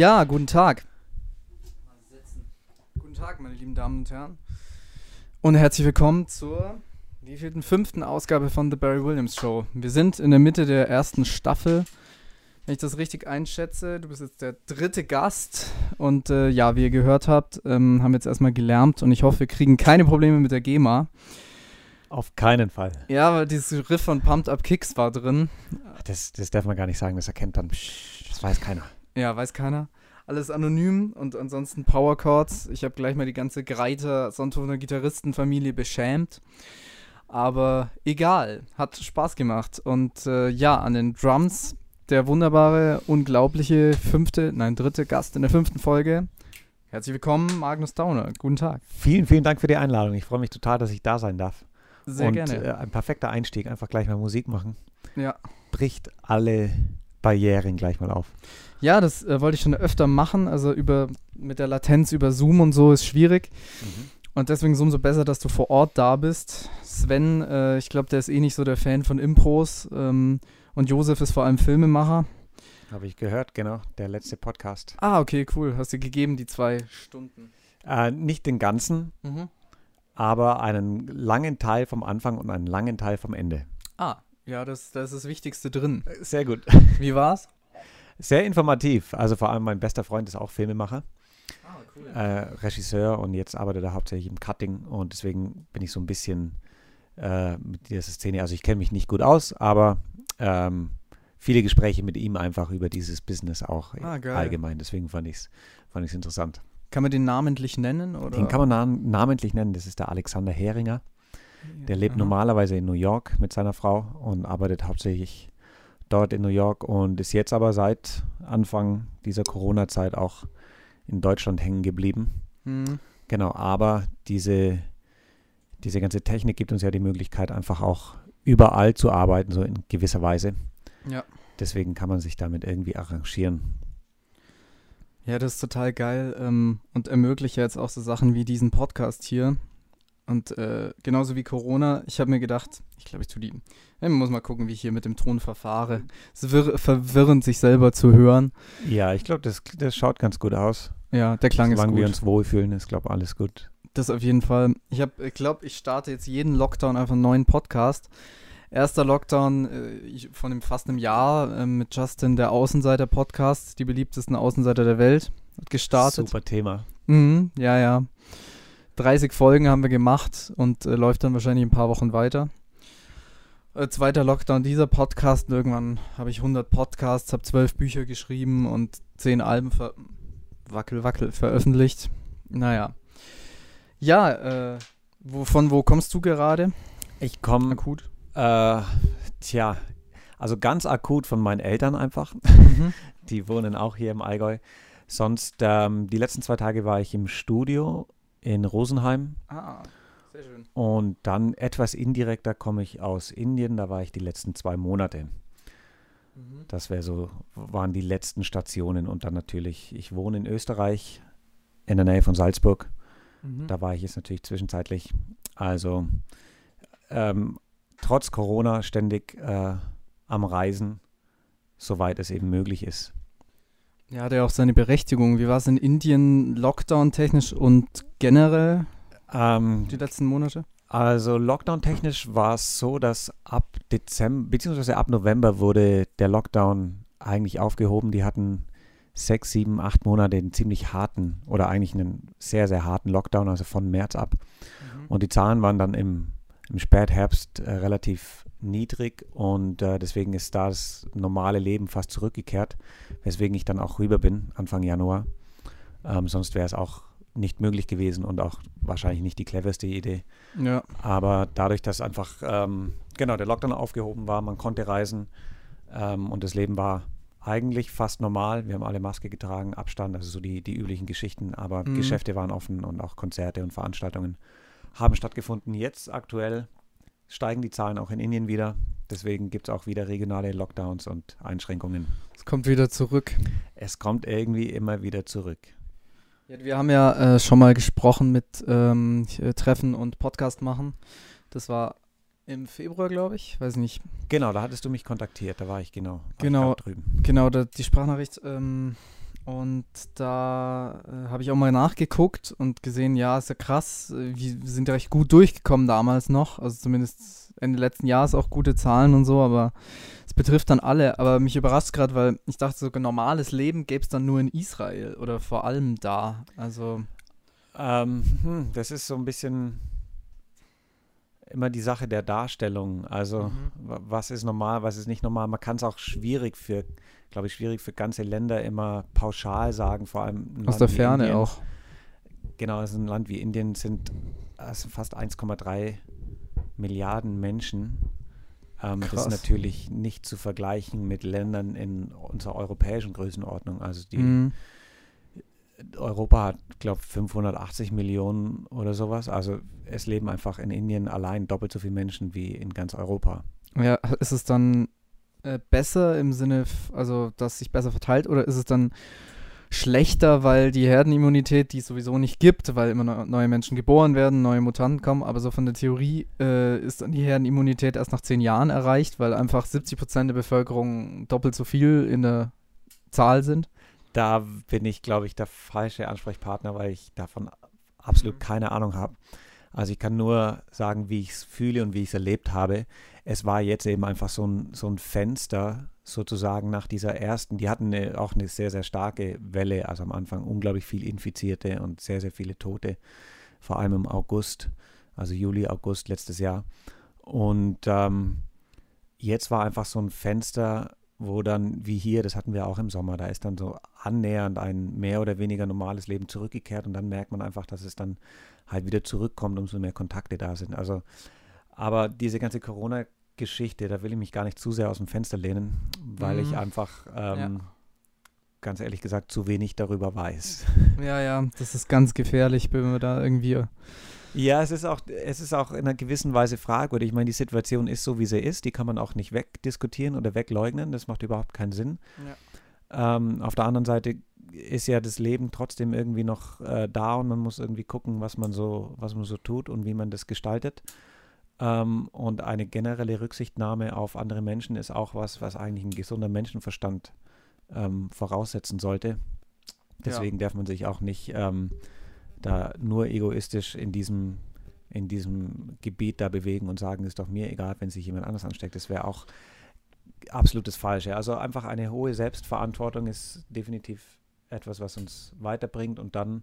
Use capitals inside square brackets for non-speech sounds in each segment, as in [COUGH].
Ja, guten Tag. Guten Tag, meine lieben Damen und Herren. Und herzlich willkommen zur wievielten fünften Ausgabe von The Barry Williams Show. Wir sind in der Mitte der ersten Staffel. Wenn ich das richtig einschätze, du bist jetzt der dritte Gast. Und äh, ja, wie ihr gehört habt, ähm, haben wir jetzt erstmal gelärmt und ich hoffe, wir kriegen keine Probleme mit der GEMA. Auf keinen Fall. Ja, weil dieses Riff von Pumped Up Kicks war drin. Das, das darf man gar nicht sagen, das erkennt dann. Das weiß keiner. Ja, weiß keiner. Alles anonym und ansonsten Power Chords. Ich habe gleich mal die ganze Greiter Sonthofer Gitarristenfamilie beschämt. Aber egal, hat Spaß gemacht. Und äh, ja, an den Drums der wunderbare, unglaubliche fünfte, nein, dritte Gast in der fünften Folge. Herzlich willkommen, Magnus Dauner. Guten Tag. Vielen, vielen Dank für die Einladung. Ich freue mich total, dass ich da sein darf. Sehr Und gerne. Äh, ein perfekter Einstieg, einfach gleich mal Musik machen. ja. Bricht alle Barrieren gleich mal auf. Ja, das äh, wollte ich schon öfter machen. Also über mit der Latenz über Zoom und so ist schwierig. Und deswegen ist umso besser, dass du vor Ort da bist. Sven, äh, ich glaube, der ist eh nicht so der Fan von Impros. Ähm, und Josef ist vor allem Filmemacher. Habe ich gehört, genau. Der letzte Podcast. Ah, okay, cool. Hast dir gegeben, die zwei Stunden. Äh, nicht den ganzen, aber einen langen Teil vom Anfang und einen langen Teil vom Ende. Ah, ja, das, das ist das Wichtigste drin. Äh, Sehr gut. Wie war's? Sehr informativ. Also vor allem mein bester Freund ist auch Filmemacher. Ah, cool. äh, Regisseur und jetzt arbeitet er hauptsächlich im Cutting und deswegen bin ich so ein bisschen äh, mit dieser Szene, also ich kenne mich nicht gut aus, aber ähm, viele Gespräche mit ihm einfach über dieses Business auch Ah, allgemein, deswegen fand ich es fand ich's interessant. Kann man den namentlich nennen? Oder? Den kann man nam namentlich nennen, das ist der Alexander Heringer, der lebt Aha. normalerweise in New York mit seiner Frau und arbeitet hauptsächlich dort in New York und ist jetzt aber seit Anfang dieser Corona-Zeit auch in Deutschland hängen geblieben. Hm. Genau, aber diese, diese ganze Technik gibt uns ja die Möglichkeit, einfach auch überall zu arbeiten, so in gewisser Weise. Ja. Deswegen kann man sich damit irgendwie arrangieren. Ja, das ist total geil ähm, und ermöglicht ja jetzt auch so Sachen wie diesen Podcast hier. Und äh, genauso wie Corona, ich habe mir gedacht, ich glaube, ich tue die. Man muss mal gucken, wie ich hier mit dem Ton verfahre. Es ist wirr, verwirrend, sich selber zu hören. Ja, ich glaube, das, das schaut ganz gut aus. Ja, der Klang ist Solange gut. wir uns wohlfühlen, ist, glaube ich, alles gut. Das auf jeden Fall. Ich habe, ich glaube, ich starte jetzt jeden Lockdown einfach einen neuen Podcast. Erster Lockdown äh, von dem fast einem Jahr äh, mit Justin, der Außenseiter-Podcast, die beliebtesten Außenseiter der Welt, hat gestartet. Super Thema. Mhm, ja, ja. 30 Folgen haben wir gemacht und äh, läuft dann wahrscheinlich ein paar Wochen weiter. Äh, zweiter Lockdown, dieser Podcast. Irgendwann habe ich 100 Podcasts, habe 12 Bücher geschrieben und 10 Alben ver wackel, wackel veröffentlicht. Naja. Ja, äh, wo, von wo kommst du gerade? Ich komme, Akut. äh, tja, also ganz akut von meinen Eltern einfach. [LAUGHS] Mhm. Die wohnen auch hier im Allgäu. Sonst, ähm, die letzten zwei Tage war ich im Studio in Rosenheim. Ah, sehr schön. Und dann etwas indirekter komme ich aus Indien, da war ich die letzten zwei Monate. Mhm. Das wäre so, waren die letzten Stationen. Und dann natürlich, ich wohne in Österreich, in der Nähe von Salzburg. Mhm. Da war ich jetzt natürlich zwischenzeitlich. Also ähm, trotz Corona ständig äh, am Reisen, soweit es eben möglich ist. Ja, hat ja auch seine Berechtigung. Wie war es in Indien Lockdown-technisch und generell Ähm, die letzten Monate? Also Lockdown-technisch war es so, dass ab Dezember, beziehungsweise ab November wurde der Lockdown eigentlich aufgehoben. Die hatten sechs, sieben, acht Monate einen ziemlich harten oder eigentlich einen sehr, sehr harten Lockdown, also von März ab. Und die Zahlen waren dann im, im Spätherbst äh, relativ niedrig und äh, deswegen ist da das normale Leben fast zurückgekehrt, weswegen ich dann auch rüber bin, Anfang Januar. Ähm, sonst wäre es auch nicht möglich gewesen und auch wahrscheinlich nicht die cleverste Idee. Ja. Aber dadurch, dass einfach ähm, genau der Lockdown aufgehoben war, man konnte reisen ähm, und das Leben war eigentlich fast normal. Wir haben alle Maske getragen, Abstand, also so die, die üblichen Geschichten, aber Mhm. Geschäfte waren offen und auch Konzerte und Veranstaltungen haben stattgefunden. Jetzt aktuell steigen die Zahlen auch in Indien wieder. Deswegen gibt es auch wieder regionale Lockdowns und Einschränkungen. Es kommt wieder zurück. Es kommt irgendwie immer wieder zurück. Wir haben ja äh, schon mal gesprochen mit ähm, äh, Treffen und Podcast machen. Das war im Februar, glaube ich. Weiß nicht. Genau, da hattest du mich kontaktiert, da war ich genau, war ich Genau. drüben. Genau, da, die Sprachnachricht. Ähm, Und da äh, habe ich auch mal nachgeguckt und gesehen, ja, ist ja krass, äh, wir sind ja recht gut durchgekommen damals noch. Also zumindest Ende letzten Jahres auch gute Zahlen und so, aber es betrifft dann alle. Aber mich überrascht gerade, weil ich dachte, so ein normales Leben gäbe es dann nur in Israel oder vor allem da. Also. Ähm, hm, das ist so ein bisschen immer die Sache der Darstellung. Also mhm. was ist normal, was ist nicht normal. Man kann es auch schwierig für, glaube ich, schwierig für ganze Länder immer pauschal sagen, vor allem aus Land der Ferne Indien. auch. Genau, also ein Land wie Indien sind also fast 1,3 Milliarden Menschen. Ähm, das ist natürlich nicht zu vergleichen mit Ländern in unserer europäischen Größenordnung. Also die mhm. Europa hat, glaube ich, 580 Millionen oder sowas. Also es leben einfach in Indien allein doppelt so viele Menschen wie in ganz Europa. Ja, ist es dann äh, besser im Sinne, also dass sich besser verteilt oder ist es dann schlechter, weil die Herdenimmunität, die es sowieso nicht gibt, weil immer neue Menschen geboren werden, neue Mutanten kommen, aber so von der Theorie äh, ist dann die Herdenimmunität erst nach zehn Jahren erreicht, weil einfach 70 Prozent der Bevölkerung doppelt so viel in der Zahl sind? Da bin ich, glaube ich, der falsche Ansprechpartner, weil ich davon absolut mhm. keine Ahnung habe. Also ich kann nur sagen, wie ich es fühle und wie ich es erlebt habe. Es war jetzt eben einfach so ein, so ein Fenster sozusagen nach dieser ersten, die hatten eine, auch eine sehr, sehr starke Welle, also am Anfang unglaublich viel Infizierte und sehr, sehr viele Tote, vor allem im August, also Juli, August letztes Jahr. Und ähm, jetzt war einfach so ein Fenster, wo dann, wie hier, das hatten wir auch im Sommer, da ist dann so annähernd ein mehr oder weniger normales Leben zurückgekehrt und dann merkt man einfach, dass es dann halt wieder zurückkommt, umso mehr Kontakte da sind. Also, aber diese ganze Corona- Geschichte, da will ich mich gar nicht zu sehr aus dem Fenster lehnen, weil mhm. ich einfach ähm, ja. ganz ehrlich gesagt zu wenig darüber weiß. Ja, ja, das ist ganz gefährlich, wenn wir da irgendwie. Ja, es ist auch, es ist auch in einer gewissen Weise fragwürdig. Ich meine, die Situation ist so, wie sie ist. Die kann man auch nicht wegdiskutieren oder wegleugnen. Das macht überhaupt keinen Sinn. Ja. Ähm, auf der anderen Seite ist ja das Leben trotzdem irgendwie noch äh, da und man muss irgendwie gucken, was man so, was man so tut und wie man das gestaltet. Ähm, und eine generelle Rücksichtnahme auf andere Menschen ist auch was, was eigentlich ein gesunder Menschenverstand ähm, voraussetzen sollte. Deswegen ja. darf man sich auch nicht ähm, da nur egoistisch in diesem, in diesem Gebiet da bewegen und sagen, ist doch mir egal, wenn sich jemand anders ansteckt. Das wäre auch absolut das Falsche. Also einfach eine hohe Selbstverantwortung ist definitiv etwas, was uns weiterbringt und dann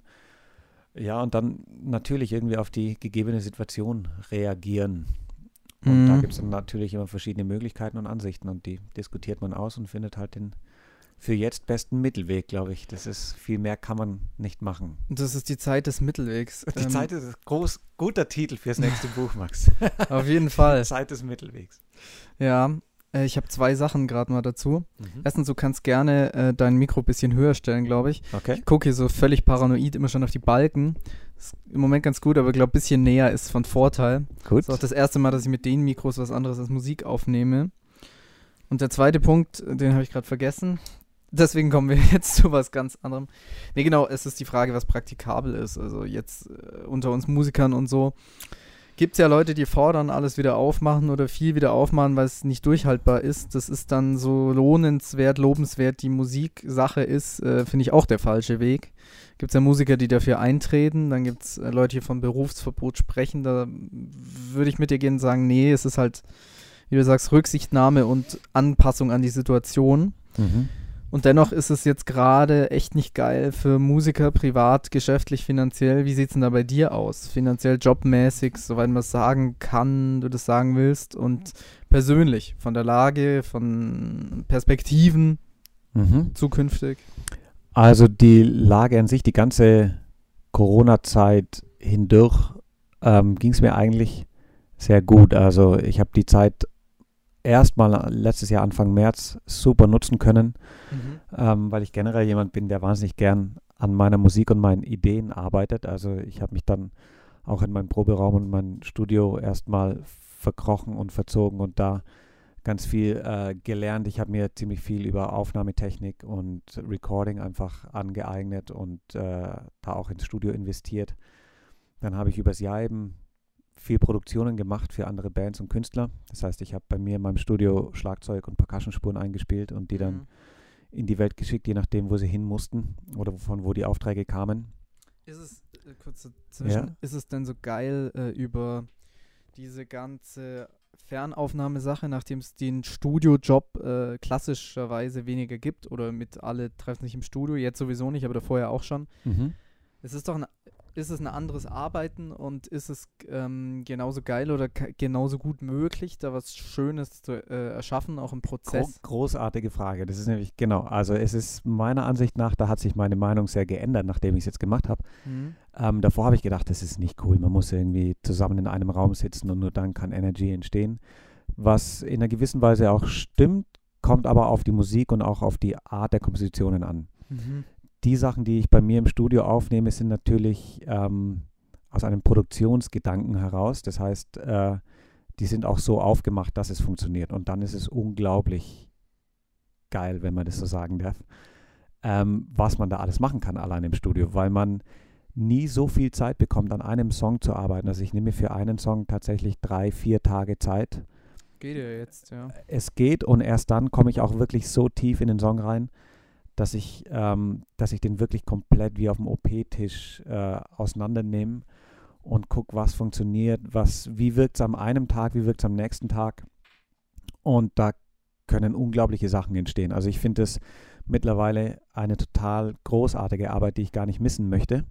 ja, und dann natürlich irgendwie auf die gegebene Situation reagieren. Und mhm. da gibt es dann natürlich immer verschiedene Möglichkeiten und Ansichten und die diskutiert man aus und findet halt den für jetzt besten Mittelweg, glaube ich. Das ist viel mehr kann man nicht machen. Das ist die Zeit des Mittelwegs. Die ähm, Zeit ist groß, guter Titel fürs nächste Buch, Max. [LAUGHS] Auf jeden Fall. Zeit des Mittelwegs. Ja, äh, ich habe zwei Sachen gerade mal dazu. Mhm. Erstens, du kannst gerne äh, dein Mikro ein bisschen höher stellen, glaube ich. Okay. Ich gucke hier so völlig paranoid immer schon auf die Balken. Ist im Moment ganz gut, aber ich glaube, ein bisschen näher ist von Vorteil. Gut. Das ist auch das erste Mal, dass ich mit den Mikros was anderes als Musik aufnehme. Und der zweite Punkt, den habe ich gerade vergessen. Deswegen kommen wir [LAUGHS] jetzt zu was ganz anderem. Nee, genau, es ist die Frage, was praktikabel ist. Also jetzt äh, unter uns Musikern und so gibt es ja Leute, die fordern, alles wieder aufmachen oder viel wieder aufmachen, weil es nicht durchhaltbar ist. Das ist dann so lohnenswert, lobenswert, die Musiksache ist, äh, finde ich auch der falsche Weg. Gibt es ja Musiker, die dafür eintreten, dann gibt es äh, Leute, die von Berufsverbot sprechen. Da würde ich mit dir gehen und sagen, nee, es ist halt, wie du sagst, Rücksichtnahme und Anpassung an die Situation. Mhm. Und dennoch ist es jetzt gerade echt nicht geil für Musiker, privat, geschäftlich, finanziell. Wie sieht es denn da bei dir aus? Finanziell, jobmäßig, soweit man es sagen kann, du das sagen willst. Und persönlich, von der Lage, von Perspektiven mhm. zukünftig? Also die Lage an sich, die ganze Corona-Zeit hindurch, ähm, ging es mir eigentlich sehr gut. Also ich habe die Zeit erstmal letztes Jahr Anfang März super nutzen können, mhm. ähm, weil ich generell jemand bin, der wahnsinnig gern an meiner Musik und meinen Ideen arbeitet. Also ich habe mich dann auch in meinen Proberaum und mein Studio erstmal verkrochen und verzogen und da ganz viel äh, gelernt. Ich habe mir ziemlich viel über Aufnahmetechnik und Recording einfach angeeignet und äh, da auch ins Studio investiert. Dann habe ich übers Jahr eben viel Produktionen gemacht für andere Bands und Künstler. Das heißt, ich habe bei mir in meinem Studio Schlagzeug und Percussion-Spuren eingespielt und die dann mhm. In die Welt geschickt, je nachdem, wo sie hin mussten oder von wo die Aufträge kamen. Ist es, äh, kurz dazwischen, Ja. ist es denn so geil äh, über diese ganze Fernaufnahmesache, nachdem es den Studiojob äh, klassischerweise weniger gibt oder mit alle treffen sich im Studio, jetzt sowieso nicht, aber davor ja auch schon. Mhm. Es ist doch ein, ist es ein anderes Arbeiten und ist es ähm, genauso geil oder genauso gut möglich, da was Schönes zu äh, erschaffen, auch im Prozess? großartige Frage. Das ist nämlich, genau, also es ist meiner Ansicht nach, da hat sich meine Meinung sehr geändert, nachdem ich es jetzt gemacht habe. Mhm. Ähm, davor habe ich gedacht, das ist nicht cool. Man muss irgendwie zusammen in einem Raum sitzen und nur dann kann Energy entstehen. Was in einer gewissen Weise auch stimmt, kommt aber auf die Musik und auch auf die Art der Kompositionen an. Mhm. Die Sachen, die ich bei mir im Studio aufnehme, sind natürlich ähm, aus einem Produktionsgedanken heraus. Das heißt, äh, die sind auch so aufgemacht, dass es funktioniert. Und dann ist es unglaublich geil, wenn man das so sagen darf, ähm, was man da alles machen kann allein im Studio, weil man nie so viel Zeit bekommt, an einem Song zu arbeiten. Also ich nehme für einen Song tatsächlich drei, vier Tage Zeit. Geht ja jetzt, ja. Es geht und erst dann komme ich auch wirklich so tief in den Song rein, dass ich, ähm, dass ich den wirklich komplett wie auf dem OP-Tisch äh, auseinandernehme und gucke, was funktioniert, was, wie wirkt es am einem Tag, wie wirkt es am nächsten Tag. Und da können unglaubliche Sachen entstehen. Also ich finde es mittlerweile eine total großartige Arbeit, die ich gar nicht missen möchte.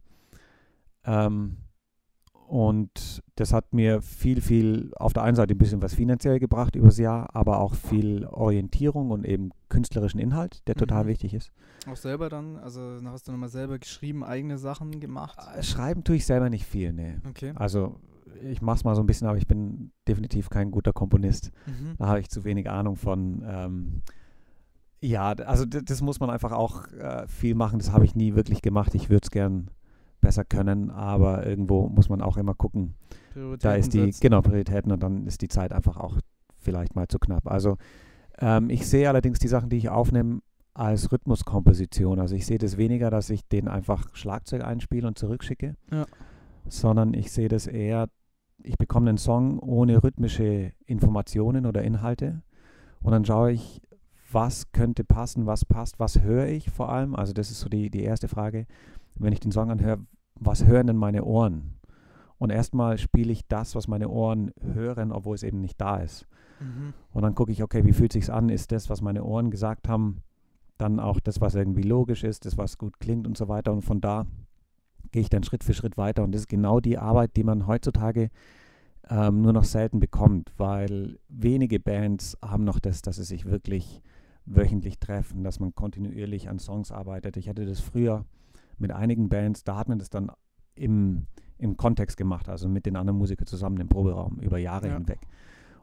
Ähm, und das hat mir viel, viel auf der einen Seite ein bisschen was finanziell gebracht übers Jahr, aber auch viel Orientierung und eben künstlerischen Inhalt, der total Mhm. wichtig ist. Auch selber dann, also hast du nochmal selber geschrieben, eigene Sachen gemacht. Äh, Schreiben tue ich selber nicht viel, ne. Okay. Also ich mache es mal so ein bisschen, aber ich bin definitiv kein guter Komponist. Mhm. Da habe ich zu wenig Ahnung von. Ähm, ja, also das muss man einfach auch äh, viel machen. Das habe ich nie wirklich gemacht. Ich würde es gern besser können, aber irgendwo muss man auch immer gucken. Da ist die, setzen. genau, Prioritäten und dann ist die Zeit einfach auch vielleicht mal zu knapp. Also ähm, ich sehe allerdings die Sachen, die ich aufnehme, als Rhythmuskomposition. Also ich sehe das weniger, dass ich den einfach Schlagzeug einspiele und zurückschicke, Ja. sondern ich sehe das eher, ich bekomme einen Song ohne rhythmische Informationen oder Inhalte und dann schaue ich, was könnte passen, was passt, was höre ich vor allem. Also das ist so die, die erste Frage. Wenn ich den Song anhöre, was hören denn meine Ohren? Und erstmal spiele ich das, was meine Ohren hören, obwohl es eben nicht da ist. Mhm. Und dann gucke ich, okay, wie fühlt sich's an? Ist das, was meine Ohren gesagt haben, dann auch das, was irgendwie logisch ist, das, was gut klingt und so weiter. Und von da gehe ich dann Schritt für Schritt weiter. Und das ist genau die Arbeit, die man heutzutage ähm, nur noch selten bekommt, weil wenige Bands haben noch das, dass sie sich wirklich wöchentlich treffen, dass man kontinuierlich an Songs arbeitet. Ich hatte das früher mit einigen Bands, da hat man das dann im, im Kontext gemacht, also mit den anderen Musikern zusammen im Proberaum über Jahre Ja. hinweg.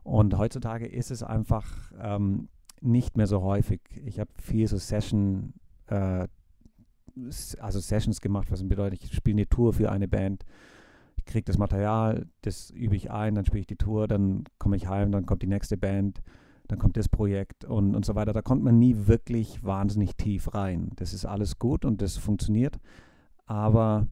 Und heutzutage ist es einfach ähm, nicht mehr so häufig. Ich habe viel so Session, äh, also Sessions gemacht, was bedeutet, ich spiele eine Tour für eine Band. Ich kriege das Material, das übe ich ein, dann spiele ich die Tour, dann komme ich heim, dann kommt die nächste Band, dann kommt das Projekt und, und so weiter. Da kommt man nie wirklich wahnsinnig tief rein. Das ist alles gut und das funktioniert, aber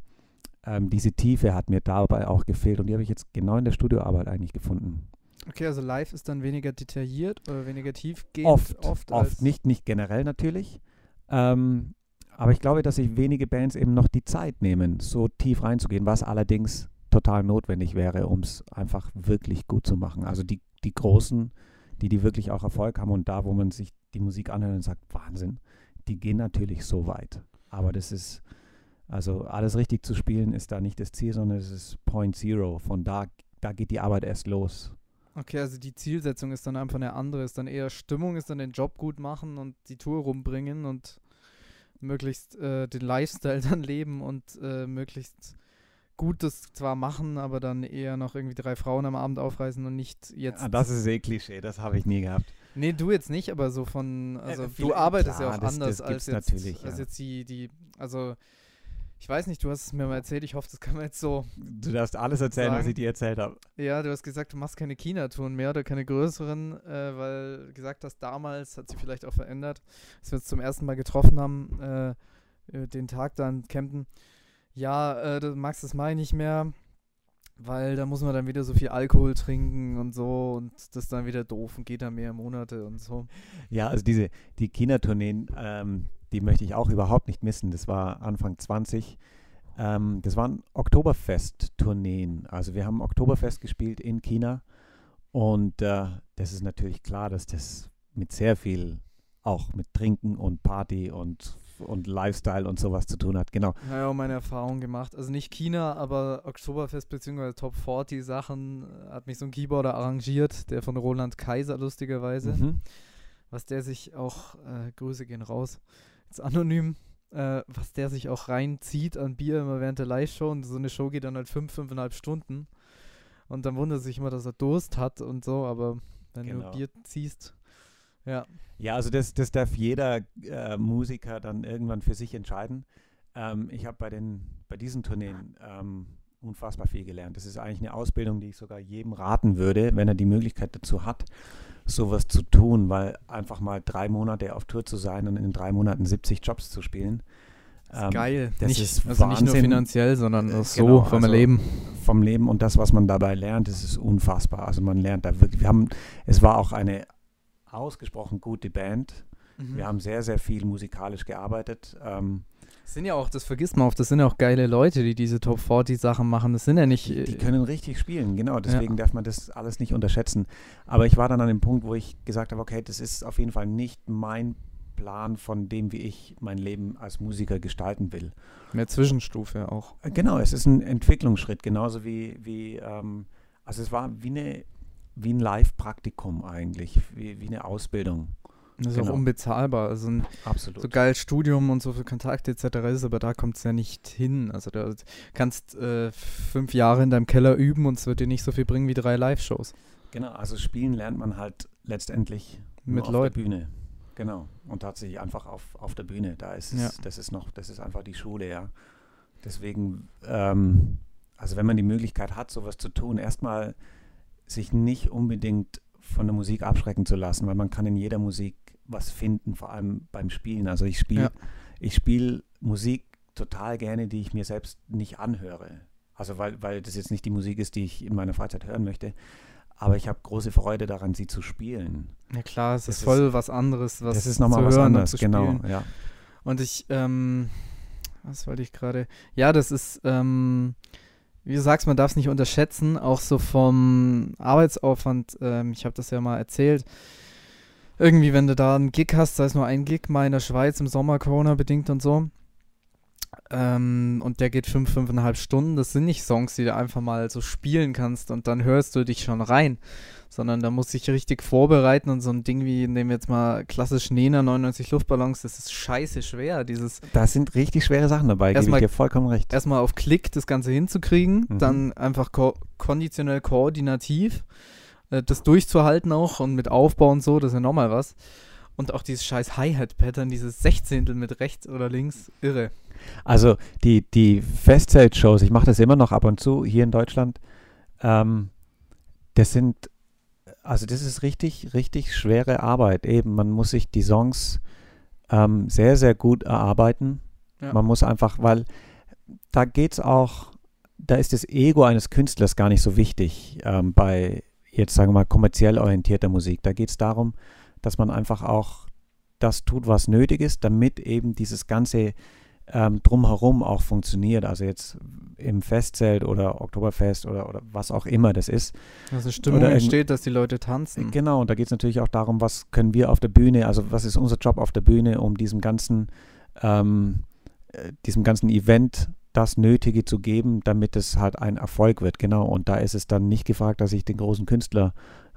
ähm, diese Tiefe hat mir dabei auch gefehlt und die habe ich jetzt genau in der Studioarbeit eigentlich gefunden. Okay, also live ist dann weniger detailliert oder weniger tiefgehend. Oft, oft, oft, nicht, nicht generell natürlich. Ähm, aber ich glaube, dass sich wenige Bands eben noch die Zeit nehmen, so tief reinzugehen, was allerdings total notwendig wäre, um es einfach wirklich gut zu machen. Also die, die Großen, die, die wirklich auch Erfolg haben und da, wo man sich die Musik anhört und sagt, Wahnsinn, die gehen natürlich so weit. Aber das ist, also alles richtig zu spielen, ist da nicht das Ziel, sondern es ist Point Zero. Von da, da geht die Arbeit erst los. Okay, also die Zielsetzung ist dann einfach eine andere, ist dann eher Stimmung, ist dann den Job gut machen und die Tour rumbringen und möglichst äh, den Lifestyle [LAUGHS] dann leben und äh, möglichst gut das zwar machen, aber dann eher noch irgendwie drei Frauen am Abend aufreißen und nicht jetzt. Ah, das ist eh Klischee, das habe ich nie gehabt. nee, du jetzt nicht, aber so von, also du viele- arbeitest ja klar, auch das- anders das als, jetzt, natürlich, als ja. jetzt die, die, also ich weiß nicht, du hast es mir mal erzählt, ich hoffe, das kann man jetzt so Du darfst alles erzählen, was Sagen. ich dir erzählt habe. Ja, du hast gesagt, du machst keine China-Touren mehr oder keine größeren, äh, weil du gesagt hast, damals hat sich vielleicht auch verändert, als wir uns zum ersten Mal getroffen haben, äh, äh, den Tag da in Kempten. Ja, äh, magst das Mai nicht mehr, weil da muss man dann wieder so viel Alkohol trinken und so und das dann wieder doof und geht dann mehr Monate und so. Ja, also diese, die China-Tourneen, ähm, die möchte ich auch überhaupt nicht missen. Das war Anfang 20. Ähm, das waren Oktoberfest-Tourneen. Also wir haben Oktoberfest gespielt in China und äh, das ist natürlich klar, dass das mit sehr viel auch mit Trinken und Party und und Lifestyle und sowas zu tun hat, genau. Ja, auch meine Erfahrung gemacht. Also nicht China, aber Oktoberfest bzw. Top 40 Sachen äh, hat mich so ein Keyboarder arrangiert, der von Roland Kaiser lustigerweise. Mhm. Was der sich auch, äh, Grüße gehen raus, jetzt anonym, äh, was der sich auch reinzieht an Bier immer während der Live-Show und so eine Show geht dann halt fünf, fünfeinhalb Stunden. Und dann wundert sich immer, dass er Durst hat und so, aber wenn genau. du Bier ziehst, ja. Ja, also das, das darf jeder äh, Musiker dann irgendwann für sich entscheiden. Ähm, ich habe bei, bei diesen Tourneen ähm, unfassbar viel gelernt. Das ist eigentlich eine Ausbildung, die ich sogar jedem raten würde, wenn er die Möglichkeit dazu hat, sowas zu tun, weil einfach mal drei Monate auf Tour zu sein und in drei Monaten 70 Jobs zu spielen. Das ist ähm, geil. Das nicht, ist also nicht nur finanziell, sondern äh, so genau, vom also Leben. Vom Leben und das, was man dabei lernt, das ist unfassbar. Also man lernt da wirklich. Wir haben, es war auch eine ausgesprochen gute Band. Mhm. Wir haben sehr, sehr viel musikalisch gearbeitet. Ähm, das sind ja auch, das vergisst man oft, das sind ja auch geile Leute, die diese Top 40 Sachen machen. Das sind ja nicht. Die, die können richtig spielen, genau. Deswegen ja. darf man das alles nicht unterschätzen. Aber ich war dann an dem Punkt, wo ich gesagt habe, okay, das ist auf jeden Fall nicht mein Plan von dem, wie ich mein Leben als Musiker gestalten will. Mehr Zwischenstufe auch. Äh, genau, es ist ein Entwicklungsschritt, genauso wie, wie ähm, also es war wie eine wie ein Live-Praktikum eigentlich, wie, wie eine Ausbildung. Das ist genau. auch unbezahlbar. Also ein Absolut. so geil Studium und so viel Kontakte etc. ist, aber da kommt es ja nicht hin. Also da kannst äh, fünf Jahre in deinem Keller üben und es wird dir nicht so viel bringen wie drei Live-Shows. Genau, also spielen lernt man halt letztendlich mit auf Leuten. der Bühne. Genau. Und tatsächlich einfach auf, auf der Bühne. Da ist es, ja. das ist noch, das ist einfach die Schule, ja. Deswegen, ähm, also wenn man die Möglichkeit hat, sowas zu tun, erstmal sich nicht unbedingt von der Musik abschrecken zu lassen, weil man kann in jeder Musik was finden, vor allem beim Spielen. Also ich spiele ja. ich spiele Musik total gerne, die ich mir selbst nicht anhöre. Also weil, weil das jetzt nicht die Musik ist, die ich in meiner Freizeit hören möchte. Aber ich habe große Freude daran, sie zu spielen. Ja klar, es das ist voll was anderes, was Das ist nochmal was anderes, genau. Ja. Und ich, ähm, was wollte ich gerade? Ja, das ist, ähm, wie du sagst, man darf es nicht unterschätzen, auch so vom Arbeitsaufwand. Ähm, ich habe das ja mal erzählt. Irgendwie, wenn du da einen Gig hast, sei es nur ein Gig mal in der Schweiz im Sommer Corona bedingt und so, ähm, und der geht fünf, fünfeinhalb Stunden. Das sind nicht Songs, die du einfach mal so spielen kannst und dann hörst du dich schon rein. Sondern da muss ich richtig vorbereiten und so ein Ding wie, nehmen wir jetzt mal klassisch Nena 99 Luftballons, das ist scheiße schwer. Dieses da sind richtig schwere Sachen dabei, gebe ich dir vollkommen recht. Erstmal auf Klick das Ganze hinzukriegen, mhm. dann einfach ko konditionell koordinativ äh, das durchzuhalten auch und mit Aufbau und so, das ist ja nochmal was. Und auch dieses scheiß Hi-Hat-Pattern, dieses Sechzehntel mit rechts oder links, irre. Also die, die Festzelt-Shows, ich mache das immer noch ab und zu hier in Deutschland, ähm, das sind, also das ist richtig, richtig schwere Arbeit. Eben, man muss sich die Songs ähm, sehr, sehr gut erarbeiten. Ja. Man muss einfach, weil da geht es auch, da ist das Ego eines Künstlers gar nicht so wichtig ähm, bei jetzt sagen wir mal kommerziell orientierter Musik. Da geht es darum, dass man einfach auch das tut, was nötig ist, damit eben dieses ganze ähm, drumherum auch funktioniert. Also jetzt im Festzelt oder Oktoberfest oder, oder was auch immer das ist. Also Stimmung oder entsteht, dass die Leute tanzen. Genau, und da geht es natürlich auch darum, was können wir auf der Bühne, also was ist unser Job auf der Bühne, um diesem ganzen, ähm, äh, diesem ganzen Event das Nötige zu geben, damit es halt ein Erfolg wird. Genau, und da ist es dann nicht gefragt, dass ich den großen Künstler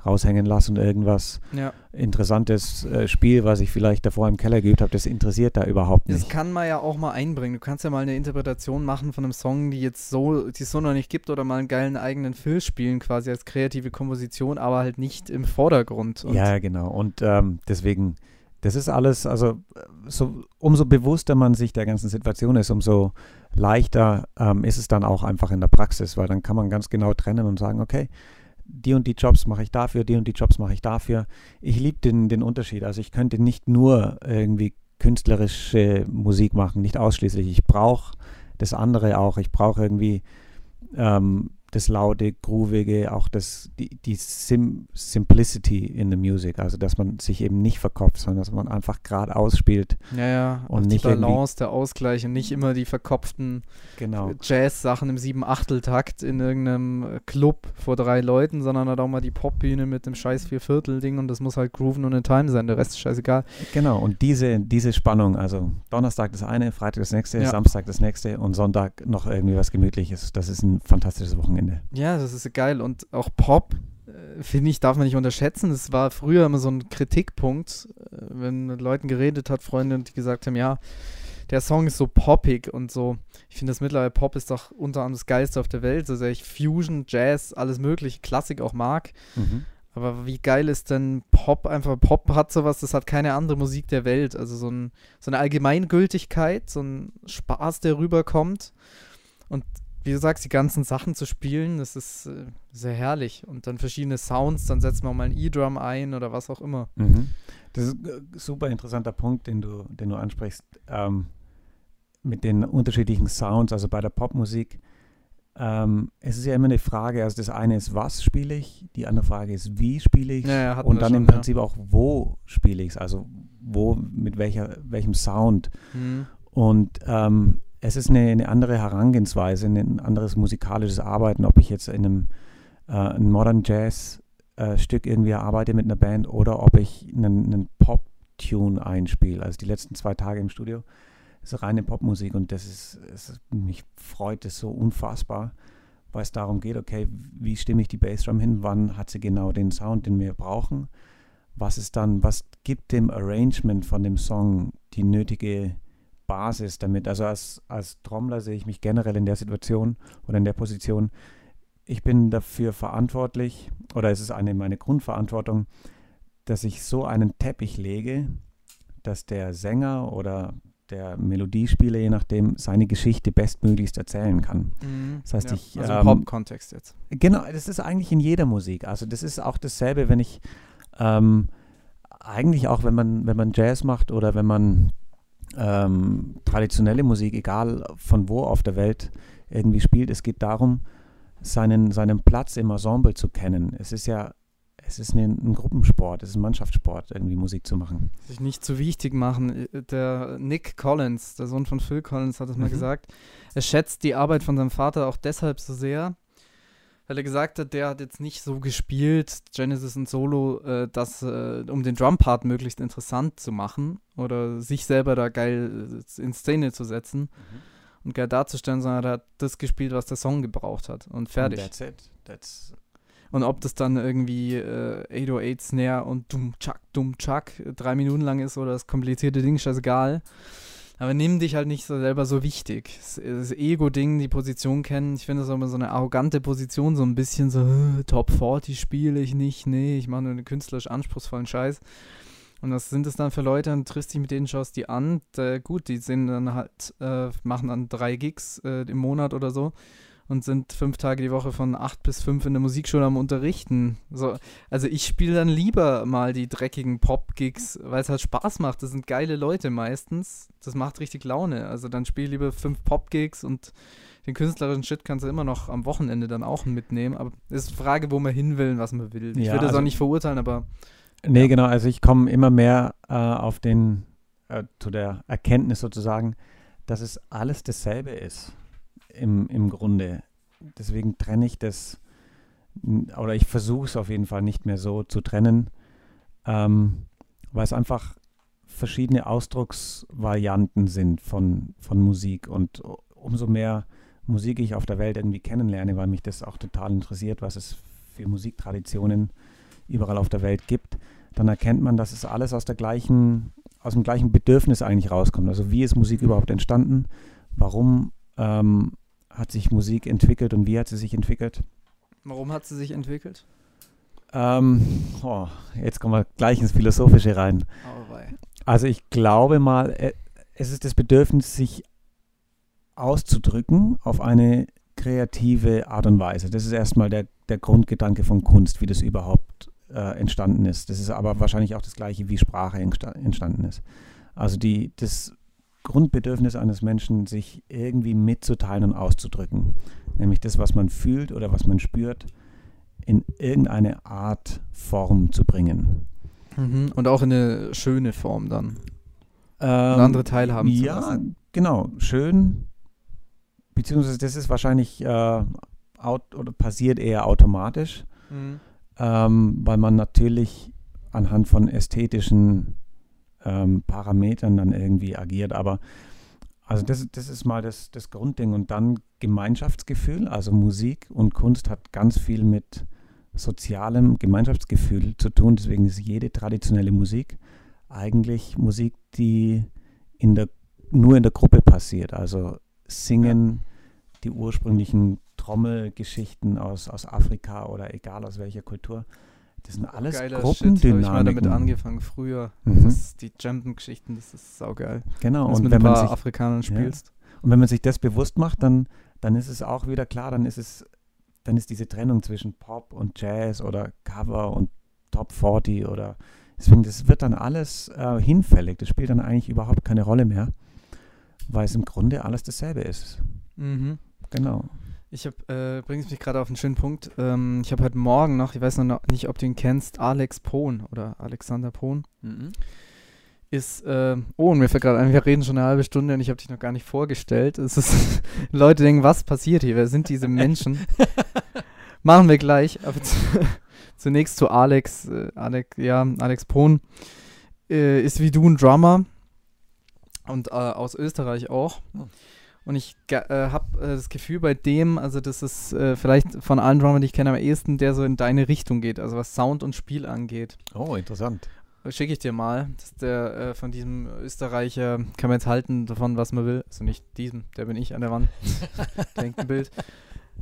raushängen lasse und irgendwas ja. interessantes äh, Spiel, was ich vielleicht davor im Keller geübt habe, das interessiert da überhaupt nicht. Das kann man ja auch mal einbringen. Du kannst ja mal eine Interpretation machen von einem Song, die jetzt so, die es so noch nicht gibt, oder mal einen geilen eigenen Film spielen, quasi als kreative Komposition, aber halt nicht im Vordergrund. Und ja, genau. Und ähm, deswegen, das ist alles, also so, umso bewusster man sich der ganzen Situation ist, umso leichter ähm, ist es dann auch einfach in der Praxis, weil dann kann man ganz genau trennen und sagen, okay, die und die Jobs mache ich dafür, die und die Jobs mache ich dafür. Ich liebe den, den Unterschied. Also ich könnte nicht nur irgendwie künstlerische Musik machen, nicht ausschließlich. Ich brauche das andere auch. Ich brauche irgendwie ähm, das laute, groovige, auch das, die, die Sim Simplicity in the Music, also dass man sich eben nicht verkopft, sondern dass man einfach gerade ausspielt. Ja, ja, Und nicht die Balance, der Ausgleich und nicht immer die verkopften Genau. Jazz-Sachen im Sieben-Achtel-Takt in irgendeinem Club vor drei Leuten, sondern halt auch mal die Popbühne mit dem scheiß Vierviertel-Ding und das muss halt grooven und in Time sein, der Rest ist scheißegal. Genau, und diese, diese Spannung, also Donnerstag das eine, Freitag das nächste, Ja. Samstag das nächste und Sonntag noch irgendwie was Gemütliches, das ist ein fantastisches Wochenende. Ja, das ist geil. Und auch Pop, äh, finde ich, darf man nicht unterschätzen. Das war früher immer so ein Kritikpunkt, äh, wenn mit Leuten geredet hat, Freunde, die gesagt haben, ja, der Song ist so poppig und so. Ich finde das mittlerweile Pop ist doch unter anderem das Geilste auf der Welt, so sehr ich Fusion, Jazz, alles mögliche, Klassik auch mag. Aber wie geil ist denn Pop? Einfach Pop hat sowas, das hat keine andere Musik der Welt. Also so, ein, so eine Allgemeingültigkeit, so ein Spaß, der rüberkommt. Und wie du sagst, die ganzen Sachen zu spielen, das ist äh, sehr herrlich. Und dann verschiedene Sounds, dann setzt man auch mal ein E-Drum ein oder was auch immer. Mhm. Das ist ein super interessanter Punkt, den du, den du ansprichst, ähm, mit den unterschiedlichen Sounds, also bei der Popmusik. Ähm, es ist ja immer eine Frage, also das eine ist, was spiele ich, die andere Frage ist, wie spiele ich Ja, ja, und wir dann schon, im ja. Prinzip auch, wo spiele ich es, also wo, mit welcher, welchem Sound. Mhm. Und ähm, es ist eine, eine andere Herangehensweise, ein anderes musikalisches Arbeiten, ob ich jetzt in einem äh, ein Modern Jazz äh, Stück irgendwie arbeite mit einer Band oder ob ich einen, einen Pop-Tune einspiele. Also die letzten zwei Tage im Studio ist reine Popmusik und das ist, ist, mich freut es so unfassbar, weil es darum geht, okay, wie stimme ich die Bassdrum hin, wann hat sie genau den Sound, den wir brauchen, was ist dann, was gibt dem Arrangement von dem Song die nötige Basis damit. Also als, als Trommler sehe ich mich generell in der Situation oder in der Position, ich bin dafür verantwortlich oder es ist eine meine Grundverantwortung, dass ich so einen Teppich lege, dass der Sänger oder der Melodiespieler, je nachdem, seine Geschichte bestmöglichst erzählen kann. Mhm. Das heißt, ja. ich, Also ähm, Pop-Kontext jetzt. Genau, das ist eigentlich in jeder Musik. Also das ist auch dasselbe, wenn ich ähm, eigentlich auch, wenn man, wenn man Jazz macht oder wenn man ähm, traditionelle Musik, egal von wo auf der Welt irgendwie spielt, es geht darum, seinen, seinen Platz im Ensemble zu kennen. Es ist ja, es ist ein, ein Gruppensport, es ist ein Mannschaftssport, irgendwie Musik zu machen. Sich nicht zu wichtig machen. Der Nick Collins, der Sohn von Phil Collins, hat es mal Mhm. gesagt. Er schätzt die Arbeit von seinem Vater auch deshalb so sehr, weil er gesagt hat, der hat jetzt nicht so gespielt, Genesis und Solo, äh, dass, äh, um den Drumpart möglichst interessant zu machen oder sich selber da geil äh, in Szene zu setzen und geil darzustellen, sondern er hat das gespielt, was der Song gebraucht hat und fertig. And that's it. That's, Und ob das dann irgendwie äh, 808 Snare und dumm, tschak, dumm, tschak, drei Minuten lang ist oder das komplizierte Ding, scheißegal. Aber nimm dich halt nicht so selber so wichtig. Das, Ego-Ding, die Position kennen, ich finde das immer so eine arrogante Position, so ein bisschen so, "Äh, Top 40 spiele ich nicht, nee, ich mache nur einen künstlerisch anspruchsvollen Scheiß. Und was sind es dann für Leute? Dann triffst dich mit denen, schaust die an. Da, gut, die sind dann halt, äh, machen dann drei Gigs äh, im Monat oder so und sind fünf Tage die Woche von acht bis fünf in der Musikschule am Unterrichten. So, also ich spiele dann lieber mal die dreckigen Pop-Gigs, weil es halt Spaß macht. Das sind geile Leute meistens. Das macht richtig Laune. Also dann spiel lieber fünf Pop-Gigs und den künstlerischen Shit kannst du immer noch am Wochenende dann auch mitnehmen. Aber es ist die Frage, wo man hin will und was man will. Ich Ja, würde das also- auch nicht verurteilen, aber Nee, Ja. genau. Also ich komme immer mehr äh, auf den, äh, zu der Erkenntnis sozusagen, dass es alles dasselbe ist im, im Grunde. Deswegen trenne ich das, oder ich versuche es auf jeden Fall nicht mehr so zu trennen, ähm, weil es einfach verschiedene Ausdrucksvarianten sind von, von Musik. Und umso mehr Musik ich auf der Welt irgendwie kennenlerne, weil mich das auch total interessiert, was es für Musiktraditionen überall auf der Welt gibt, dann erkennt man, dass es alles aus der gleichen, aus dem gleichen Bedürfnis eigentlich rauskommt. Also wie ist Musik überhaupt entstanden? Warum ähm, hat sich Musik entwickelt und wie hat sie sich entwickelt? warum hat sie sich entwickelt? Ähm, oh, jetzt kommen wir gleich ins Philosophische rein. Bei. Also ich glaube mal, äh, es ist das Bedürfnis, sich auszudrücken auf eine kreative Art und Weise. Das ist erstmal der, der Grundgedanke von Kunst, wie das überhaupt äh, entstanden ist. Das ist aber wahrscheinlich auch das gleiche, wie Sprache entsta- entstanden ist. Also die, das Grundbedürfnis eines Menschen, sich irgendwie mitzuteilen und auszudrücken. nämlich das, was man fühlt oder was man spürt, in irgendeine Art Form zu bringen. Mhm. Und auch in eine schöne Form dann. Ähm, andere teilhaben zu ja, lassen. genau. Schön. Beziehungsweise das ist wahrscheinlich äh, out, oder passiert eher automatisch, ähm, weil man natürlich anhand von ästhetischen ähm, Parametern dann irgendwie agiert. Aber also das, das ist mal das, das Grundding. Und dann Gemeinschaftsgefühl. Also Musik und Kunst hat ganz viel mit sozialem Gemeinschaftsgefühl zu tun. Deswegen ist jede traditionelle Musik eigentlich Musik, die in der, nur in der Gruppe passiert. Also Singen, die ursprünglichen Trommelgeschichten aus, aus Afrika oder egal aus welcher Kultur. Das sind alles Geiler Shit, habe ich mal damit Gruppendynamiken. angefangen früher. Mhm. Das, die Jampen-Geschichten, das ist saugeil. Genau, Wenn du und mit wenn ein man, paar sich, Afrikanern spielst. und wenn man sich das bewusst macht, dann, dann ist es auch wieder klar, dann ist es, dann ist diese Trennung zwischen Pop und Jazz oder Cover und Top 40 oder deswegen, das wird dann alles äh, hinfällig. Das spielt dann eigentlich überhaupt keine Rolle mehr, weil es im Grunde alles dasselbe ist. Mhm. Genau. Ich habe, äh, bringst mich gerade auf einen schönen Punkt. Ähm, ich habe heute Morgen noch, ich weiß noch nicht, ob du ihn kennst, Alex Pohn oder Alexander Pohn. Ist, äh, oh, und mir fällt gerade ein, wir reden schon eine halbe Stunde und ich habe dich noch gar nicht vorgestellt. Es ist, [LAUGHS] Leute denken, was passiert hier? Wer sind diese Menschen? [LAUGHS] Machen wir gleich. Aber zu, [LAUGHS] zunächst zu Alex. Äh, Alex, ja, Alex Pohn äh, ist wie du ein Drummer und äh, aus Österreich auch. Oh. Und ich äh, habe äh, das Gefühl bei dem, also das ist äh, vielleicht von allen Drummern, die ich kenne, am ehesten, der so in deine Richtung geht, also was Sound und Spiel angeht. Oh, interessant. Schicke ich dir mal. Das ist der äh, von diesem Österreicher, kann man jetzt halten davon, was man will. Also nicht diesem, der bin ich an der Wand. [LAUGHS] Denkt ein Bild.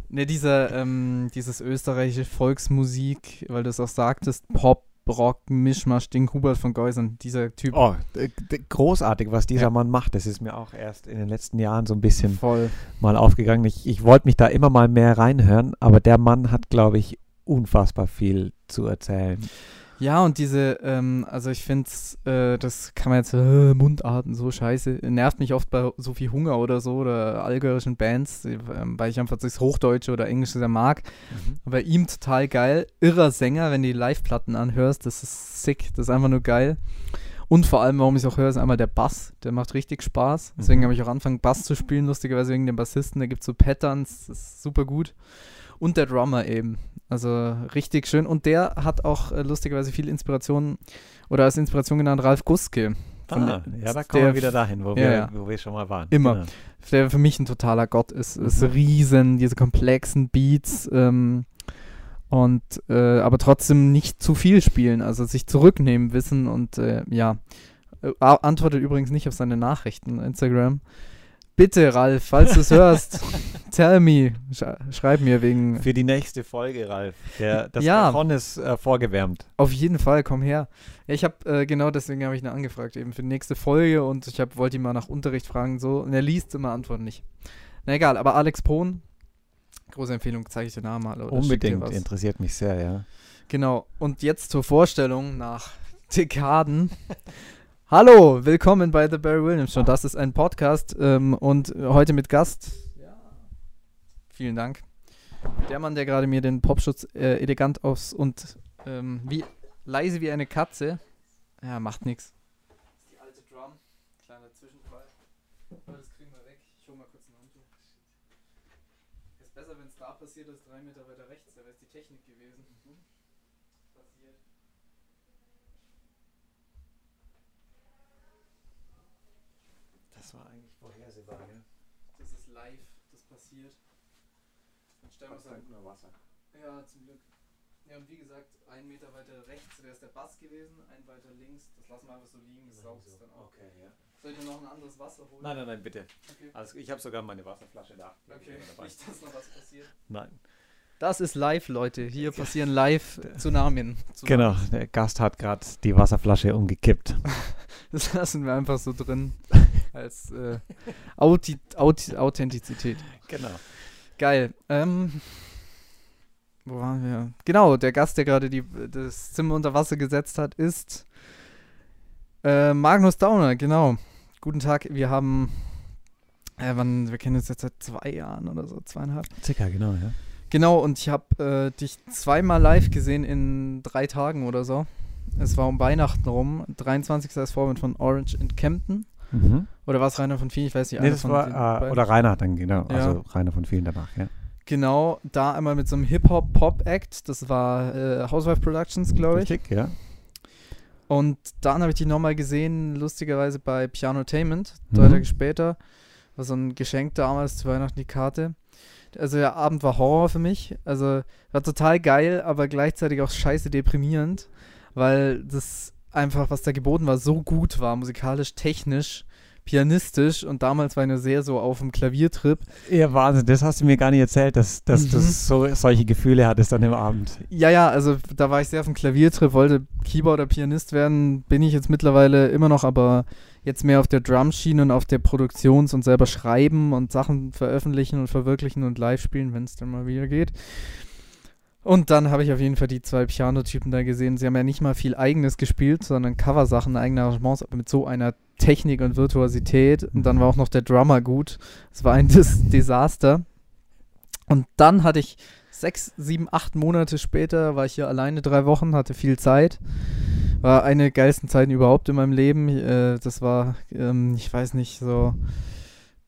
Ne, dieser, ähm, dieses österreichische Volksmusik, weil du es auch sagtest, Pop, Rock, Mischmasch, Ding, Hubert von Geusern, dieser Typ. Oh, großartig, was dieser Ja. Mann macht. Das ist mir auch erst in den letzten Jahren so ein bisschen Voll. mal aufgegangen. Ich, ich wollte mich da immer mal mehr reinhören, aber der Mann hat, glaube ich, unfassbar viel zu erzählen. Ja, und diese, ähm, also ich finde, äh, das kann man jetzt, äh, Mundarten, so scheiße, nervt mich oft bei so viel Hunger oder so oder allgäuerischen Bands, äh, ähm, weil ich einfach das Hochdeutsche oder Englische sehr mag. Bei ihm total geil. Irrer Sänger, wenn du die Live-Platten anhörst, das ist sick, das ist einfach nur geil. Und vor allem, warum ich es auch höre, ist einmal der Bass. Der macht richtig Spaß. Deswegen Mhm. habe ich auch angefangen, Bass zu spielen, lustigerweise wegen dem Bassisten. Da gibt es so Patterns, das ist super gut. Und der Drummer eben. Also richtig schön. Und der hat auch äh, lustigerweise viel Inspiration oder als Inspiration genannt Ralf Guske. Ah, der- ja, da kommen wir der wieder dahin, wo, ja, wir, ja. wo wir schon mal waren. Immer. Genau. der für mich ein totaler Gott ist. Ist Mhm. riesen, diese komplexen Beats ähm, und äh, aber trotzdem nicht zu viel spielen, also sich zurücknehmen wissen und äh, ja. Äh, antwortet übrigens nicht auf seine Nachrichten Instagram. Bitte, Ralf, falls du es [LAUGHS] hörst, tell me, sch schreib mir wegen. Für die nächste Folge, Ralf. Der, das Ja. Ist äh, vorgewärmt. Auf jeden Fall, komm her. Ja, ich habe äh, genau deswegen habe ich ihn angefragt eben für die nächste Folge und ich hab, wollte ihn mal nach Unterricht fragen so und er liest immer Antworten nicht. Na egal, aber Alex Pohn, große Empfehlung, zeige ich dir Namen mal. Unbedingt, interessiert mich sehr, ja. Genau. Und jetzt zur Vorstellung nach Dekaden. Hallo, willkommen bei The Barry Williams Show. Das ist ein Podcast ähm, und heute mit Gast. Vielen Dank. Der Mann, der gerade mir den Popschutz äh, elegant aufs und ähm, wie leise wie eine Katze. Ja, macht nichts. Die alte Drum. Kleiner Zwischenfall. Aber das kriegen wir weg. Ich hole mal kurz ein Handtuch. Ist besser, wenn es da passiert, als drei Meter weiter rechts. Da wäre es die Technik gewesen. Passiert. Das war eigentlich vorhersehbar, gell? Das ist live, das passiert. Dann stellen wir es halt. nur Wasser. Ja, zum Glück. Ja, und wie gesagt, ein Meter weiter rechts wäre es der Bass gewesen, ein weiter links. Das lassen wir einfach so liegen, das saugt es dann auch. Okay, ja. Soll ich dir noch ein anderes Wasser holen? Nein, nein, nein, bitte. Okay. Also ich habe sogar meine Wasserflasche da. Okay, nicht, dass noch was passiert. Nein. Das ist live, Leute. Hier passieren live [LAUGHS] Tsunamien. Genau, der Gast hat gerade die Wasserflasche umgekippt. [LAUGHS] Das lassen wir einfach so drin. [LAUGHS] Als äh, Authi Authi Authentizität. Genau. Geil. Ähm, wo waren wir? Genau, der Gast, der gerade die- das Zimmer unter Wasser gesetzt hat, ist äh, Magnus Dauner. Genau. Guten Tag. Wir haben Äh, wann, wir kennen uns jetzt seit zwei Jahren oder so, zweieinhalb. Circa, genau, ja. Genau, und ich habe äh, dich zweimal live gesehen in drei Tagen oder so. Es war um Weihnachten rum. 23. als Vorbild von Orange in Kempten. Mhm. Oder war es Rainer von vielen? Ich weiß nicht. Nee, das war, äh, oder Rainer dann, genau. Ja. Also Rainer von vielen danach, ja. Genau, da einmal mit so einem Hip-Hop-Pop-Act. Das war äh, Housewife Productions, glaube ich. Richtig, ja. Und dann habe ich die nochmal gesehen, lustigerweise bei Pianotainment, Mhm. drei Tage später. War so ein Geschenk damals zu Weihnachten die Karte. Also der Abend war Horror für mich. Also war total geil, aber gleichzeitig auch scheiße deprimierend, weil das einfach, was da geboten war, so gut war, musikalisch, technisch, pianistisch und damals war ich nur sehr so auf dem Klaviertrip. Ja, Wahnsinn, das hast du mir gar nicht erzählt, dass, dass Mhm. du so, solche Gefühle hattest dann im Abend. Ja, ja, also da war ich sehr auf dem Klaviertrip, wollte Keyboarder, Pianist werden, bin ich jetzt mittlerweile immer noch, aber jetzt mehr auf der Drumschiene und auf der Produktions- und selber schreiben und Sachen veröffentlichen und verwirklichen und live spielen, wenn es dann mal wieder geht. Und dann habe ich auf jeden Fall die zwei Pianotypen da gesehen. Sie haben ja nicht mal viel eigenes gespielt, sondern Coversachen, eigene Arrangements, aber mit so einer Technik und Virtuosität. Und dann war auch noch der Drummer gut. Es war ein Des Desaster. Und dann hatte ich sechs, sieben, acht Monate später, war ich hier alleine drei Wochen, hatte viel Zeit. War eine der geilsten Zeiten überhaupt in meinem Leben. Äh, das war, ähm, ich weiß nicht, so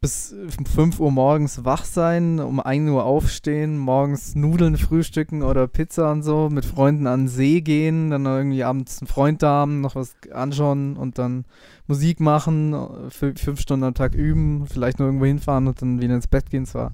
bis 5 Uhr morgens wach sein, um 1 Uhr aufstehen, morgens Nudeln frühstücken oder Pizza und so, mit Freunden an den See gehen, dann irgendwie abends einen Freund da haben, noch was anschauen und dann Musik machen, fü- fünf Stunden am Tag üben, vielleicht nur irgendwo hinfahren und dann wieder ins Bett gehen. Es war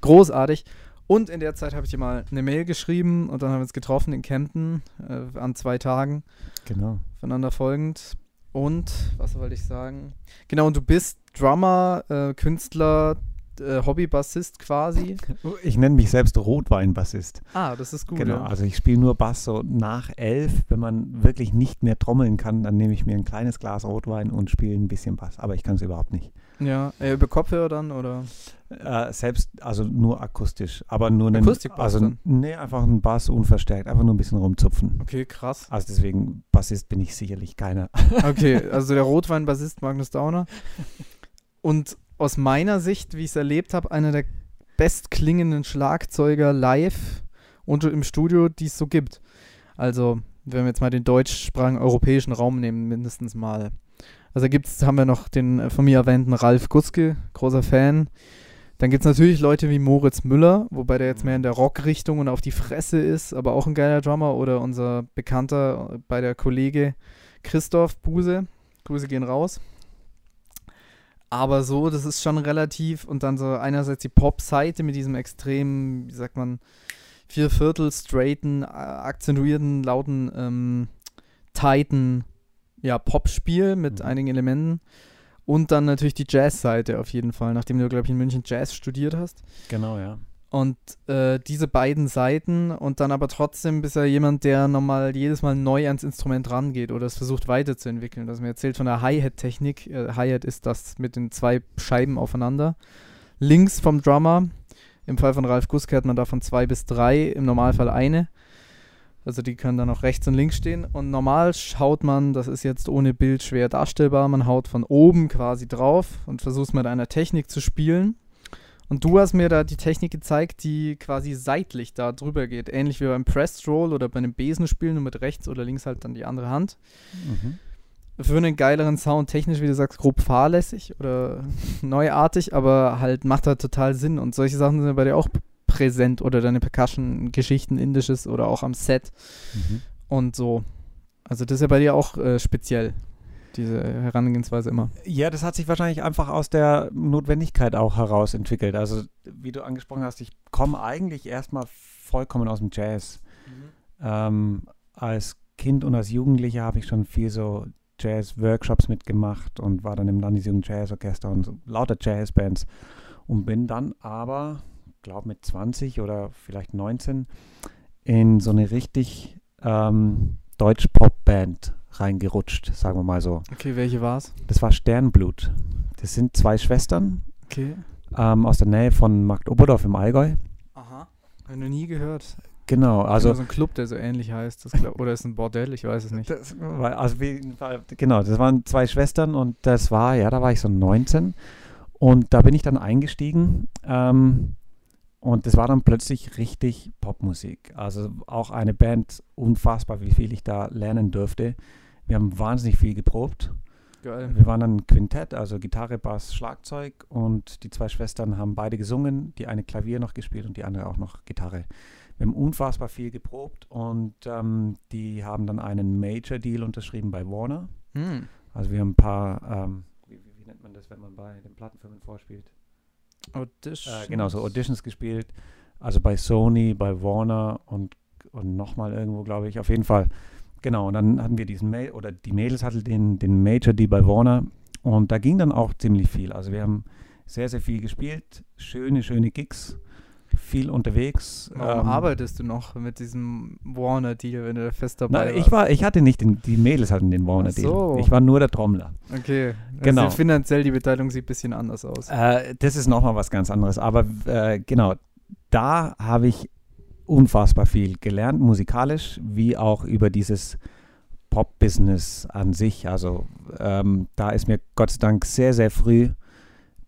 großartig. Und in der Zeit habe ich dir mal eine Mail geschrieben und dann haben wir uns getroffen in Kempten äh, an zwei Tagen Genau. voneinander folgend. Und, was wollte ich sagen? Genau, und du bist Drummer, äh, Künstler, äh, Hobbybassist quasi. [LAUGHS] Ich nenne mich selbst Rotweinbassist. Ah, das ist gut. Genau, ja. also ich spiele nur Bass so nach elf. Wenn man wirklich nicht mehr trommeln kann, dann nehme ich mir ein kleines Glas Rotwein und spiele ein bisschen Bass. Aber ich kann es überhaupt nicht. Ja, äh, über Kopfhörer dann oder? Äh, selbst, also nur akustisch, aber nur einen, Akustikbass also dann? nee, einfach ein Bass unverstärkt, einfach nur ein bisschen rumzupfen. Okay, krass. Also deswegen Bassist bin ich sicherlich keiner. Okay, also der [LAUGHS] Rotweinbassist Magnus Dauner. [LAUGHS] Und aus meiner Sicht, wie ich es erlebt habe, einer der bestklingenden Schlagzeuger live und im Studio, die es so gibt. Also, wenn wir jetzt mal den deutschsprachigen europäischen Raum nehmen, mindestens mal. Also gibt's, haben wir noch den äh, von mir erwähnten Ralf Gutzke, großer Fan. Dann gibt es natürlich Leute wie Moritz Müller, wobei der jetzt mehr in der Rockrichtung und auf die Fresse ist, aber auch ein geiler Drummer. Oder unser Bekannter äh, bei der Kollege Christoph Buse. Grüße gehen raus. Aber so, das ist schon relativ. Und dann so einerseits die Pop-Seite mit diesem extrem, wie sagt man, Vierviertel straighten, äh, akzentuierten, lauten, ähm, tighten, ja, Pop-Spiel mit Mhm. einigen Elementen. Und dann natürlich die Jazz-Seite auf jeden Fall, nachdem du, glaube ich, in München Jazz studiert hast. Genau, ja. Und äh, diese beiden Seiten und dann aber trotzdem bist ja jemand, der nochmal jedes Mal neu ans Instrument rangeht oder es versucht weiterzuentwickeln. Das mir erzählt von der Hi-Hat-Technik. Äh, Hi-Hat ist das mit den zwei Scheiben aufeinander. Links vom Drummer, im Fall von Ralf Guske hat man davon zwei bis drei, im Normalfall eine. Also die können dann auch rechts und links stehen. Und normal schaut man, das ist jetzt ohne Bild schwer darstellbar, man haut von oben quasi drauf und versucht mit einer Technik zu spielen. Und du hast mir da die Technik gezeigt, die quasi seitlich da drüber geht. Ähnlich wie beim Pressed Roll oder bei einem Besenspiel, nur mit rechts oder links halt dann die andere Hand. Mhm. Für einen geileren Sound, technisch, wie du sagst, grob fahrlässig oder [LAUGHS] neuartig, aber halt macht halt total Sinn. Und solche Sachen sind ja bei dir auch präsent oder deine Percussion-Geschichten, indisches oder auch am Set Mhm. und so. Also das ist ja bei dir auch äh, speziell, diese Herangehensweise immer. Ja, das hat sich wahrscheinlich einfach aus der Notwendigkeit auch heraus entwickelt. Also, wie du angesprochen hast, ich komme eigentlich erstmal vollkommen aus dem Jazz. Ähm, als Kind und als Jugendlicher habe ich schon viel so Jazz-Workshops mitgemacht und war dann im Landesjugend Jazzorchester und so lauter Jazzbands und bin dann aber, glaube mit 20 oder vielleicht 19 in so eine richtig ähm, Deutsch-Pop-Band reingerutscht, sagen wir mal so. Okay, welche war's? Das war Sternblut. Das sind zwei Schwestern Okay. ähm, aus der Nähe von Markt Oberdorf im Allgäu. Aha. Hab ich noch nie gehört. Genau, Also also so ein Club, der so ähnlich heißt. Glaub, oder ist ein Bordell, ich weiß es nicht. Das war, also Fall, genau, das waren zwei Schwestern und das war, ja, da war ich so 19 Und da bin ich dann eingestiegen. Ähm, und das war dann plötzlich richtig Popmusik. Also auch eine Band, unfassbar, wie viel ich da lernen durfte. Wir haben wahnsinnig viel geprobt. Geil. Wir waren dann ein Quintett, also Gitarre, Bass, Schlagzeug und die zwei Schwestern haben beide gesungen, die eine Klavier noch gespielt und die andere auch noch Gitarre. Wir haben unfassbar viel geprobt und ähm, die haben dann einen Major Deal unterschrieben bei Warner. Hm. Also wir haben ein paar, ähm, wie, wie, nennt man das, wenn man bei den Plattenfirmen vorspielt? Audition. Äh, genau, so Auditions gespielt. Also bei Sony, bei Warner und, und nochmal irgendwo, glaube ich. Auf jeden Fall. Genau, und dann hatten wir diesen Mail, oder die Mädels hatten den, den Major D bei Warner. Und da ging dann auch ziemlich viel. Also wir haben sehr, sehr viel gespielt. Schöne, schöne Gigs. Viel unterwegs. Warum Ähm, arbeitest du noch mit diesem Warner-Deal, wenn du da fest dabei Nein, ich warst? war, ich hatte nicht den, die Mädels hatten den Warner Ach so. Deal. Ich war nur der Trommler. Okay. Genau. Also finanziell die Beteiligung sieht ein bisschen anders aus. Äh, das ist nochmal was ganz anderes. Aber äh, genau, da habe ich unfassbar viel gelernt, musikalisch, wie auch über dieses Pop-Business an sich. Also ähm, da ist mir Gott sei Dank sehr, sehr früh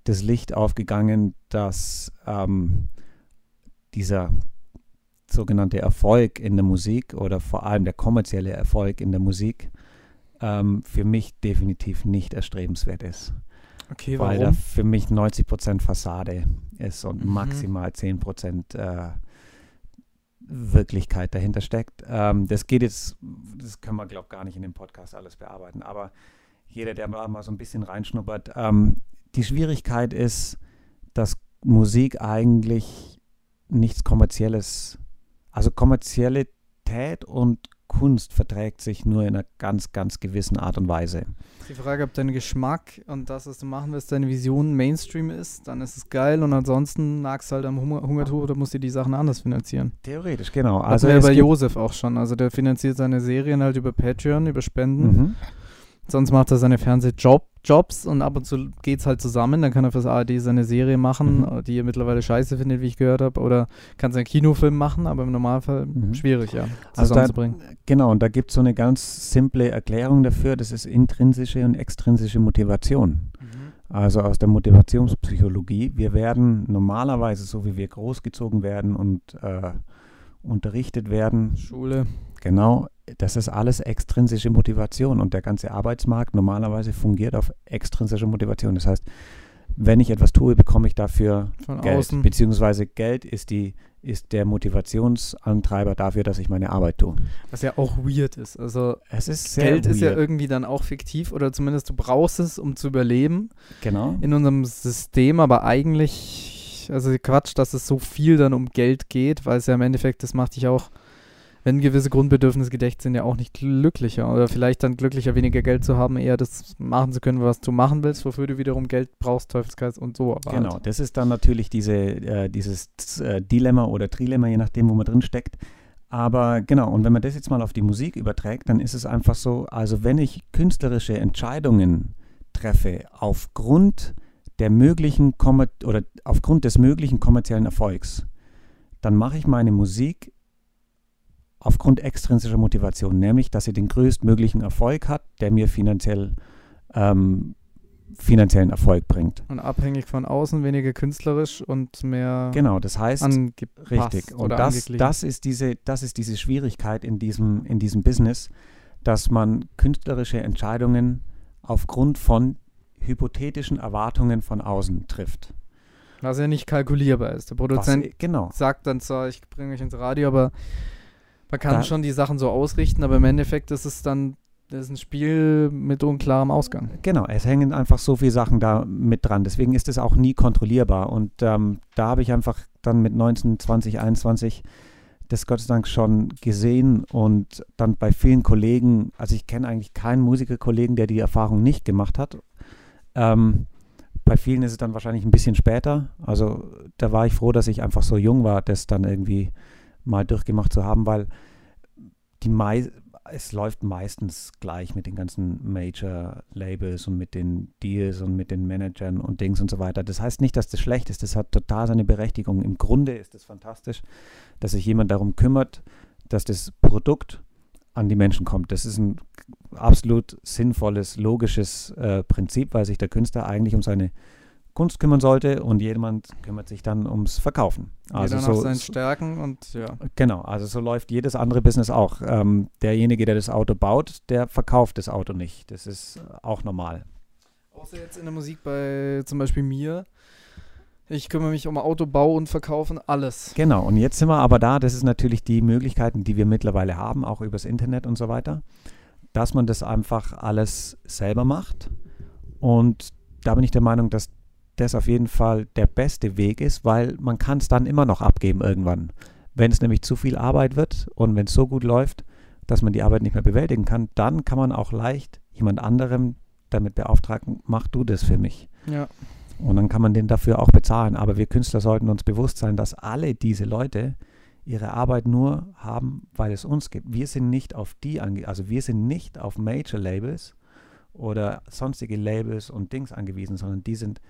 das Licht aufgegangen, dass ähm, dieser sogenannte Erfolg in der Musik oder vor allem der kommerzielle Erfolg in der Musik ähm, für mich definitiv nicht erstrebenswert ist Okay, weil da für mich 90% Fassade ist und Mhm. maximal 10% äh, Wirklichkeit dahinter steckt. Ähm, das geht jetzt, das können wir, glaube ich, gar nicht in dem Podcast alles bearbeiten, aber jeder, der mal, so ein bisschen reinschnuppert, ähm, die Schwierigkeit ist, dass Musik eigentlich nichts Kommerzielles, also Kommerzialität und Kunst verträgt sich nur in einer ganz, ganz gewissen Art und Weise. Die Frage, ob dein Geschmack und das, was du machen willst, deine Vision Mainstream ist, dann ist es geil und ansonsten nagst du halt am Hunger Hungertuch oder musst dir die Sachen anders finanzieren. Theoretisch, genau. Also ja bei Josef auch schon. Also der finanziert seine Serien halt über Patreon, über Spenden. Mhm. Sonst macht er seine Fernsehjobs und ab und zu geht's halt zusammen. Dann kann er fürs ARD seine Serie machen, Mhm. die er mittlerweile scheiße findet, wie ich gehört habe. Oder kann seinen Kinofilm machen, aber im Normalfall Mhm. schwierig, ja, Also da- zusammenzubringen. Genau, und da gibt es so eine ganz simple Erklärung dafür, das ist intrinsische und extrinsische Motivation. Also aus der Motivationspsychologie. Wir werden normalerweise, so wie wir großgezogen werden und äh, unterrichtet werden, Schule. genau, das ist alles extrinsische Motivation und der ganze Arbeitsmarkt normalerweise fungiert auf extrinsische Motivation. Das heißt, wenn ich etwas tue, bekomme ich dafür Von Geld, außen. beziehungsweise Geld ist, die, ist der Motivationsantreiber dafür, dass ich meine Arbeit tue. Was ja auch weird ist. Also Es ist Geld ist ja weird. irgendwie dann auch fiktiv oder zumindest du brauchst es, um zu überleben Genau. in unserem System, aber eigentlich, also Quatsch, dass es so viel dann um Geld geht, weil es ja im Endeffekt, das macht dich auch, wenn gewisse Grundbedürfnisse gedeckt sind, ja auch nicht glücklicher oder vielleicht dann glücklicher, weniger Geld zu haben, eher das machen zu können, was du machen willst, wofür du wiederum Geld brauchst, Teufelskreis und so. Genau, Halt. das ist dann natürlich diese, äh, dieses äh, Dilemma oder Trilemma, je nachdem, wo man drin steckt. Aber genau, und wenn man das jetzt mal auf die Musik überträgt, dann ist es einfach so, also wenn ich künstlerische Entscheidungen treffe aufgrund der möglichen Kommer oder aufgrund des möglichen kommerziellen Erfolgs, dann mache ich meine Musik aufgrund extrinsischer Motivation, nämlich dass sie den größtmöglichen Erfolg hat, der mir finanziell ähm, finanziellen Erfolg bringt. Und abhängig von außen, weniger künstlerisch und mehr Genau, das heißt, richtig. Und das, das, ist diese, das ist diese Schwierigkeit in diesem, in diesem Business, dass man künstlerische Entscheidungen aufgrund von hypothetischen Erwartungen von außen trifft. Was ja nicht kalkulierbar ist. Der Was, Produzent genau. sagt dann zwar, ich bringe euch ins Radio, aber man kann Da- schon die Sachen so ausrichten, aber im Endeffekt ist es dann das ist ein Spiel mit unklarem Ausgang. Genau, es hängen einfach so viele Sachen da mit dran. Deswegen ist es auch nie kontrollierbar. Und ähm, da habe ich einfach dann mit 19, 20, 21 das Gott sei Dank schon gesehen und dann bei vielen Kollegen, also ich kenne eigentlich keinen Musikerkollegen, der die Erfahrung nicht gemacht hat. Ähm, bei vielen ist es dann wahrscheinlich ein bisschen später. Also da war ich froh, dass ich einfach so jung war, das dann irgendwie mal durchgemacht zu haben, weil die mei es läuft meistens gleich mit den ganzen Major-Labels und mit den Deals und mit den Managern und Dings und so weiter. Das heißt nicht, dass das schlecht ist. Das hat total seine Berechtigung. Im Grunde ist es fantastisch, dass sich jemand darum kümmert, dass das Produkt an die Menschen kommt. Das ist ein absolut sinnvolles, logisches äh, Prinzip, weil sich der Künstler eigentlich um seine Kunst kümmern sollte und jemand kümmert sich dann ums Verkaufen. Also Jeder nach so, seinen Stärken und ja. Genau, also so läuft jedes andere Business auch. Ähm, derjenige, der das Auto baut, der verkauft das Auto nicht. Das ist auch normal. Außer jetzt in der Musik bei zum Beispiel mir. Ich kümmere mich um Autobau und Verkaufen, alles. Genau, und jetzt sind wir aber da, das ist natürlich die Möglichkeiten, die wir mittlerweile haben, auch übers Internet und so weiter, dass man das einfach alles selber macht. Und da bin ich der Meinung, dass das auf jeden Fall der beste Weg ist, weil man kann es dann immer noch abgeben irgendwann. Wenn es nämlich zu viel Arbeit wird und wenn es so gut läuft, dass man die Arbeit nicht mehr bewältigen kann, dann kann man auch leicht jemand anderem damit beauftragen, mach du das für mich. Ja. Und dann kann man den dafür auch bezahlen. Aber wir Künstler sollten uns bewusst sein, dass alle diese Leute ihre Arbeit nur haben, weil es uns gibt. Wir sind nicht auf die ange also wir sind nicht auf Major Labels oder sonstige Labels und Dings angewiesen, sondern die sind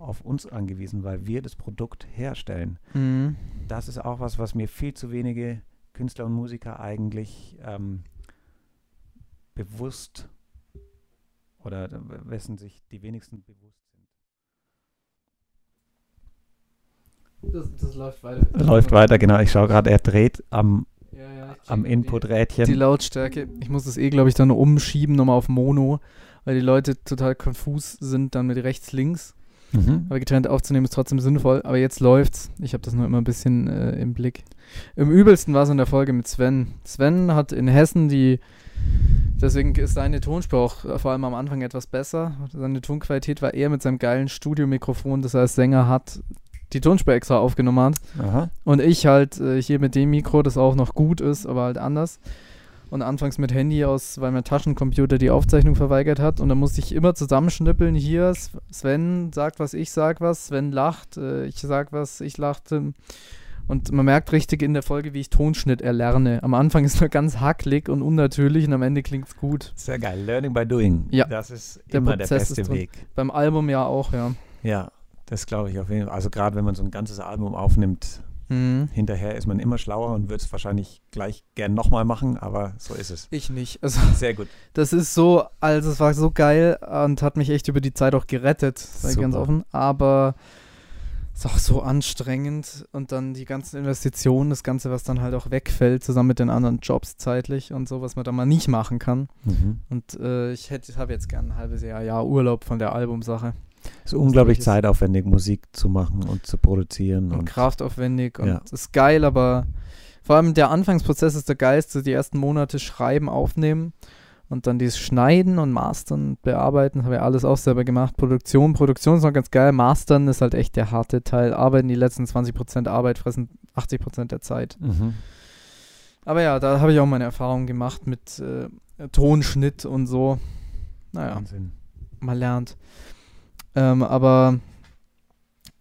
auf uns angewiesen, weil wir das Produkt herstellen. Mhm. Das ist auch was, was mir viel zu wenige Künstler und Musiker eigentlich ähm, bewusst oder wessen sich die wenigsten bewusst Das, das läuft weiter. Läuft weiter, genau. Ich schaue gerade, er dreht am, ja, ja, am Input-Rädchen. Die, die Lautstärke. Ich muss das eh, glaube ich, dann umschieben, nochmal auf Mono, weil die Leute total konfus sind dann mit rechts, links. Mhm. Aber getrennt aufzunehmen ist trotzdem sinnvoll. Aber jetzt läuft's. Ich habe das nur immer ein bisschen äh, im Blick. Im übelsten war es in der Folge mit Sven. Sven hat in Hessen die. Deswegen ist seine Tonspur auch äh, vor allem am Anfang etwas besser. Seine Tonqualität war eher mit seinem geilen Studiomikrofon, das er als Sänger hat, die Tonspur extra aufgenommen hat. Aha. Und ich halt äh, hier mit dem Mikro, das auch noch gut ist, aber halt anders. Und anfangs mit Handy aus, weil mein Taschencomputer die Aufzeichnung verweigert hat. Und dann musste ich immer zusammenschnippeln. Hier, Sven sagt was, ich sag was. Sven lacht, äh, ich sag was, ich lachte. Und man merkt richtig in der Folge, wie ich Tonschnitt erlerne. Am Anfang ist er ganz hacklig und unnatürlich und am Ende klingt es gut. Sehr geil. Learning by doing. Ja. Das ist der immer Prozess der beste Weg. Beim Album ja auch, ja. Ja. Das glaube ich auf jeden Fall. Also gerade wenn man so ein ganzes Album aufnimmt, mhm. hinterher ist man immer schlauer und wird es wahrscheinlich gleich gern nochmal machen, aber so ist es. Ich nicht. Also, Sehr gut. Das ist so, also es war so geil und hat mich echt über die Zeit auch gerettet, sei ganz offen. Aber es ist auch so anstrengend und dann die ganzen Investitionen, das Ganze, was dann halt auch wegfällt, zusammen mit den anderen Jobs zeitlich und so, was man da mal nicht machen kann. Mhm. Und äh, ich hätte, habe jetzt gern ein halbes Jahr, Jahr Urlaub von der Albumsache. Es ist unglaublich zeitaufwendig, Musik zu machen und zu produzieren. Und, und kraftaufwendig und ja. ist geil, aber vor allem der Anfangsprozess ist der geilste. Die ersten Monate schreiben, aufnehmen und dann dieses Schneiden und Mastern, Bearbeiten, habe ich alles auch selber gemacht. Produktion, Produktion ist noch ganz geil. Mastern ist halt echt der harte Teil. Arbeiten, die letzten 20% Arbeit fressen 80% der Zeit. Mhm. Aber ja, da habe ich auch meine Erfahrungen gemacht mit äh, Tonschnitt und so. Naja, Wahnsinn. man lernt. Ähm, aber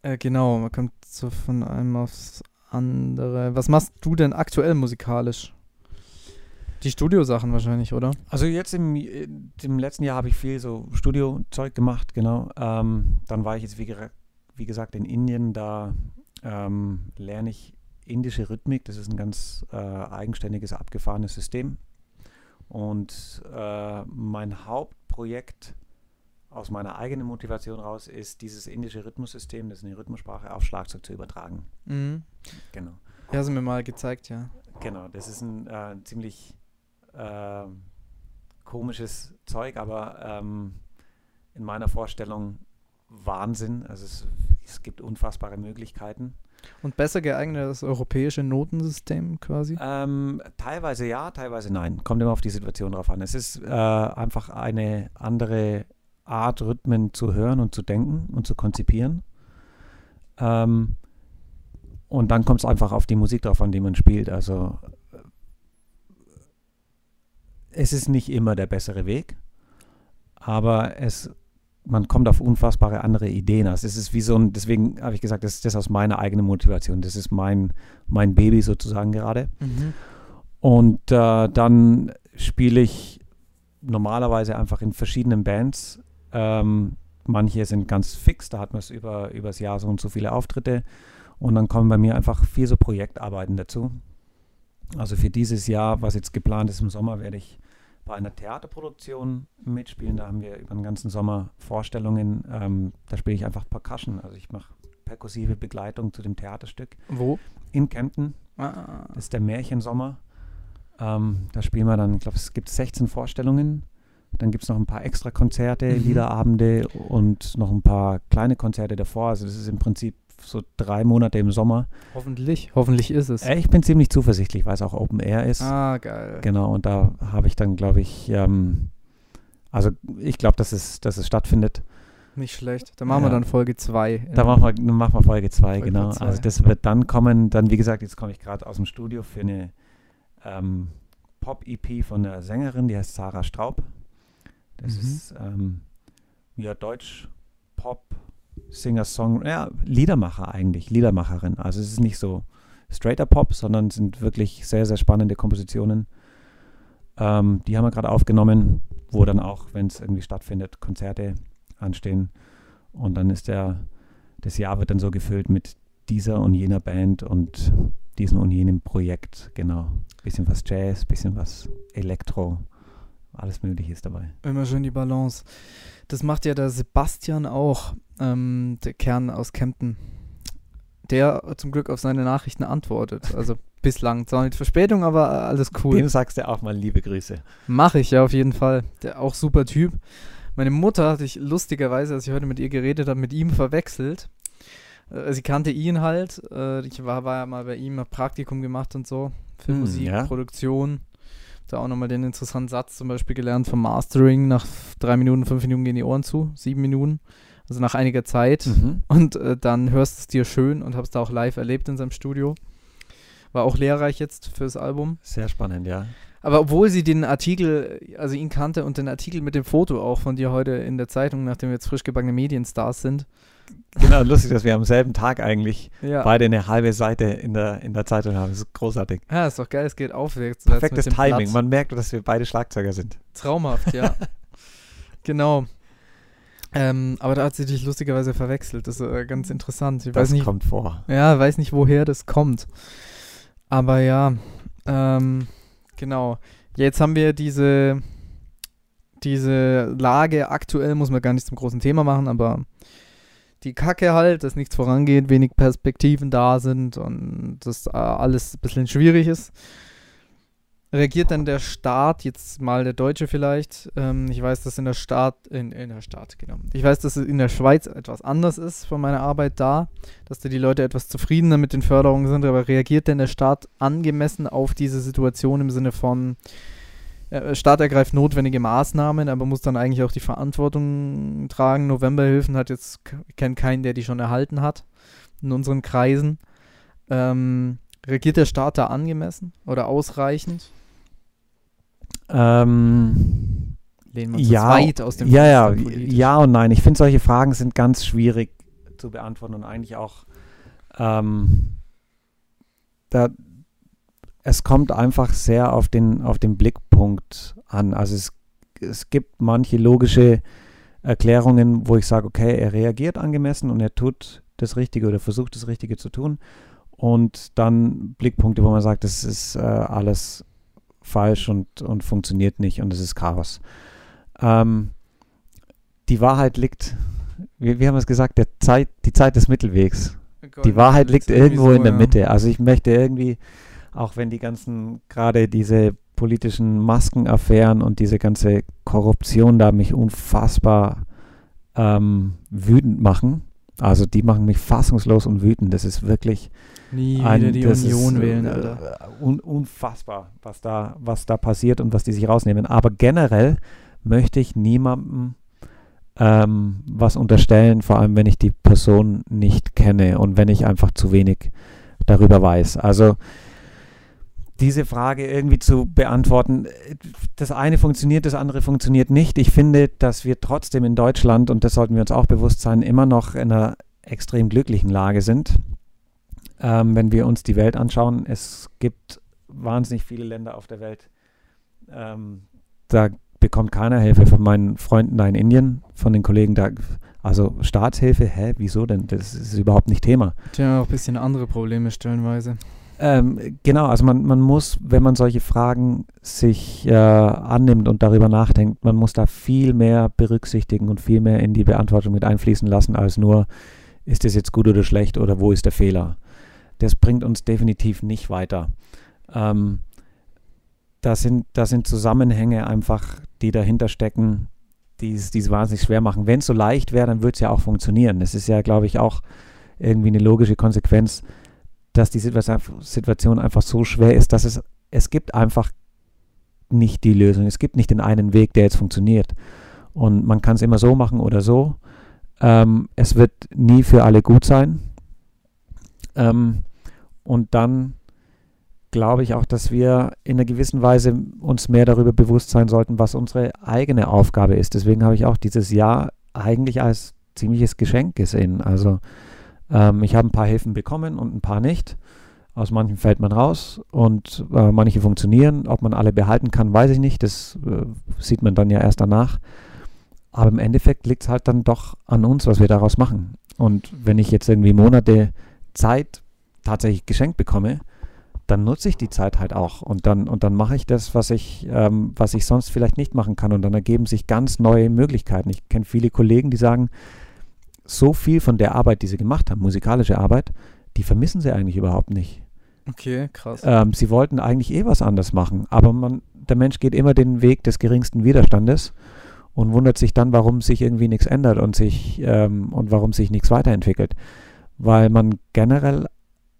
äh, genau, man kommt so von einem aufs andere. Was machst du denn aktuell musikalisch? Die Studiosachen wahrscheinlich, oder? Also jetzt im, im letzten Jahr habe ich viel so Studiozeug gemacht, genau. Ähm, dann war ich jetzt, wie, wie, gesagt, in Indien. Da ähm, lerne ich indische Rhythmik. Das ist ein ganz äh, eigenständiges, abgefahrenes System. Und äh, mein Hauptprojekt aus meiner eigenen Motivation raus ist, dieses indische Rhythmussystem, das ist eine Rhythmussprache, auf Schlagzeug zu übertragen. Mhm. Genau. Ja, du mir mal gezeigt, ja. Genau, das ist ein äh, ziemlich äh, komisches Zeug, aber ähm, in meiner Vorstellung Wahnsinn. Also es, es gibt unfassbare Möglichkeiten. Und besser geeignet das europäische Notensystem quasi? Ähm, teilweise ja, teilweise nein. Kommt immer auf die Situation drauf an. Es ist äh, einfach eine andere Art, Rhythmen zu hören und zu denken und zu konzipieren. Ähm, und dann kommt es einfach auf die Musik drauf an, die man spielt. Also es ist nicht immer der bessere Weg, aber es, man kommt auf unfassbare andere Ideen. Also es ist wie so ein, deswegen habe ich gesagt, das ist das aus meiner eigenen Motivation. Das ist mein, mein Baby sozusagen gerade. Mhm. Und äh, dann spiele ich normalerweise einfach in verschiedenen Bands ähm, manche sind ganz fix, da hat man es über das Jahr so und so viele Auftritte. Und dann kommen bei mir einfach vier so Projektarbeiten dazu. Also für dieses Jahr, was jetzt geplant ist im Sommer, werde ich bei einer Theaterproduktion mitspielen. Da haben wir über den ganzen Sommer Vorstellungen. Ähm, da spiele ich einfach Percussion. Also ich mache perkussive Begleitung zu dem Theaterstück. Wo? In Kempten. Ah. Das ist der Märchensommer. Ähm, da spielen wir dann, ich glaube, es gibt 16 Vorstellungen. Dann gibt es noch ein paar extra Konzerte, Mhm. Liederabende und noch ein paar kleine Konzerte davor. Also das ist im Prinzip so drei Monate im Sommer. Hoffentlich. Hoffentlich ist es. Äh, ich bin ziemlich zuversichtlich, weil es auch Open Air ist. Ah, geil. Genau, und da habe ich dann, glaube ich, ähm, also ich glaube, dass es, dass es stattfindet. Nicht schlecht. Dann machen wir Ja. dann Folge 2. Da machen wir, dann machen wir Folge 2, Folge genau. zwei. Also das wird dann kommen, dann wie gesagt, jetzt komme ich gerade aus dem Studio für eine ähm, Pop-EP von der Sängerin, die heißt Sarah Straub. Das Mhm. ist ähm, ja Deutsch, Pop, Singer, Song, ja, Liedermacher eigentlich, Liedermacherin. Also es ist nicht so straighter Pop, sondern es sind wirklich sehr, sehr spannende Kompositionen. Ähm, die haben wir gerade aufgenommen, wo dann auch, wenn es irgendwie stattfindet, Konzerte anstehen. Und dann ist der, das Jahr wird dann so gefüllt mit dieser und jener Band und diesem und jenem Projekt, genau. Bisschen was Jazz, bisschen was Elektro, alles Mögliche ist dabei. Immer schön die Balance. Das macht ja der Sebastian auch, ähm, der Kern aus Kempten. Der zum Glück auf seine Nachrichten antwortet. Also [LAUGHS] bislang. Zwar mit Verspätung, aber äh, alles cool. Dem sagst du auch mal liebe Grüße. Mache ich ja auf jeden Fall. Der auch super Typ. Meine Mutter hatte ich lustigerweise, als ich heute mit ihr geredet habe, mit ihm verwechselt. Äh, Sie kannte ihn halt. Äh, Ich war, war ja mal bei ihm, hab Praktikum gemacht und so. Für Hm, Musik, ja. Produktion. Da auch nochmal den interessanten Satz zum Beispiel gelernt vom Mastering. Nach drei Minuten, fünf Minuten gehen die Ohren zu. Sieben Minuten. Also nach einiger Zeit. Mhm. Und äh, dann hörst du es dir schön und hab's da auch live erlebt in seinem Studio. War auch lehrreich jetzt fürs Album. Sehr spannend, ja. Aber obwohl sie den Artikel, also ihn kannte und den Artikel mit dem Foto auch von dir heute in der Zeitung, nachdem wir jetzt frisch gebackene Medienstars sind. Genau, lustig, dass wir am selben Tag eigentlich Ja. beide eine halbe Seite in der, in der Zeitung haben. Das ist großartig. Ja, ist doch geil, es geht aufwärts. Perfektes Timing. Blatt. Man merkt, dass wir beide Schlagzeuger sind. Traumhaft, ja. [LAUGHS] genau. Ähm, aber da hat sie dich lustigerweise verwechselt. Das ist äh, ganz interessant. Ich Das weiß nicht, kommt vor. Ja, weiß nicht, woher das kommt. Aber ja, ähm, genau. Jetzt haben wir diese, diese Lage aktuell, muss man gar nicht zum großen Thema machen, aber die Kacke halt, dass nichts vorangeht, wenig Perspektiven da sind und das äh, alles ein bisschen schwierig ist. Reagiert dann der Staat, jetzt mal der Deutsche vielleicht, ähm, ich weiß, dass in der Staat, in, in der Staat, genau. Ich weiß, dass es in der Schweiz etwas anders ist von meiner Arbeit da, dass da die Leute etwas zufriedener mit den Förderungen sind, aber reagiert denn der Staat angemessen auf diese Situation im Sinne von, Staat ergreift notwendige Maßnahmen, aber muss dann eigentlich auch die Verantwortung tragen. Novemberhilfen hat jetzt, ich kenne keinen, der die schon erhalten hat in unseren Kreisen. Ähm, reagiert der Staat da angemessen oder ausreichend? Ähm, Lehnen wir uns ja, weit aus dem ja, ja, ja und nein. Ich finde, solche Fragen sind ganz schwierig zu beantworten und eigentlich auch, ähm, da, es kommt einfach sehr auf den, auf den Blickpunkt an. Also es, es gibt manche logische Erklärungen, wo ich sage, okay, er reagiert angemessen und er tut das Richtige oder versucht das Richtige zu tun. Und dann Blickpunkte, wo man sagt, das ist äh, alles falsch und, und funktioniert nicht und es ist Chaos. Ähm, die Wahrheit liegt, wie, wie haben wir es gesagt, der Zeit, die Zeit des Mittelwegs. Die Wahrheit liegt irgendwo so, in der ja. Mitte. Also ich möchte irgendwie, auch wenn die ganzen, gerade diese politischen Maskenaffären und diese ganze Korruption da mich unfassbar ähm, wütend machen. Also die machen mich fassungslos und wütend. Das ist wirklich Nie ein- wieder die Union ist, wählen, äh, Alter. Un, unfassbar, was da, was da passiert und was die sich rausnehmen. Aber generell möchte ich niemandem ähm, was unterstellen, vor allem wenn ich die Person nicht kenne und wenn ich einfach zu wenig darüber weiß. Also diese Frage irgendwie zu beantworten, das eine funktioniert, das andere funktioniert nicht. Ich finde, dass wir trotzdem in Deutschland, und das sollten wir uns auch bewusst sein, immer noch in einer extrem glücklichen Lage sind. Ähm, wenn wir uns die Welt anschauen, es gibt wahnsinnig viele Länder auf der Welt, ähm, da bekommt keiner Hilfe von meinen Freunden da in Indien, von den Kollegen da. Also Staatshilfe, hä, wieso denn? Das ist überhaupt nicht Thema. Haben auch ein bisschen andere Probleme stellenweise. Ähm, genau, also man, man muss, wenn man solche Fragen sich äh, annimmt und darüber nachdenkt, man muss da viel mehr berücksichtigen und viel mehr in die Beantwortung mit einfließen lassen, als nur, ist das jetzt gut oder schlecht oder wo ist der Fehler. Das bringt uns definitiv nicht weiter. Ähm, da, sind, da sind Zusammenhänge einfach, die dahinter stecken, die es wahnsinnig schwer machen. Wenn es so leicht wäre, dann würde es ja auch funktionieren. Das ist ja, glaube ich, auch irgendwie eine logische Konsequenz dass die Situation einfach so schwer ist, dass es, es gibt einfach nicht die Lösung. Es gibt nicht den einen Weg, der jetzt funktioniert. Und man kann es immer so machen oder so. Ähm, es wird nie für alle gut sein. Ähm, und dann glaube ich auch, dass wir in einer gewissen Weise uns mehr darüber bewusst sein sollten, was unsere eigene Aufgabe ist. Deswegen habe ich auch dieses Jahr eigentlich als ziemliches Geschenk gesehen. Also ähm, ich habe ein paar Hilfen bekommen und ein paar nicht. Aus manchen fällt man raus und äh, manche funktionieren. Ob man alle behalten kann, weiß ich nicht. Das äh, sieht man dann ja erst danach. Aber im Endeffekt liegt es halt dann doch an uns, was wir daraus machen. Und wenn ich jetzt irgendwie Monate Zeit tatsächlich geschenkt bekomme, dann nutze ich die Zeit halt auch und dann und dann mache ich das, was ich ähm, was ich sonst vielleicht nicht machen kann und dann ergeben sich ganz neue Möglichkeiten. Ich kenne viele Kollegen, die sagen, so viel von der Arbeit, die sie gemacht haben, musikalische Arbeit, die vermissen sie eigentlich überhaupt nicht. Okay, krass. Ähm, sie wollten eigentlich eh was anders machen, aber man, der Mensch geht immer den Weg des geringsten Widerstandes und wundert sich dann, warum sich irgendwie nichts ändert und sich ähm, und warum sich nichts weiterentwickelt. Weil man generell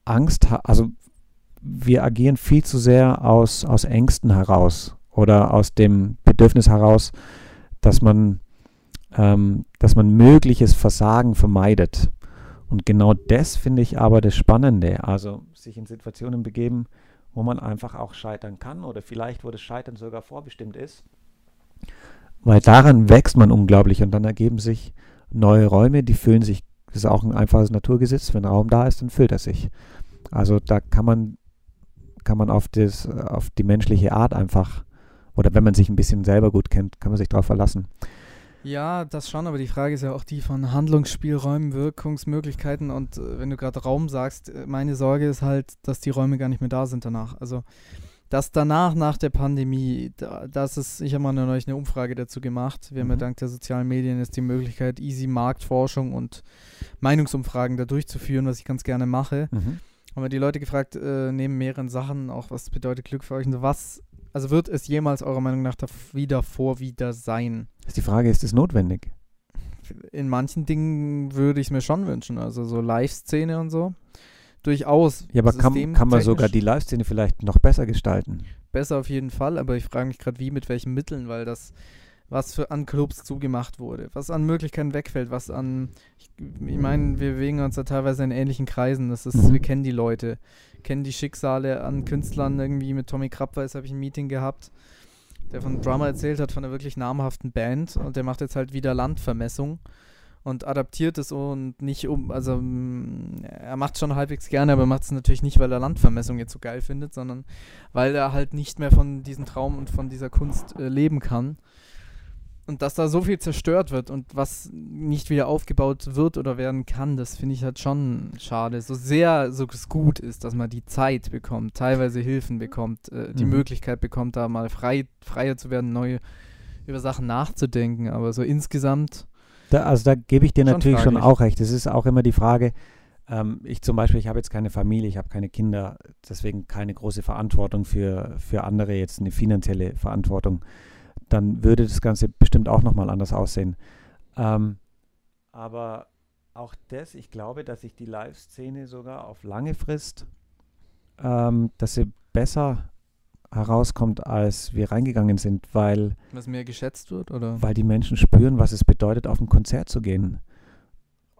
Angst hat, also wir agieren viel zu sehr aus, aus Ängsten heraus oder aus dem Bedürfnis heraus, dass man ähm, dass man mögliches Versagen vermeidet. Und genau das finde ich aber das Spannende. Also sich in Situationen begeben, wo man einfach auch scheitern kann oder vielleicht, wo das Scheitern sogar vorbestimmt ist. Weil daran wächst man unglaublich und dann ergeben sich neue Räume, die füllen sich. Das ist auch ein einfaches Naturgesetz. Wenn Raum da ist, dann füllt er sich. Also da kann man, kann man auf, das, auf die menschliche Art einfach, oder wenn man sich ein bisschen selber gut kennt, kann man sich darauf verlassen. Ja, das schon, aber die Frage ist ja auch die von Handlungsspielräumen, Wirkungsmöglichkeiten und äh, wenn du gerade Raum sagst, äh, meine Sorge ist halt, dass die Räume gar nicht mehr da sind danach. Also, dass danach, nach der Pandemie, da, das ist, ich habe mal neulich eine Umfrage dazu gemacht. Wir mhm. haben ja mhm. dank der sozialen Medien jetzt die Möglichkeit, easy Marktforschung und Meinungsumfragen da durchzuführen, was ich ganz gerne mache. Mhm. Haben wir die Leute gefragt, äh, neben mehreren Sachen, auch was bedeutet Glück für euch und so, was also wird es jemals eurer Meinung nach wieder vor wieder sein? Ist die Frage, ist es notwendig? In manchen Dingen würde ich es mir schon wünschen. Also so Live-Szene und so. Durchaus. Ja, aber kann, kann man sogar die Live-Szene vielleicht noch besser gestalten? Besser auf jeden Fall, aber ich frage mich gerade, wie, mit welchen Mitteln, weil das was für an Clubs zugemacht wurde, was an Möglichkeiten wegfällt, was an, ich, ich meine, wir bewegen uns da teilweise in ähnlichen Kreisen, das ist, mhm. wir kennen die Leute, kennen die Schicksale an Künstlern, irgendwie. Mit Tommy Krabweis habe ich ein Meeting gehabt, der von Drummer erzählt hat, von einer wirklich namhaften Band. Und der macht jetzt halt wieder Landvermessung und adaptiert es und nicht um, also mm, er macht es schon halbwegs gerne, aber macht es natürlich nicht, weil er Landvermessung jetzt so geil findet, sondern weil er halt nicht mehr von diesem Traum und von dieser Kunst äh, leben kann und dass da so viel zerstört wird und was nicht wieder aufgebaut wird oder werden kann, das finde ich halt schon schade. So sehr so es gut ist, dass man die Zeit bekommt, teilweise Hilfen bekommt, äh, die mhm. Möglichkeit bekommt, da mal frei, freier zu werden, neue über Sachen nachzudenken. Aber so insgesamt. Da, also da gebe ich dir natürlich fraglich. schon auch recht. Es ist auch immer die Frage, ähm, ich zum Beispiel, ich habe jetzt keine Familie, ich habe keine Kinder, deswegen keine große Verantwortung für, für andere, jetzt eine finanzielle Verantwortung dann würde das Ganze bestimmt auch nochmal anders aussehen. Ähm, aber auch das, ich glaube, dass sich die Live-Szene sogar auf lange Frist, ähm, dass sie besser herauskommt, als wir reingegangen sind, weil was mehr geschätzt wird oder weil die Menschen spüren, was es bedeutet, auf ein Konzert zu gehen.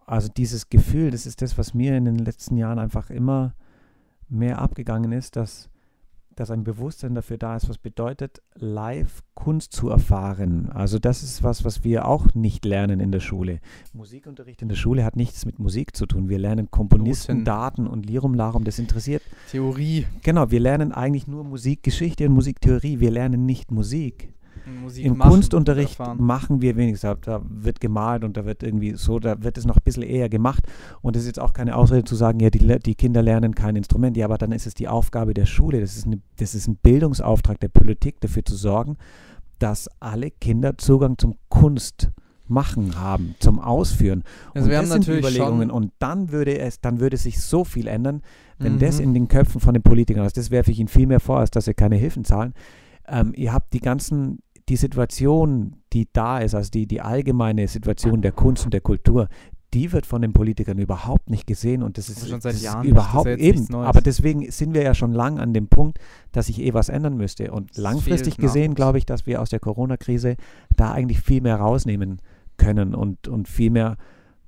Also dieses Gefühl, das ist das, was mir in den letzten Jahren einfach immer mehr abgegangen ist, dass dass ein Bewusstsein dafür da ist, was bedeutet, live Kunst zu erfahren. Also das ist was, was wir auch nicht lernen in der Schule. Musikunterricht in der Schule hat nichts mit Musik zu tun. Wir lernen Komponisten, Noten. Daten und Lirum Larum, das interessiert. Theorie. Genau, wir lernen eigentlich nur Musikgeschichte und Musiktheorie. Wir lernen nicht Musik. Musik Im machen, Kunstunterricht erfahren. machen wir wenigstens. Da, da wird gemalt und da wird irgendwie so, da wird es noch ein bisschen eher gemacht. Und es ist jetzt auch keine Ausrede zu sagen, ja, die, die Kinder lernen kein Instrument. Ja, aber dann ist es die Aufgabe der Schule. Das ist, eine, das ist ein Bildungsauftrag der Politik, dafür zu sorgen, dass alle Kinder Zugang zum Kunst machen haben, zum Ausführen. Also und wir das haben sind natürlich Überlegungen. Und dann würde es, dann würde sich so viel ändern, wenn das Mhm. in den Köpfen von den Politikern ist. Das werfe ich Ihnen viel mehr vor, als dass sie keine Hilfen zahlen. Ähm, ihr habt die ganzen, die Situation, die da ist, also die, die allgemeine Situation der Kunst und der Kultur, die wird von den Politikern überhaupt nicht gesehen und das ist, Aber schon seit das Jahren. Das überhaupt jetzt eben. Aber deswegen sind wir ja schon lang an dem Punkt, dass sich eh was ändern müsste. Und Es langfristig gesehen glaube ich, dass wir aus der Corona-Krise da eigentlich viel mehr rausnehmen können und, und viel mehr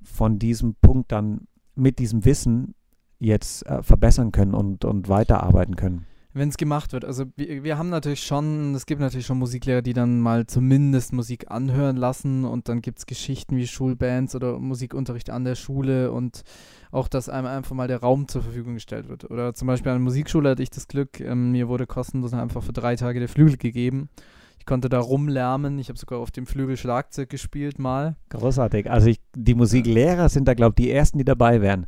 von diesem Punkt dann mit diesem Wissen jetzt äh, verbessern können und, und weiterarbeiten können. Wenn es gemacht wird. Also wir, wir haben natürlich schon, es gibt natürlich schon Musiklehrer, die dann mal zumindest Musik anhören lassen und dann gibt es Geschichten wie Schulbands oder Musikunterricht an der Schule und auch, dass einem einfach mal der Raum zur Verfügung gestellt wird. Oder zum Beispiel an der Musikschule hatte ich das Glück, ähm, mir wurde kostenlos einfach für drei Tage der Flügel gegeben. Ich konnte da rumlärmen, ich habe sogar auf dem Flügel Schlagzeug gespielt mal. Großartig. Also ich, die Musiklehrer sind da, glaube ich, die Ersten, die dabei wären.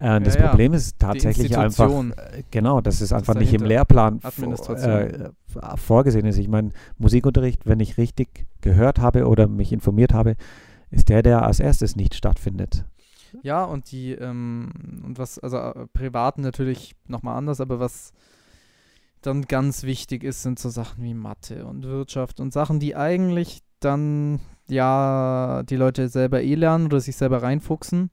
Äh, das Ja, ja. Problem ist tatsächlich einfach, äh, genau, dass es einfach nicht im. Lehrplan äh, vorgesehen ist. Ich meine, Musikunterricht, wenn ich richtig gehört habe oder mich informiert habe, ist der, der als erstes nicht stattfindet. Ja, und die, ähm, und was, also äh, privaten natürlich nochmal anders, aber was dann ganz wichtig ist, sind so Sachen wie Mathe und Wirtschaft und Sachen, die eigentlich dann ja die Leute selber eh lernen oder sich selber reinfuchsen.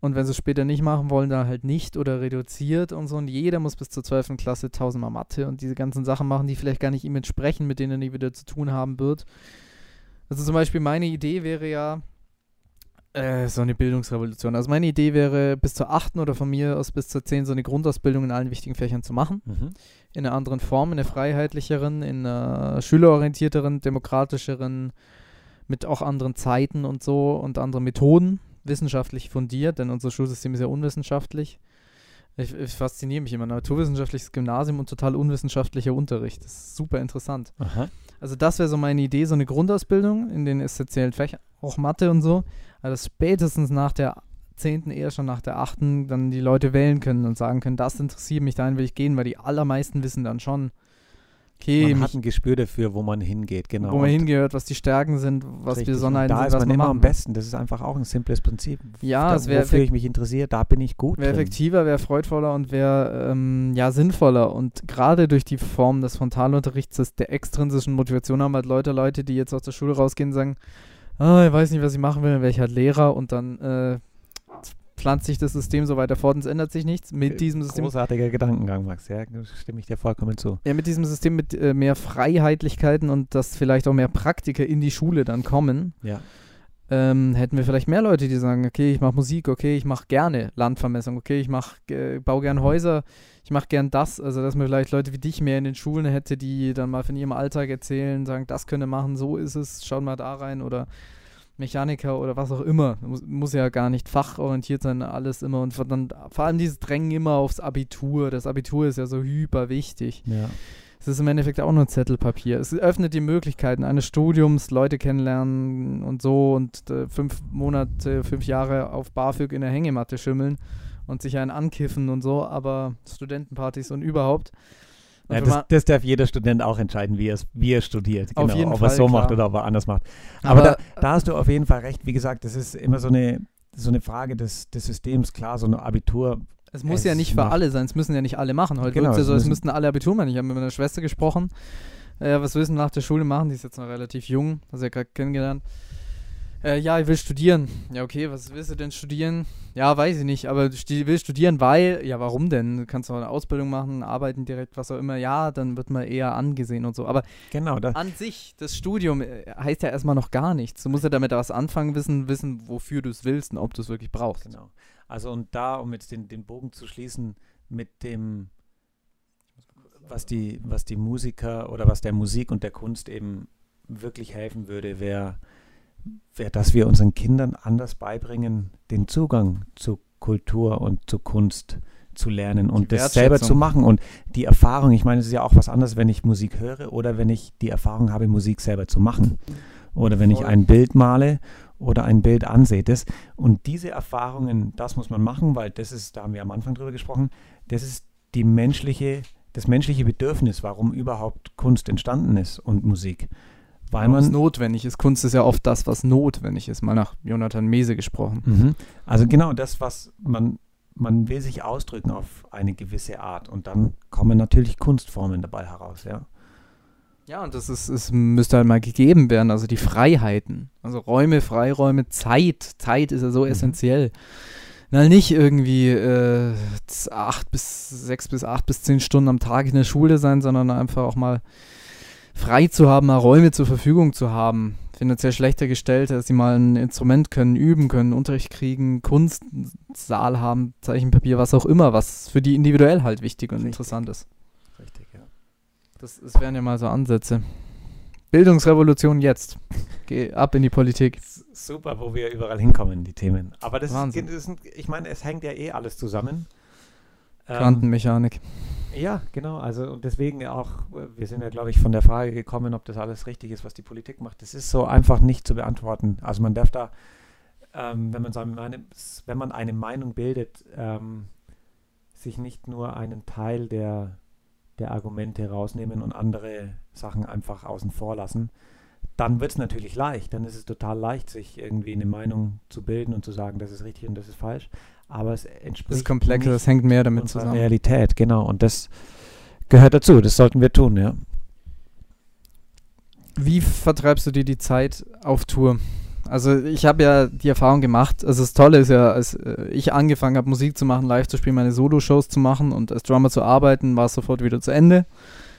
Und wenn sie es später nicht machen wollen, dann halt nicht oder reduziert und so. Und jeder muss bis zur 12. Klasse tausendmal Mathe und diese ganzen Sachen machen, die vielleicht gar nicht ihm entsprechen, mit denen er nie wieder zu tun haben wird. Also zum Beispiel meine Idee wäre ja äh, so eine Bildungsrevolution. Also meine Idee wäre, bis zur 8. oder von mir aus bis zur 10. so eine Grundausbildung in allen wichtigen Fächern zu machen. Mhm. In einer anderen Form, in einer freiheitlicheren, in einer schülerorientierteren, demokratischeren, mit auch anderen Zeiten und so und anderen Methoden, wissenschaftlich fundiert, denn unser Schulsystem ist ja unwissenschaftlich. Ich, ich fasziniere mich immer. Naturwissenschaftliches Gymnasium und total unwissenschaftlicher Unterricht. Das ist super interessant. Aha. Also das wäre so meine Idee, so eine Grundausbildung in den essentiellen Fächern, auch Mathe und so, dass spätestens nach der 10., eher schon nach der 8. dann die Leute wählen können und sagen können, das interessiert mich, dahin will ich gehen, weil die allermeisten wissen dann schon, okay, Man hat ein Gespür dafür, wo man hingeht, genau. wo man hingehört, was die Stärken sind, was Richtig. Besonderheiten da sind, ist was man man immer machen am besten. Das ist einfach auch ein simples Prinzip. Ja, da, es wäre wofür ich mich interessiere, da bin ich gut Wäre effektiver, wäre freudvoller und wäre ähm, ja sinnvoller. Und gerade durch die Form des Frontalunterrichts, der extrinsischen Motivation haben halt Leute, Leute, die jetzt aus der Schule rausgehen und sagen, ah, ich weiß nicht, was ich machen will, dann wäre ich halt Lehrer und dann äh, pflanzt sich das System so weiter fort und es ändert sich nichts. Mit diesem System Großartiger Gedankengang, Max. Ja, stimme ich dir vollkommen zu. ja, mit diesem System mit äh, mehr Freiheitlichkeiten und dass vielleicht auch mehr Praktiker in die Schule dann kommen, Ja. ähm, hätten wir vielleicht mehr Leute, die sagen, okay, ich mache Musik, okay, ich mache gerne Landvermessung, okay, ich mach, äh, baue gern Häuser, ich mache gern das. Also, dass man vielleicht Leute wie dich mehr in den Schulen hätte, die dann mal von ihrem Alltag erzählen, sagen, das könnt ihr machen, so ist es, schaut mal da rein oder Mechaniker oder was auch immer. Muss, muss ja gar nicht fachorientiert sein, alles immer. Und dann vor allem dieses Drängen immer aufs Abitur. Das Abitur ist ja so hyper wichtig. ja. Es ist im Endeffekt auch nur Zettelpapier. Es öffnet die Möglichkeiten eines Studiums, Leute kennenlernen und so und äh, fünf Monate, fünf Jahre auf BAföG in der Hängematte schimmeln und sich einen ankiffen und so, aber Studentenpartys und überhaupt. Ja, das, das darf jeder Student auch entscheiden, wie er wie er studiert. Auf Genau, ob er es so macht klar. oder ob er anders macht. Aber, aber da, da hast du auf jeden Fall recht. Wie gesagt, das ist immer so eine, so eine Frage des, des Systems. Klar, so ein Abitur. es muss es ja nicht für macht- alle sein, es müssen ja nicht alle machen. Heute Genau, es ja so, es müssten alle Abitur machen. Ich habe mit meiner Schwester gesprochen. Äh, was willst du nach der Schule machen? Die ist jetzt noch relativ jung, hast du ja gerade kennengelernt. Äh, ja, ich will studieren. Ja, okay, was willst du denn studieren? Ja, weiß ich nicht, aber ich will studieren, weil, ja, warum denn? Du kannst doch eine Ausbildung machen, arbeiten direkt, was auch immer. Ja, dann wird man eher angesehen und so. Aber Genau, da, an sich, das Studium äh, heißt ja erstmal noch gar nichts. Du musst ja damit was anfangen, wissen, wissen, wofür du es willst und ob du es wirklich brauchst. genau. Also und da, um jetzt den, den Bogen zu schließen mit dem, was die, was die Musiker oder was der Musik und der Kunst eben wirklich helfen würde, wäre, wär, dass wir unseren Kindern anders beibringen, den Zugang zu Kultur und zu Kunst zu lernen und das selber zu machen. Und die Erfahrung, ich meine, es ist ja auch was anderes, wenn ich Musik höre oder wenn ich die Erfahrung habe, Musik selber zu machen. Oder wenn ich Voll. ein Bild male oder ein Bild ansehe. Das, und diese Erfahrungen, das muss man machen, weil das ist, da haben wir am Anfang drüber gesprochen, das ist die menschliche, das menschliche Bedürfnis, warum überhaupt Kunst entstanden ist und Musik. Weil was man notwendig ist. Kunst ist ja oft das, was notwendig ist. Mal nach Jonathan Mese gesprochen. Mhm. Also genau das, was man, man will sich ausdrücken auf eine gewisse Art und dann kommen natürlich Kunstformen dabei heraus, ja. Ja, und das ist, es müsste halt mal gegeben werden, also die Freiheiten. Also Räume, Freiräume, Zeit. Zeit ist ja so Mhm. essentiell. Na, nicht irgendwie äh, acht bis sechs bis acht bis zehn Stunden am Tag in der Schule sein, sondern einfach auch mal frei zu haben, mal Räume zur Verfügung zu haben. Finanziell schlechter gestellt, dass sie mal ein Instrument können, üben können, Unterricht kriegen, Kunstsaal haben, Zeichenpapier, was auch immer, was für die individuell halt wichtig und Richtig. interessant ist. Richtig, ja. Das, das wären ja mal so Ansätze. Bildungsrevolution jetzt. Geh ab in die Politik. Super, wo wir überall hinkommen, die Themen. Aber das Wahnsinn. ist, ich meine, es hängt ja eh alles zusammen. Ähm, Quantenmechanik. Ja, genau. Also und deswegen auch, äh, wir sind ja, glaube ich, von der Frage gekommen, ob das alles richtig ist, was die Politik macht. Das ist so einfach nicht zu beantworten. Also man darf da, ähm, wenn man seine Meinung, wenn man eine Meinung bildet, ähm, sich nicht nur einen Teil der, der Argumente rausnehmen und andere Sachen einfach außen vor lassen. Dann wird es natürlich leicht. Dann ist es total leicht, sich irgendwie eine Meinung zu bilden und zu sagen, das ist richtig und das ist falsch. Aber es entspricht Das ist komplexer, hängt mehr damit zusammen. Realität, genau. Und das gehört dazu. Das sollten wir tun, ja. Wie vertreibst du dir die Zeit auf Tour? Also ich habe ja die Erfahrung gemacht, also das Tolle ist ja, als äh, ich angefangen habe Musik zu machen, live zu spielen, meine Solo-Shows zu machen und als Drummer zu arbeiten, war es sofort wieder zu Ende.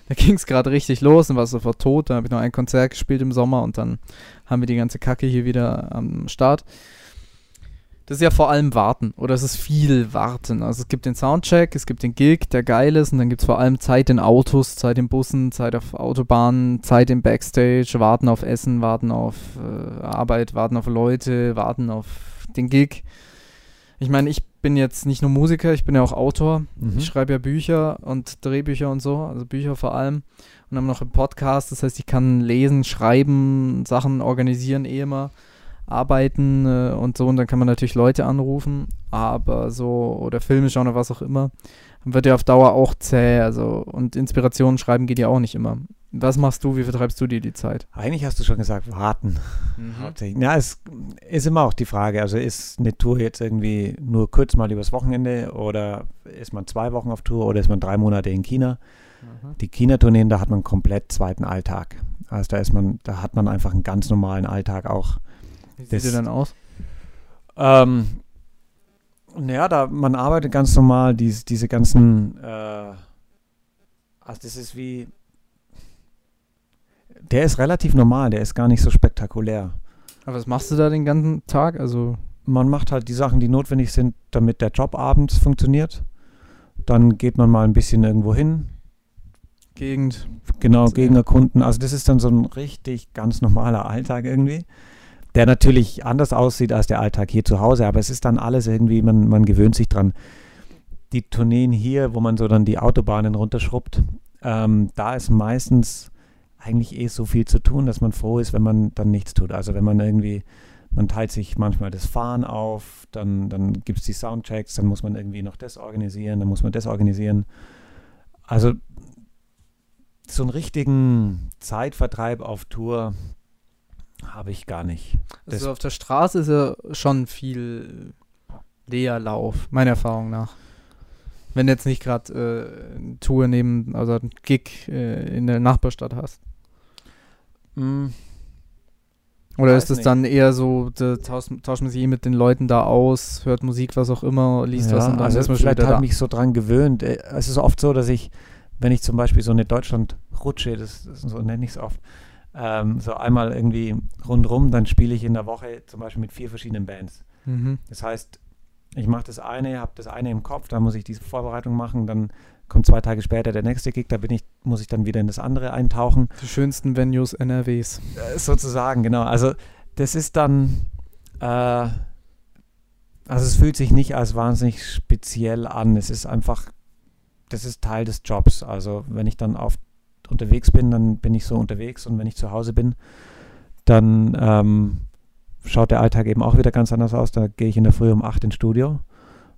Da ging es gerade richtig los und war sofort tot. Dann habe ich noch ein Konzert gespielt im Sommer und dann haben wir die ganze Kacke hier wieder am Start. Das ist ja vor allem Warten oder es ist viel Warten. Also es gibt den Soundcheck, es gibt den Gig, der geil ist und dann gibt es vor allem Zeit in Autos, Zeit in Bussen, Zeit auf Autobahnen, Zeit im Backstage, warten auf Essen, warten auf äh, Arbeit, warten auf Leute, warten auf den Gig. Ich meine, ich bin jetzt nicht nur Musiker, ich bin ja auch Autor. Mhm. Ich schreibe ja Bücher und Drehbücher und so, also Bücher vor allem. Und dann noch einen Podcast, das heißt, ich kann lesen, schreiben, Sachen organisieren, eh immer, arbeiten äh, und so. Und dann kann man natürlich Leute anrufen, aber so, oder Filme schauen oder was auch immer, wird ja auf Dauer auch zäh. Also, und Inspirationen schreiben geht ja auch nicht immer. Was machst du, wie vertreibst du dir die Zeit? Eigentlich hast du schon gesagt, warten. Mhm. Hauptsächlich. Ja, es ist immer auch die Frage. Also ist eine Tour jetzt irgendwie nur kurz mal übers Wochenende oder ist man zwei Wochen auf Tour oder ist man drei Monate in China? Die China-Tourneen, da hat man komplett zweiten Alltag. Also da ist man, da hat man einfach einen ganz normalen Alltag auch. Wie sieht Das- der dann aus? Ähm, naja, da man arbeitet ganz normal, dies, diese ganzen, äh, also das ist wie, der ist relativ normal, der ist gar nicht so spektakulär. Aber was machst du da den ganzen Tag? Also, Man macht halt die Sachen, die notwendig sind, damit der Job abends funktioniert. Dann geht man mal ein bisschen irgendwo hin, Gegend. genau, Ja. gegen Kunden. Also das ist dann so ein richtig ganz normaler Alltag irgendwie, der natürlich anders aussieht als der Alltag hier zu Hause, aber es ist dann alles irgendwie, man, man gewöhnt sich dran. Die Tourneen hier, wo man so dann die Autobahnen runterschrubbt, ähm, da ist meistens eigentlich eh so viel zu tun, dass man froh ist, wenn man dann nichts tut. Also wenn man irgendwie, man teilt sich manchmal das Fahren auf, dann, dann gibt es die Soundchecks, dann muss man irgendwie noch das organisieren, dann muss man das organisieren. Also so einen richtigen Zeitvertreib auf Tour habe ich gar nicht. Das- Also auf der Straße ist ja schon viel Leerlauf, meiner Erfahrung nach. Wenn du jetzt nicht gerade äh, eine Tour neben, also ein Gig äh, in der Nachbarstadt hast. Oder Weiß ist es dann eher so, da tauscht, tauscht man sich eh mit den Leuten da aus, hört Musik, was auch immer, liest ja, was und dann also ist man vielleicht habe ich mich so dran gewöhnt. Äh, Es ist oft so, dass ich, wenn ich zum Beispiel so eine Deutschland-Rutsche, das, das so nenne ich es oft, ähm, so einmal irgendwie rundrum, dann spiele ich in der Woche zum Beispiel mit vier verschiedenen Bands. Mhm. Das heißt, ich mache das eine, habe das eine im Kopf, dann muss ich diese Vorbereitung machen, dann kommt zwei Tage später der nächste Gig, da bin ich, muss ich dann wieder in das andere eintauchen. Die schönsten Venues NRWs. Äh, sozusagen, genau. Also das ist dann, äh, Also es fühlt sich nicht als wahnsinnig speziell an. Es ist einfach, das ist Teil des Jobs. Also wenn ich dann auf, unterwegs bin, dann bin ich so unterwegs und wenn ich zu Hause bin, dann ähm, schaut der Alltag eben auch wieder ganz anders aus. Da gehe ich in der Früh um 8 ins Studio,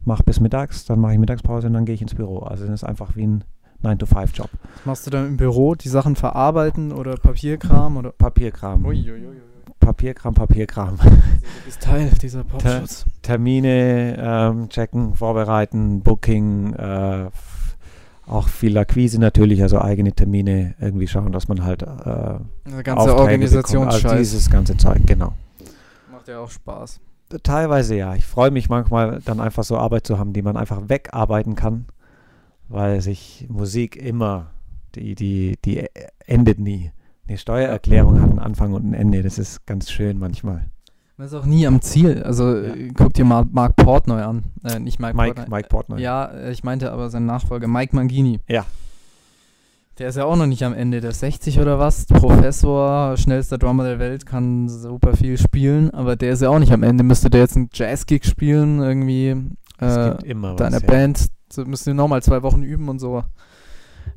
mache bis mittags, dann mache ich Mittagspause und dann gehe ich ins Büro. Also das ist einfach wie ein 9-to-5-Job. Machst du dann im Büro die Sachen verarbeiten oder Papierkram oder? Papierkram. Uiuiui. Papierkram, Papierkram. Also, du bist Teil dieser Popschutz. Termine ähm, checken, vorbereiten, Booking, äh, auch viel Akquise natürlich, also eigene Termine irgendwie schauen, dass man halt äh, Der ganze. Organisationsscheiß. Also dieses ganze Zeug, genau. Macht ja auch Spaß. Teilweise ja. Ich freue mich manchmal dann einfach so Arbeit zu haben, die man einfach wegarbeiten kann, weil sich Musik immer, die, die, die endet nie. Eine Steuererklärung hat einen Anfang und ein Ende. Das ist ganz schön manchmal. Man ist auch nie am Ziel. Also Ja. äh, guck dir mal Mark Portnoy an. Äh, nicht Mike, Mike, Portnoy. Mike Portnoy. Ja, äh, ich meinte aber seinen Nachfolger, Mike Mangini. Ja. Der ist ja auch noch nicht am Ende. Der ist 60 oder was. Professor, schnellster Drummer der Welt, kann super viel spielen, aber der ist ja auch nicht am Ende. Müsste der jetzt einen Jazz-Gig spielen, irgendwie Es äh, gibt immer deine was. ja. Band, so müsst ihr nochmal zwei Wochen üben und so.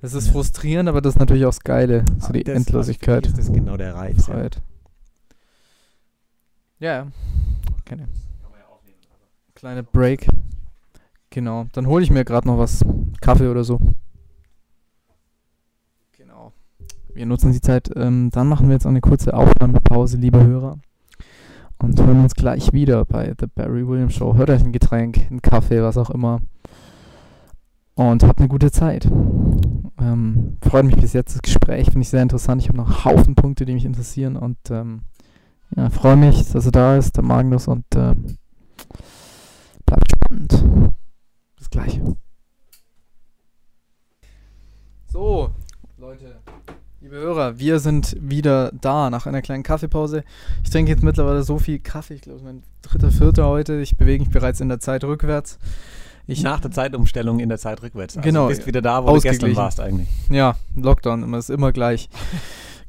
Das ist Ja. frustrierend, aber das ist natürlich auch das Geile. So die Das- Endlosigkeit. Mich ist das genau der Reiz. Freiheit. Ja, ja. Keine. Kleine Break. Genau. Dann hole ich mir gerade noch was. Kaffee oder so. Genau. Wir nutzen die Zeit. Ähm, dann machen wir jetzt eine kurze Aufnahmepause, liebe Hörer. Und hören uns gleich wieder bei The Barry Williams Show. Hört euch ein Getränk, einen Kaffee, was auch immer. Und habt eine gute Zeit. Ähm, freut mich bis jetzt das Gespräch, finde ich sehr interessant. Ich habe noch Haufen Punkte, die mich interessieren und ähm, ja, freue mich, dass er da ist, der Magnus und ähm, bleibt spannend. Bis gleich. So, Leute, liebe Hörer, wir sind wieder da nach einer kleinen Kaffeepause. Ich trinke jetzt mittlerweile so viel Kaffee, ich glaube, es ist mein dritter, vierter heute. Ich bewege mich bereits in der Zeit rückwärts. Ich, Nach der Zeitumstellung in der Zeit rückwärts. Also Genau, Du bist wieder da, wo du gestern warst eigentlich. Ja, Lockdown, immer ist immer gleich.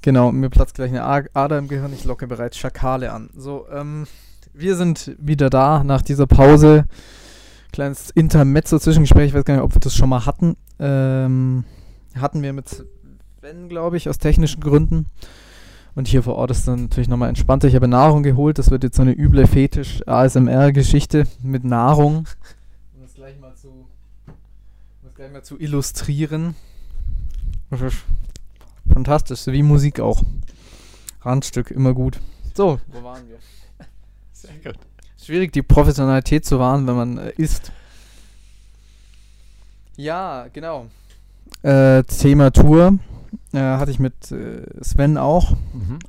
Genau, mir platzt gleich eine Ader im Gehirn, ich locke bereits Schakale an. So, ähm, wir sind wieder da nach dieser Pause. Kleines Intermezzo-Zwischengespräch, ich weiß gar nicht, ob wir das schon mal hatten. Ähm, hatten wir mit Sven, glaube ich, aus technischen Gründen. Und hier vor Ort ist dann natürlich nochmal entspannter. Ich habe Nahrung geholt, das wird jetzt so eine üble Fetisch-ASMR-Geschichte mit Nahrung. Um das gleich mal zu, um das gleich mal zu illustrieren. Fantastisch, so wie Musik auch. Randstück, immer gut. So, wo waren wir? [LAUGHS] Sehr gut. Schwierig, die Professionalität zu wahren, wenn man äh, isst. Ja, genau. Äh, Thema Tour äh, hatte ich mit äh, Sven auch. Mhm.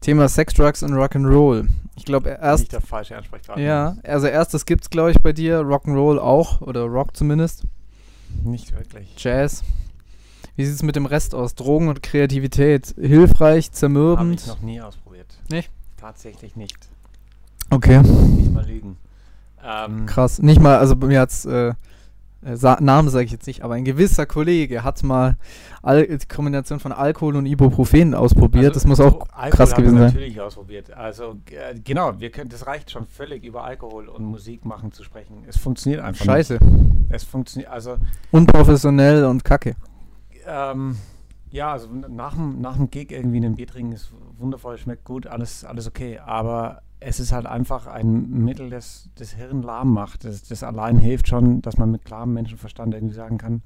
Thema Sex, Drugs und Rock'n'Roll. Ich glaube, Nicht erst. der falsche Ansprechpartner. Ja, also erstes gibt's, glaube ich, bei dir. Rock'n'Roll auch. Oder Rock zumindest. Nicht wirklich. Jazz. Wie sieht es mit dem Rest aus? Drogen und Kreativität. Hilfreich, Habe zermürbend? ich noch nie ausprobiert. Nicht? Tatsächlich nicht. Okay. Nicht mal lügen. Ähm, Krass. Nicht mal, also bei mir hat's, äh, äh, Sa Namen sage ich jetzt nicht, aber ein gewisser Kollege hat mal Al die Kombination von Alkohol und Ibuprofen ausprobiert. also das muss auch Alkohol krass gewesen sein. natürlich ausprobiert. Also äh, genau, wir können, das reicht schon völlig über Alkohol und Musik machen zu sprechen. Es funktioniert einfach Scheiße. nicht. Es funktioniert, also Unprofessionell und kacke. Ähm, ja, also nach dem, nach dem Gig irgendwie ein Bier trinken ist wundervoll, schmeckt gut, alles, alles okay. Aber es ist halt einfach ein Mittel, das das Hirn lahm macht. Das, das allein hilft schon, dass man mit klarem Menschenverstand irgendwie sagen kann,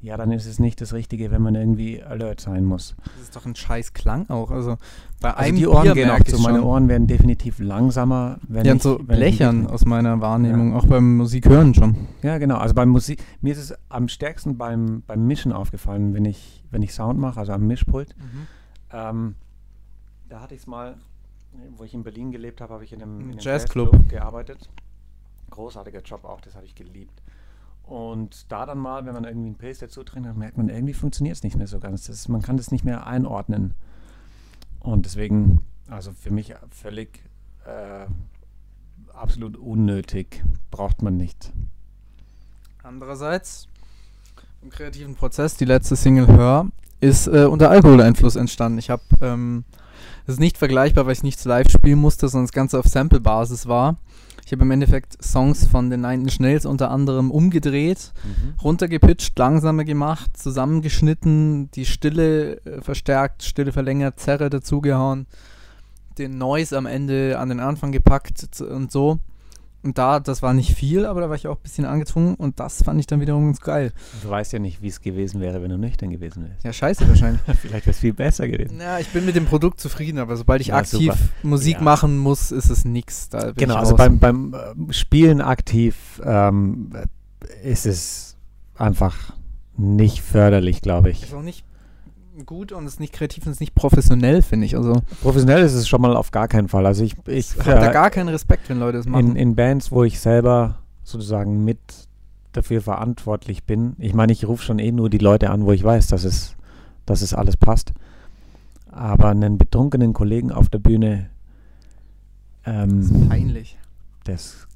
ja, dann ist es nicht das Richtige, wenn man irgendwie alert sein muss. Das ist doch ein scheiß Klang auch. Also bei Also einem die Ohren Bier gehen auch ich's Meine. Ohren werden definitiv langsamer, wenn Ja, ich so wenn ich blechern trinke. aus meiner Wahrnehmung, auch beim Musik hören schon. Ja, genau. Also beim Musik, mir ist es am stärksten beim, beim Mischen aufgefallen, wenn ich, wenn ich Sound mache, also am Mischpult. Ähm, da hatte ich es mal, wo ich in Berlin gelebt habe, habe ich in einem, in einem Jazzclub. gearbeitet. Großartiger Job auch, das habe ich geliebt. Und da dann mal, wenn man irgendwie einen Pilz dazu trinkt, dann merkt man, irgendwie funktioniert es nicht mehr so ganz. Das man kann das nicht mehr einordnen. Und deswegen, also für mich völlig äh, absolut unnötig, braucht man nicht. Andererseits, im kreativen Prozess, die letzte Single Hör, ist äh, unter Alkoholeinfluss entstanden. Ich habe ähm, ist nicht vergleichbar, weil ich nichts live spielen musste, sondern das Ganze auf Sample-Basis war. Ich habe im Endeffekt Songs von den Nine Inch Nails unter anderem umgedreht, Mhm. runtergepitcht, langsamer gemacht, zusammengeschnitten, die Stille äh, verstärkt, Stille verlängert, Zerre dazugehauen, den Noise am Ende an den Anfang gepackt und so. Und da, das war nicht viel, aber da war ich auch ein bisschen angezwungen und das fand ich dann wiederum ganz geil. Du weißt ja nicht, wie es gewesen wäre, wenn du nüchtern gewesen wärst. Ja, scheiße wahrscheinlich. [LAUGHS] Vielleicht wäre es viel besser gewesen. Ja, ich bin mit dem Produkt zufrieden, aber sobald ich Ja, aktiv super. Musik Ja. machen muss, ist es nix. Da Genau, ich also beim, beim ähm, Spielen aktiv ähm, ist es einfach nicht förderlich, glaube ich. ist auch nicht gut und ist nicht kreativ und ist nicht professionell, finde ich. Also Professionell ist es schon mal auf gar keinen Fall. Also ich, ich habe da äh, gar keinen Respekt, wenn Leute das machen. in, in Bands, wo ich selber sozusagen mit dafür verantwortlich bin. Ich meine, ich rufe schon eh nur die Leute an, wo ich weiß, dass es, dass es alles passt. Aber einen betrunkenen Kollegen auf der Bühne, das ist ähm, peinlich. das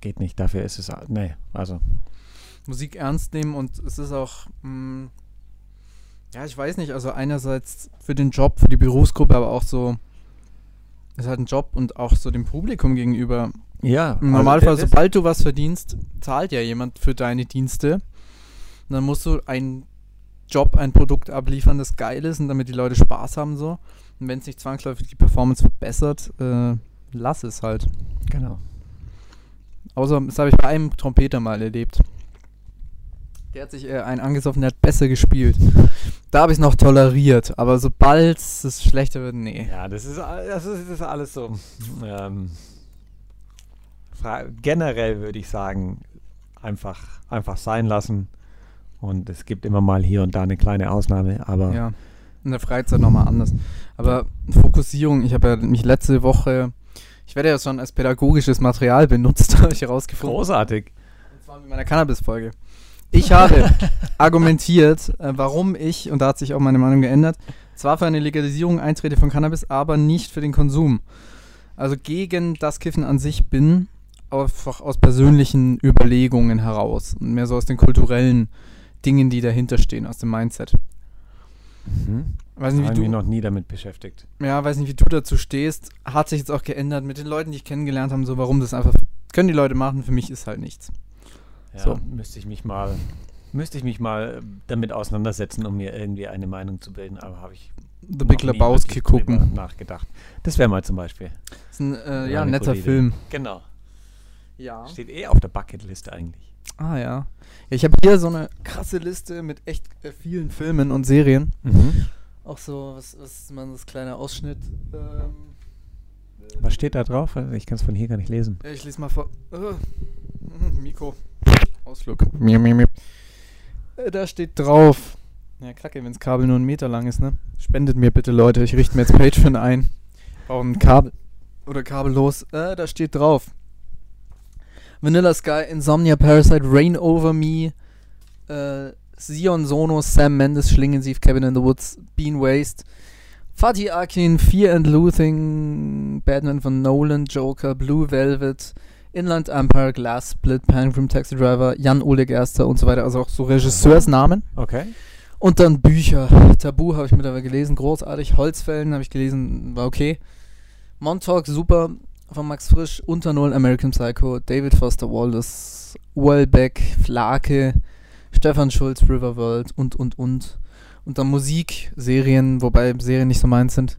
geht nicht. Dafür ist es, nee, also Musik ernst nehmen und es ist auch, mh, ja, ich weiß nicht, also einerseits für den Job, für die Berufsgruppe, aber auch so, ist halt ein Job und auch so dem Publikum gegenüber. ja. Im Normalfall, also, sobald du was verdienst, zahlt ja jemand für deine Dienste. Und dann musst du einen Job, ein Produkt abliefern, das geil ist und damit die Leute Spaß haben so. Und wenn es nicht zwangsläufig die Performance verbessert, äh, lass es halt. Genau. Außer, das habe ich bei einem Trompeter mal erlebt. Der hat sich äh, einen angesoffen, der hat besser gespielt. Da habe ich es noch toleriert, aber sobald es schlechter wird, nee. Ja, das ist, das ist, das ist alles so. Ähm, generell würde ich sagen, einfach, einfach sein lassen. Und es gibt immer mal hier und da eine kleine Ausnahme, aber Ja, in der Freizeit nochmal anders. Aber Fokussierung, ich habe ja mich letzte Woche, ich werde ja schon als pädagogisches Material benutzt, [LAUGHS] habe ich herausgefunden. großartig. Und zwar mit meiner Cannabis-Folge. Ich habe [LAUGHS] argumentiert, äh, warum ich, und da hat sich auch meine Meinung geändert, zwar für eine Legalisierung eintrete von Cannabis, aber nicht für den Konsum. Also gegen das Kiffen an sich bin, einfach aus persönlichen Überlegungen heraus. Und mehr so aus den kulturellen Dingen, die dahinter stehen, aus dem Mindset. Mhm. Weiß nicht, wie mich du, noch nie damit beschäftigt. ja, weiß nicht, wie du dazu stehst. Hat sich jetzt auch geändert mit den Leuten, die ich kennengelernt habe, so warum das einfach, können die Leute machen, für mich ist halt nichts. Ja, So. müsste ich mich mal, müsste ich mich mal damit auseinandersetzen, um mir irgendwie eine Meinung zu bilden. Aber habe ich The Big Lebowski gucken. nachgedacht. Das wäre mal zum Beispiel. Das ist ein, äh, Ja, eine netter Idee. Film. Genau. Ja. Steht eh auf der Bucketliste eigentlich. Ah ja. ja ich habe hier so eine krasse Liste mit echt äh, vielen Filmen und Serien. Mhm. Auch so, was, was ist mal das kleine Ausschnitt? Ähm, Was steht da drauf? Ich kann es von hier gar nicht lesen. ja, ich lese mal vor. Äh, mhm, [LAUGHS] Mikro. Ausflug. Äh, da steht drauf. Ja, kacke, wenn das Kabel nur einen Meter lang ist, ne? Spendet mir bitte, Leute. Ich richte mir jetzt Patreon ein. Brauche ein Kabel. Oder kabellos. Äh, da steht drauf. Vanilla Sky, Insomnia, Parasite, Rain Over Me, äh, Sion Sono, Sam Mendes, Schlingensief, Cabin in the Woods, Bean Waste, Fatih Akin, Fear and Loathing, Batman von Nolan, Joker, Blue Velvet, Inland Empire, Glass Split, Panic Taxi Driver, Jan-Ole Gerster und so weiter. Also auch so Regisseursnamen. Okay. Und dann Bücher. Tabu habe ich mittlerweile gelesen, großartig. Holzfällen habe ich gelesen, war okay. Montauk, super, von Max Frisch, Unter Null, American Psycho, David Foster Wallace, Uelbeck, Flake, Stefan Schulz, Riverworld und, und, und. Und dann Musik, Serien, wobei Serien nicht so meins sind.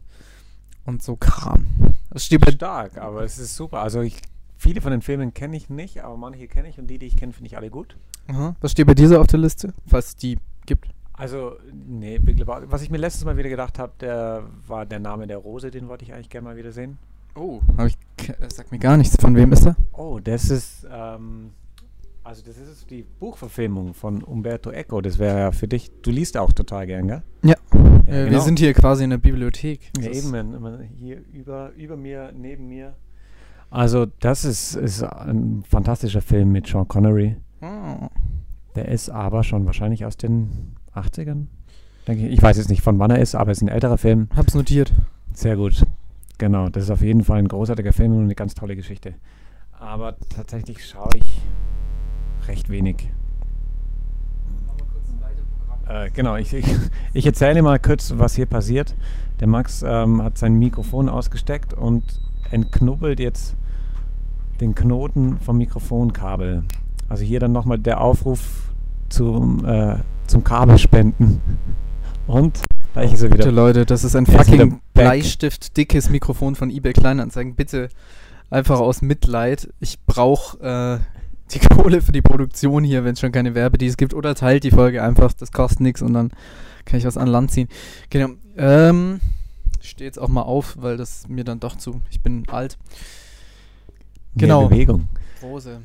Und so Kram. Das steht bei Stark, aber es ist super. Also ich, viele von den Filmen kenne ich nicht, aber manche kenne ich und die, die ich kenne, finde ich alle gut. Aha. Was steht bei dir so auf der Liste? Falls es die gibt. Also, nee. Was ich mir letztes Mal wieder gedacht habe, der war der Name der Rose, den wollte ich eigentlich gerne mal wieder sehen. Oh. Hab ich, äh, sag mir gar nichts. Von wem ist er? Oh, das ist, ähm, also das ist die Buchverfilmung von Umberto Eco. Das wäre ja für dich, du liest auch total gern, gell? Ja. Ja, Äh, genau. Wir sind hier quasi in der Bibliothek. Ja, eben, hier über, über mir, neben mir. Also das ist, ist ein fantastischer Film mit Sean Connery. Oh. Der ist aber schon wahrscheinlich aus den 80ern. Denke ich. ich weiß jetzt nicht, von wann er ist, aber es ist ein älterer Film. Hab's notiert. Sehr gut. Genau, das ist auf jeden Fall ein großartiger Film und eine ganz tolle Geschichte. Aber tatsächlich schaue ich recht wenig. Äh, genau, ich, ich, [LAUGHS] ich erzähle mal kurz, was hier passiert. Der Max ähm, hat sein Mikrofon ausgesteckt und entknubbelt jetzt den Knoten vom Mikrofonkabel. Also hier dann nochmal der Aufruf zum, äh, zum Kabelspenden. [LAUGHS] Und gleich ist er wieder. Bitte Leute, das ist ein fucking Bleistift dickes Mikrofon von eBay Kleinanzeigen. Bitte einfach aus Mitleid. Ich brauche äh, die [LAUGHS] Kohle für die Produktion hier, wenn es schon keine Werbedienst gibt. Oder teilt die Folge einfach, das kostet nichts und dann kann ich was an Land ziehen. Genau. Ähm, stehe jetzt auch mal auf, weil das mir dann doch zu. Ich bin alt. Genau. Mehr Bewegung. Rose.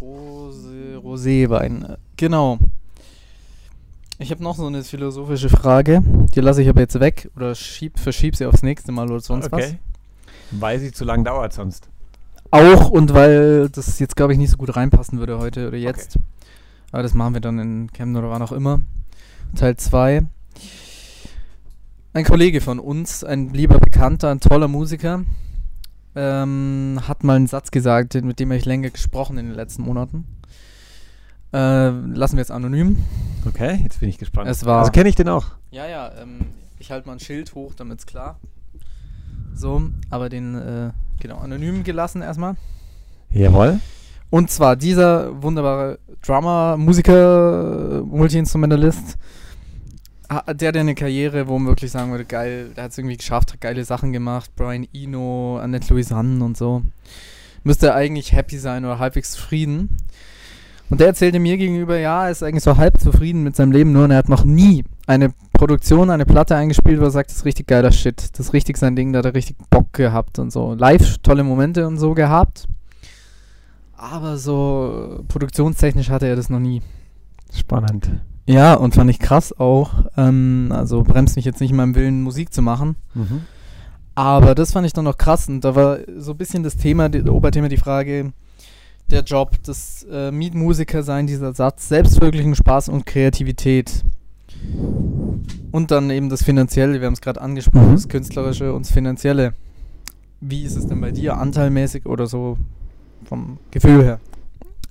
Rose, Roséwein. Genau. Ich habe noch so eine philosophische Frage. Die lasse ich aber jetzt weg oder schieb, verschieb sie aufs nächste Mal oder sonst okay. was. Weil sie zu lang dauert sonst. Auch und weil das jetzt, glaube ich, nicht so gut reinpassen würde heute oder jetzt. Okay. Aber das machen wir dann in Camden oder wann auch immer. Teil 2. Ein Kollege von uns, ein lieber Bekannter, ein toller Musiker, ähm, hat mal einen Satz gesagt, mit dem habe ich länger gesprochen in den letzten Monaten. Äh, lassen wir jetzt anonym. Okay, jetzt bin ich gespannt. Es war, also kenne ich den auch. Ja, ja, ähm, ich halte mal ein Schild hoch, damit es klar. So, aber den, äh, genau, anonym gelassen erstmal. Jawohl. Und zwar dieser wunderbare Drummer, Musiker, Multi-Instrumentalist, der hat eine Karriere, wo man wirklich sagen würde, geil, der hat es irgendwie geschafft, hat geile Sachen gemacht, Brian Eno, Annette Louisanne und so. Müsste eigentlich happy sein oder halbwegs zufrieden. Und der erzählte mir gegenüber, ja, er ist eigentlich so halb zufrieden mit seinem Leben, nur und er hat noch nie eine Produktion, eine Platte eingespielt, wo er sagt, das ist richtig geiler Shit, das ist richtig sein Ding, da hat er richtig Bock gehabt und so. Live tolle Momente und so gehabt. Aber so produktionstechnisch hatte er das noch nie. Spannend. Ja, und fand ich krass auch. Ähm, also bremst mich jetzt nicht in meinem Willen, Musik zu machen. Mhm. Aber das fand ich dann noch krass. Und da war so ein bisschen das Thema, das Oberthema, die Frage, der Job, das äh, Mietmusiker sein, dieser Satz, Selbstverwirklichung, Spaß und Kreativität. Und dann eben das Finanzielle, wir haben es gerade angesprochen, mhm. das Künstlerische und das Finanzielle. Wie ist es denn bei dir, anteilmäßig oder so vom Gefühl her?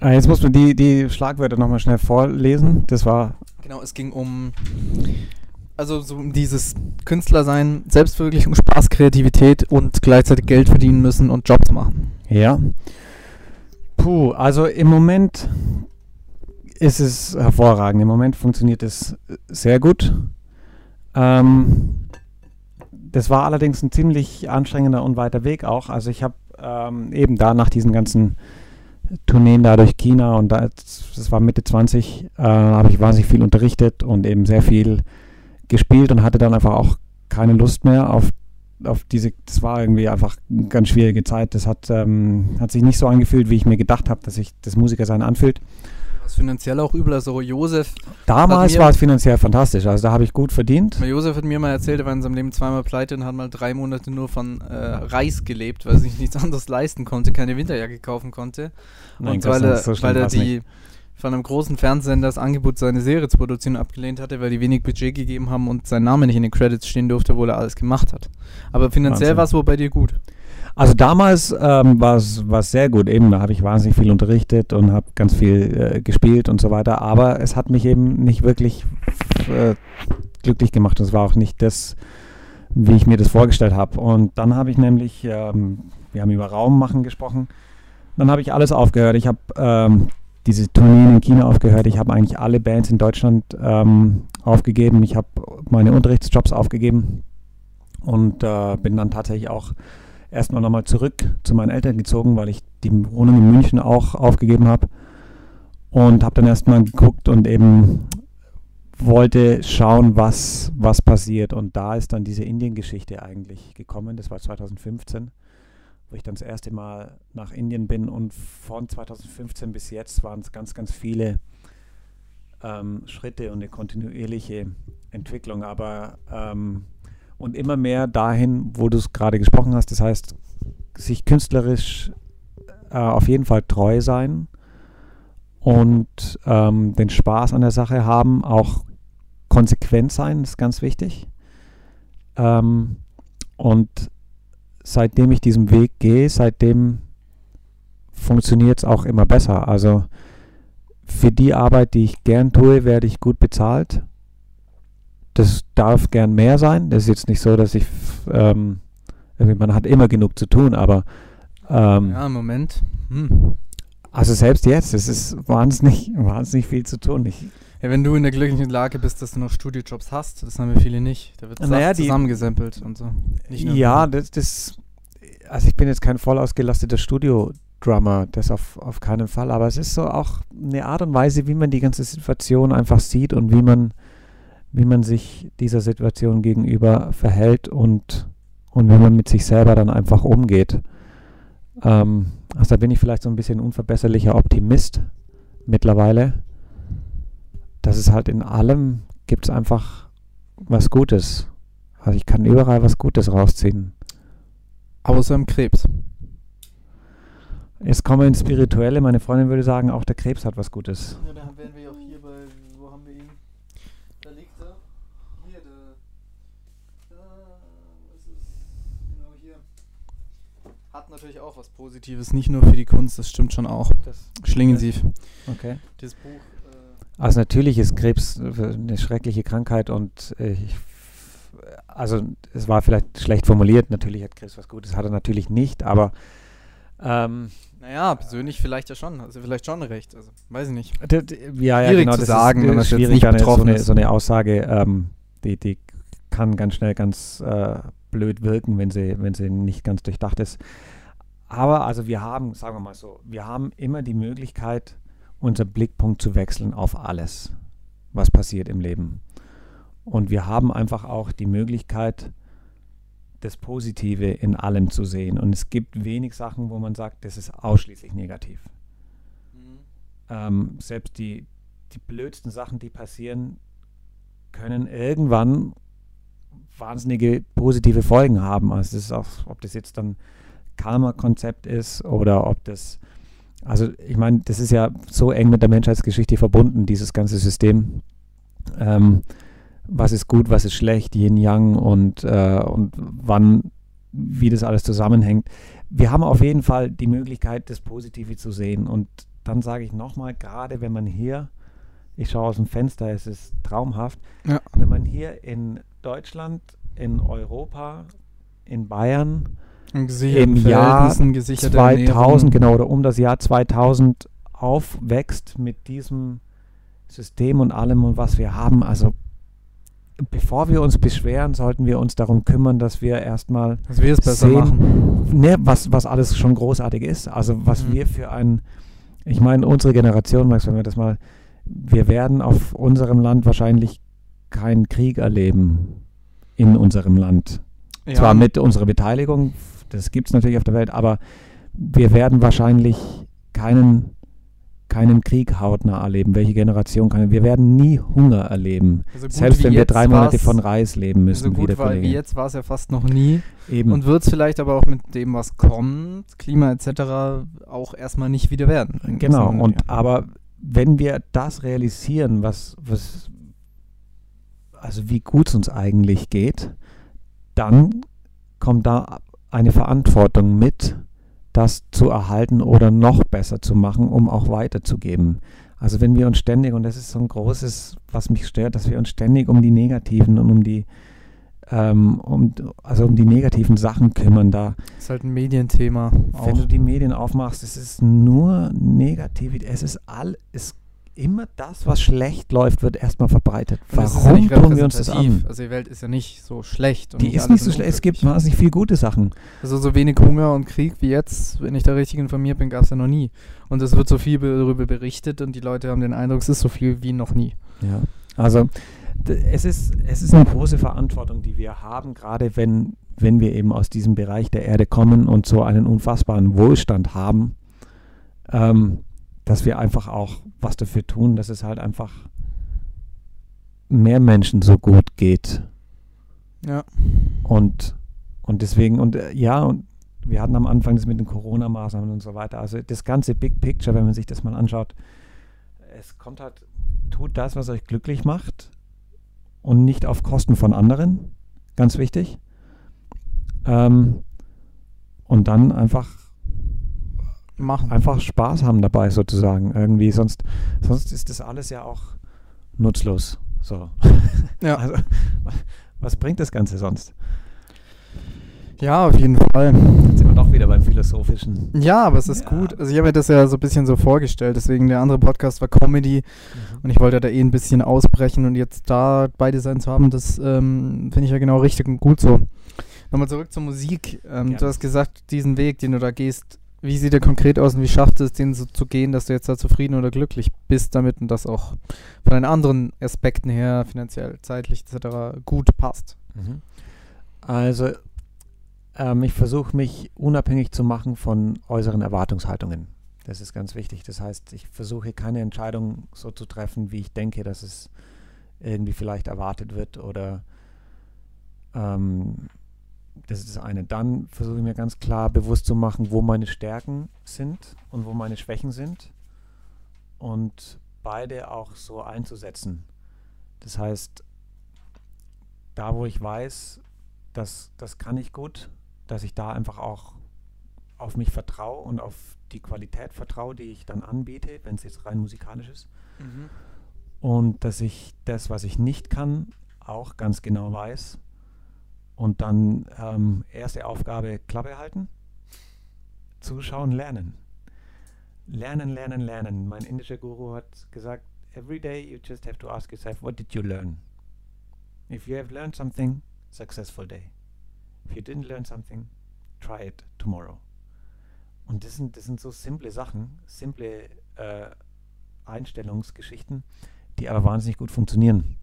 Ah, jetzt muss man die, die Schlagwörter nochmal schnell vorlesen. Das war. Genau, es ging um. Also so um dieses Künstlersein, Selbstverwirklichung, Spaß, Kreativität und gleichzeitig Geld verdienen müssen und Jobs machen. Ja. Puh, also im Moment ist es hervorragend. Im Moment funktioniert es sehr gut. Ähm, das war allerdings ein ziemlich anstrengender und weiter Weg auch. Also ich habe ähm, eben da nach diesen ganzen Tourneen da durch China und da, das war Mitte 20, äh, habe ich wahnsinnig viel unterrichtet und eben sehr viel gespielt und hatte dann einfach auch keine Lust mehr auf, auf diese, das war irgendwie einfach eine ganz schwierige Zeit. Das hat, ähm, hat sich nicht so angefühlt, wie ich mir gedacht habe, dass sich das Musikersein anfühlt es finanziell auch übel. Also Josef. Damals war es finanziell fantastisch. Also da habe ich gut verdient. Josef hat mir mal erzählt, er war in seinem Leben zweimal pleite und hat mal drei Monate nur von äh, Reis gelebt, weil er sich nichts [LAUGHS] anderes leisten konnte, keine Winterjacke kaufen konnte. Nein, und weil er, so weil er die von einem großen Fernsehsender das Angebot, seine Serie zu produzieren, abgelehnt hatte, weil die wenig Budget gegeben haben und sein Name nicht in den Credits stehen durfte, obwohl er alles gemacht hat. Aber finanziell war es wohl bei dir gut. Also damals ähm, war es sehr gut. Eben, da habe ich wahnsinnig viel unterrichtet und habe ganz viel äh, gespielt und so weiter. Aber es hat mich eben nicht wirklich äh, glücklich gemacht. Es war auch nicht das, wie ich mir das vorgestellt habe. Und dann habe ich nämlich, ähm, wir haben über Raum machen gesprochen. Dann habe ich alles aufgehört. Ich habe ähm, diese Tourneen in China aufgehört. Ich habe eigentlich alle Bands in Deutschland ähm, aufgegeben. Ich habe meine Unterrichtsjobs aufgegeben und äh, bin dann tatsächlich auch erstmal nochmal zurück zu meinen Eltern gezogen, weil ich die Wohnung in München auch aufgegeben habe. Und habe dann erstmal geguckt und eben wollte schauen, was, was passiert. Und da ist dann diese Indien-Geschichte eigentlich gekommen. Das war 2015, wo ich dann das erste Mal nach Indien bin. Und von 2015 bis jetzt waren es ganz, ganz viele ähm, Schritte und eine kontinuierliche Entwicklung. Aber ähm, und immer mehr dahin, wo du es gerade gesprochen hast. Das heißt, sich künstlerisch äh, auf jeden Fall treu sein und ähm, den Spaß an der Sache haben, auch konsequent sein, ist ganz wichtig. Ähm, und seitdem ich diesen Weg gehe, seitdem funktioniert es auch immer besser. Also für die Arbeit, die ich gern tue, werde ich gut bezahlt das darf gern mehr sein. Das ist jetzt nicht so, dass ich, ähm, man hat immer genug zu tun, aber ähm, ja, im Moment. Hm. Also selbst jetzt, es ist wahnsinnig, [LAUGHS] wahnsinnig viel zu tun. Ich, ja, wenn du in der glücklichen Lage bist, dass du noch Studiojobs hast, das haben wir viele nicht. Da wird naja, zusammengesammelt und so. ja, das, das, also ich bin jetzt kein voll ausgelasteter Studio-Drummer, das auf, auf keinen Fall, aber es ist so auch eine Art und Weise, wie man die ganze Situation einfach sieht und wie man, wie man sich dieser Situation gegenüber verhält und, und wie man mit sich selber dann einfach umgeht. Ähm, also da bin ich vielleicht so ein bisschen unverbesserlicher Optimist mittlerweile. Dass es halt in allem gibt es einfach was Gutes. Also ich kann überall was Gutes rausziehen. Außer im Krebs. Jetzt kommen wir ins Spirituelle. Meine Freundin würde sagen, auch der Krebs hat was Gutes. Ja, da wären wir auch hier bei, wo haben wir ihn? Da liegt er. Hier, der. Da, was ist? Genau hier. Hat natürlich auch was Positives, nicht nur für die Kunst, das stimmt schon auch. Das Schlingensief. Okay. Das Buch. Äh also natürlich ist Krebs eine schreckliche Krankheit und ich also es war vielleicht schlecht formuliert, natürlich hat Chris was Gutes, hat er natürlich nicht, aber ähm, naja, persönlich vielleicht ja schon, also vielleicht schon recht, also weiß ich nicht. Ja, ja, genau, zu das sagen, ist, wenn schwierig, eine, so, eine, so eine Aussage, ähm, die, die kann ganz schnell ganz äh, blöd wirken, wenn sie, wenn sie nicht ganz durchdacht ist. Aber also wir haben, sagen wir mal so, wir haben immer die Möglichkeit, unseren Blickpunkt zu wechseln auf alles, was passiert im Leben. Und wir haben einfach auch die Möglichkeit, das Positive in allem zu sehen. Und es gibt wenig Sachen, wo man sagt, das ist ausschließlich negativ. Mhm. Ähm, selbst die, die blödsten Sachen, die passieren, können irgendwann wahnsinnige positive Folgen haben. Also das ist auch, ob das jetzt dann Karma-Konzept ist oder ob das, also ich meine, das ist ja so eng mit der Menschheitsgeschichte verbunden, dieses ganze System. Ähm, was ist gut, was ist schlecht, Yin Yang und, äh, und wann, wie das alles zusammenhängt. Wir haben auf jeden Fall die Möglichkeit, das Positive zu sehen. Und dann sage ich nochmal, gerade wenn man hier, ich schaue aus dem Fenster, es ist traumhaft, ja. wenn man hier in Deutschland, in Europa, in Bayern im Jahr 2000, Ernährung. genau, oder um das Jahr 2000 aufwächst mit diesem System und allem und was wir haben, also bevor wir uns beschweren, sollten wir uns darum kümmern, dass wir erstmal dass wir es besser sehen, machen. Ne, was, was alles schon großartig ist. Also was mhm. wir für ein, ich meine, unsere Generation, Max, wenn wir das mal, wir werden auf unserem Land wahrscheinlich keinen Krieg erleben in unserem Land. Ja. Zwar mit unserer Beteiligung, das gibt es natürlich auf der Welt, aber wir werden wahrscheinlich keinen keinen Krieg hautnah erleben. Welche Generation kann? Wir werden nie Hunger erleben. Also Selbst wenn wir drei Monate von Reis leben müssen. So gut war, wie jetzt war es ja fast noch nie. Eben. Und wird es vielleicht aber auch mit dem, was kommt, Klima etc., auch erstmal nicht wieder werden. Genau. Und ja. aber wenn wir das realisieren, was, was also wie gut es uns eigentlich geht, dann kommt da eine Verantwortung mit, das zu erhalten oder noch besser zu machen, um auch weiterzugeben. Also wenn wir uns ständig, und das ist so ein großes, was mich stört, dass wir uns ständig um die negativen und um die ähm, um, also um die negativen Sachen kümmern da. Das ist halt ein Medienthema. Wenn du die Medien aufmachst, es ist nur Negativität. Es ist all, es immer das, was schlecht läuft, wird erstmal verbreitet. Und Warum ja tun wir uns das an? Also die Welt ist ja nicht so schlecht. die ist nicht so schlecht. Es gibt wahnsinnig viele gute Sachen. Also so wenig Hunger und Krieg wie jetzt, wenn ich da richtig informiert bin, gab es ja noch nie. Und es wird so viel darüber berichtet und die Leute haben den Eindruck, es ist so viel wie noch nie. Ja, also es ist, es ist eine große Verantwortung, die wir haben, gerade wenn, wenn wir eben aus diesem Bereich der Erde kommen und so einen unfassbaren Wohlstand haben. Ähm, dass wir einfach auch was dafür tun, dass es halt einfach mehr Menschen so gut geht. Ja. Und, und deswegen, und äh, ja, und wir hatten am Anfang das mit den Corona-Maßnahmen und so weiter. Also das ganze Big Picture, wenn man sich das mal anschaut, es kommt halt, tut das, was euch glücklich macht und nicht auf Kosten von anderen. Ganz wichtig. Ähm, und dann einfach machen. Einfach Spaß haben dabei sozusagen irgendwie. Sonst, sonst ist das alles ja auch nutzlos. So. [LAUGHS] Ja. Also, was bringt das Ganze sonst? Ja, auf jeden Fall. Jetzt sind wir doch wieder beim Philosophischen. Ja, aber es ist Ja. gut. Also ich habe mir das ja so ein bisschen so vorgestellt, deswegen der andere Podcast war Comedy und ich wollte da eh ein bisschen ausbrechen und jetzt da beide sein zu haben, das ähm, finde ich ja genau richtig und gut so. Nochmal zurück zur Musik. Ähm, du hast gesagt, diesen Weg, den du da gehst, wie sieht der konkret aus und wie schafft es, den so zu gehen, dass du jetzt da zufrieden oder glücklich bist damit und das auch von den anderen Aspekten her, finanziell, zeitlich etc. gut passt? Mhm. Also, ähm, ich versuche mich unabhängig zu machen von äußeren Erwartungshaltungen. Das ist ganz wichtig. Das heißt, ich versuche keine Entscheidung so zu treffen, wie ich denke, dass es irgendwie vielleicht erwartet wird oder ähm, das ist das eine. Dann versuche ich mir ganz klar bewusst zu machen, wo meine Stärken sind und wo meine Schwächen sind und beide auch so einzusetzen. Das heißt, da wo ich weiß, dass das kann ich gut, dass ich da einfach auch auf mich vertraue und auf die Qualität vertraue, die ich dann anbiete, wenn es jetzt rein musikalisch ist. Und dass ich das, was ich nicht kann, auch ganz genau weiß. Und dann ähm, erste Aufgabe Klappe halten, zuschauen, lernen. Lernen, lernen, lernen. Mein indischer Guru hat gesagt, every day you just have to ask yourself, what did you learn? If you have learned something, successful day. If you didn't learn something, try it tomorrow. Und das sind, das sind so simple Sachen, simple äh, Einstellungsgeschichten, die aber wahnsinnig gut funktionieren.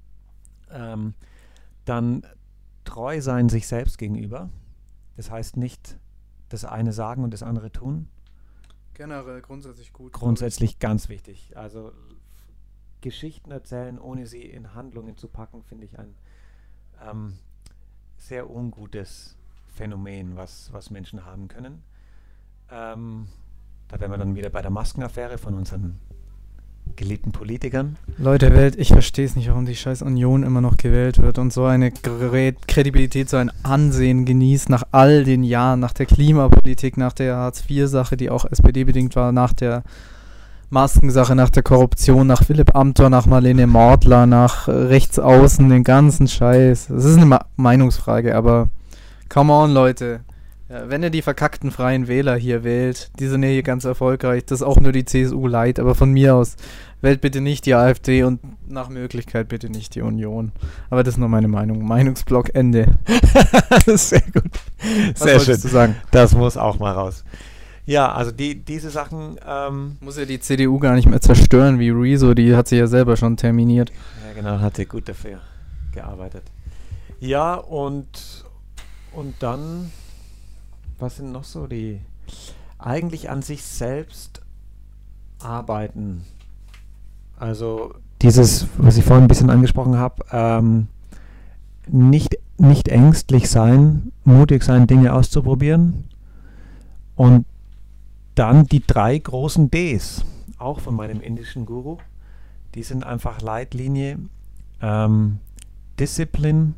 Ähm, dann treu sein sich selbst gegenüber. Das heißt nicht das eine sagen und das andere tun. Generell grundsätzlich gut. Grundsätzlich ganz wichtig. Also Geschichten erzählen, ohne sie in Handlungen zu packen, finde ich ein ähm, sehr ungutes Phänomen, was, was Menschen haben können. Ähm, da wären wir dann wieder bei der Maskenaffäre von unseren geliebten Politikern. Leute, Welt, ich verstehe es nicht, warum die scheiß Union immer noch gewählt wird und so eine Kredibilität, so ein Ansehen genießt nach all den Jahren, nach der Klimapolitik, nach der Hartz-IV-Sache, die auch SPD-bedingt war, nach der Maskensache, nach der Korruption, nach Philipp Amthor, nach Marlene Mortler, nach äh, Rechtsaußen, den ganzen Scheiß. Das ist eine Ma Meinungsfrage, aber come on, Leute. Ja, wenn ihr die verkackten freien Wähler hier wählt, die sind ja hier ganz erfolgreich, das ist auch nur die CSU leid, aber von mir aus, wählt bitte nicht die AfD und nach Möglichkeit bitte nicht die Union. Aber das ist nur meine Meinung. Meinungsblock Ende. [LAUGHS] sehr gut. Was Sehr schön. du sagen? Das muss auch mal raus. Ja, also die, diese Sachen, ähm, Muss ja die CDU gar nicht mehr zerstören wie Rezo, die hat sie ja selber schon terminiert. ja genau, hat er gut dafür gearbeitet. Ja, und, und dann, was sind noch so die, eigentlich an sich selbst arbeiten. Also dieses, was ich vorhin ein bisschen angesprochen habe, ähm, nicht, nicht ängstlich sein, mutig sein, Dinge auszuprobieren. Und dann die drei großen Ds, auch von meinem indischen Guru, die sind einfach Leitlinie. Ähm, Discipline,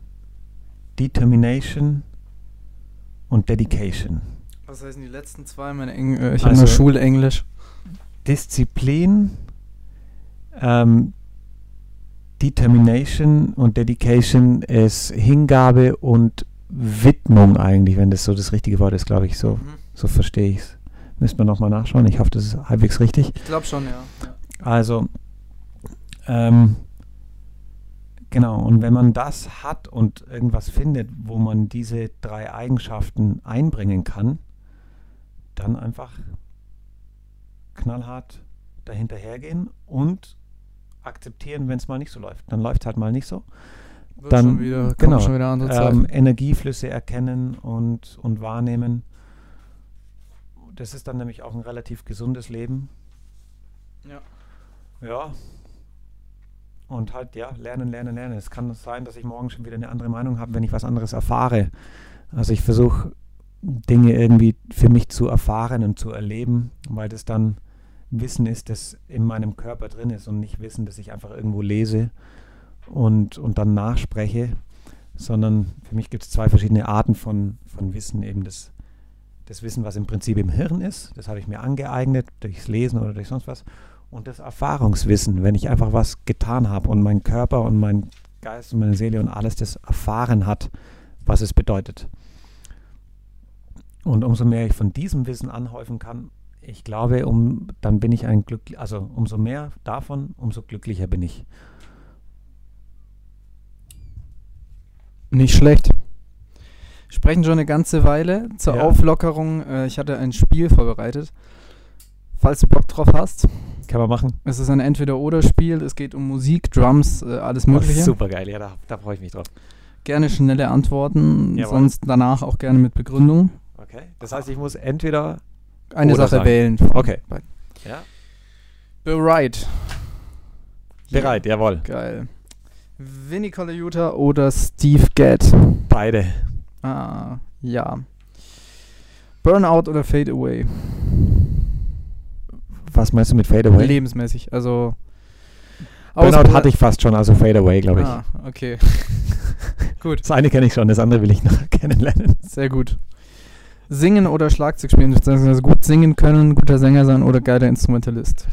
Determination und Dedication. Was heißen die letzten zwei? Meine Eng äh, ich habe Also- nur Schulenglisch. Disziplin, ähm, Determination und Dedication ist Hingabe und Widmung eigentlich, wenn das so das richtige Wort ist, glaube ich. So, Mhm. so verstehe ich es. Müsste man nochmal nachschauen. Ich hoffe, das ist halbwegs richtig. Ich glaube schon, ja. ja. Also, ähm, genau, und wenn man das hat und irgendwas findet, wo man diese drei Eigenschaften einbringen kann, dann einfach knallhart dahinterhergehen und akzeptieren, wenn es mal nicht so läuft. Dann läuft es halt mal nicht so. Wird Dann- schon wieder, genau, schon wieder andere Ähm, Zeit. Energieflüsse erkennen und, und wahrnehmen. Das ist dann nämlich auch ein relativ gesundes Leben. Ja. Ja. Und halt, ja, lernen, lernen, lernen. Es kann sein, dass ich morgen schon wieder eine andere Meinung habe, wenn ich was anderes erfahre. Also ich versuche Dinge irgendwie für mich zu erfahren und zu erleben, weil das dann Wissen ist, das in meinem Körper drin ist und nicht Wissen, das ich einfach irgendwo lese und, und dann nachspreche, sondern für mich gibt es zwei verschiedene Arten von, von Wissen. Eben das, das Wissen, was im Prinzip im Hirn ist, das habe ich mir angeeignet durchs Lesen oder durch sonst was. Und das Erfahrungswissen, wenn ich einfach was getan habe und mein Körper und mein Geist und meine Seele und alles das erfahren hat, was es bedeutet. Und umso mehr ich von diesem Wissen anhäufen kann, ich glaube, um, dann bin ich ein Glück, also umso mehr davon, umso glücklicher bin ich. Nicht schlecht. Sprechen schon eine ganze Weile zur Ja. Auflockerung. Äh, ich hatte ein Spiel vorbereitet. Falls du Bock drauf hast. Kann man machen? Es ist ein Entweder-Oder-Spiel. Es geht um Musik, Drums, äh, alles Mögliche. super geil, ja, da, da freue ich mich drauf. Gerne schnelle Antworten, Jawohl. sonst danach auch gerne mit Begründung. Okay. Das heißt, ich muss entweder. Eine Oder Sache sagen. wählen. Okay. Ja. Bereit. Bereit, jawohl. Geil. Vinny Colaiuta oder Steve Gadd? Beide. Ah, ja. Burnout oder Fade Away? Was meinst du mit Fade Away? Lebensmäßig, also. Burnout hatte ich fast schon, also Fade Away, glaube ich. Ah, okay. [LAUGHS] Gut, Das eine kenne ich schon, das andere will ich noch [LAUGHS] kennenlernen. sehr gut. Singen oder Schlagzeug spielen, beziehungsweise gut singen können, guter Sänger sein oder geiler Instrumentalist?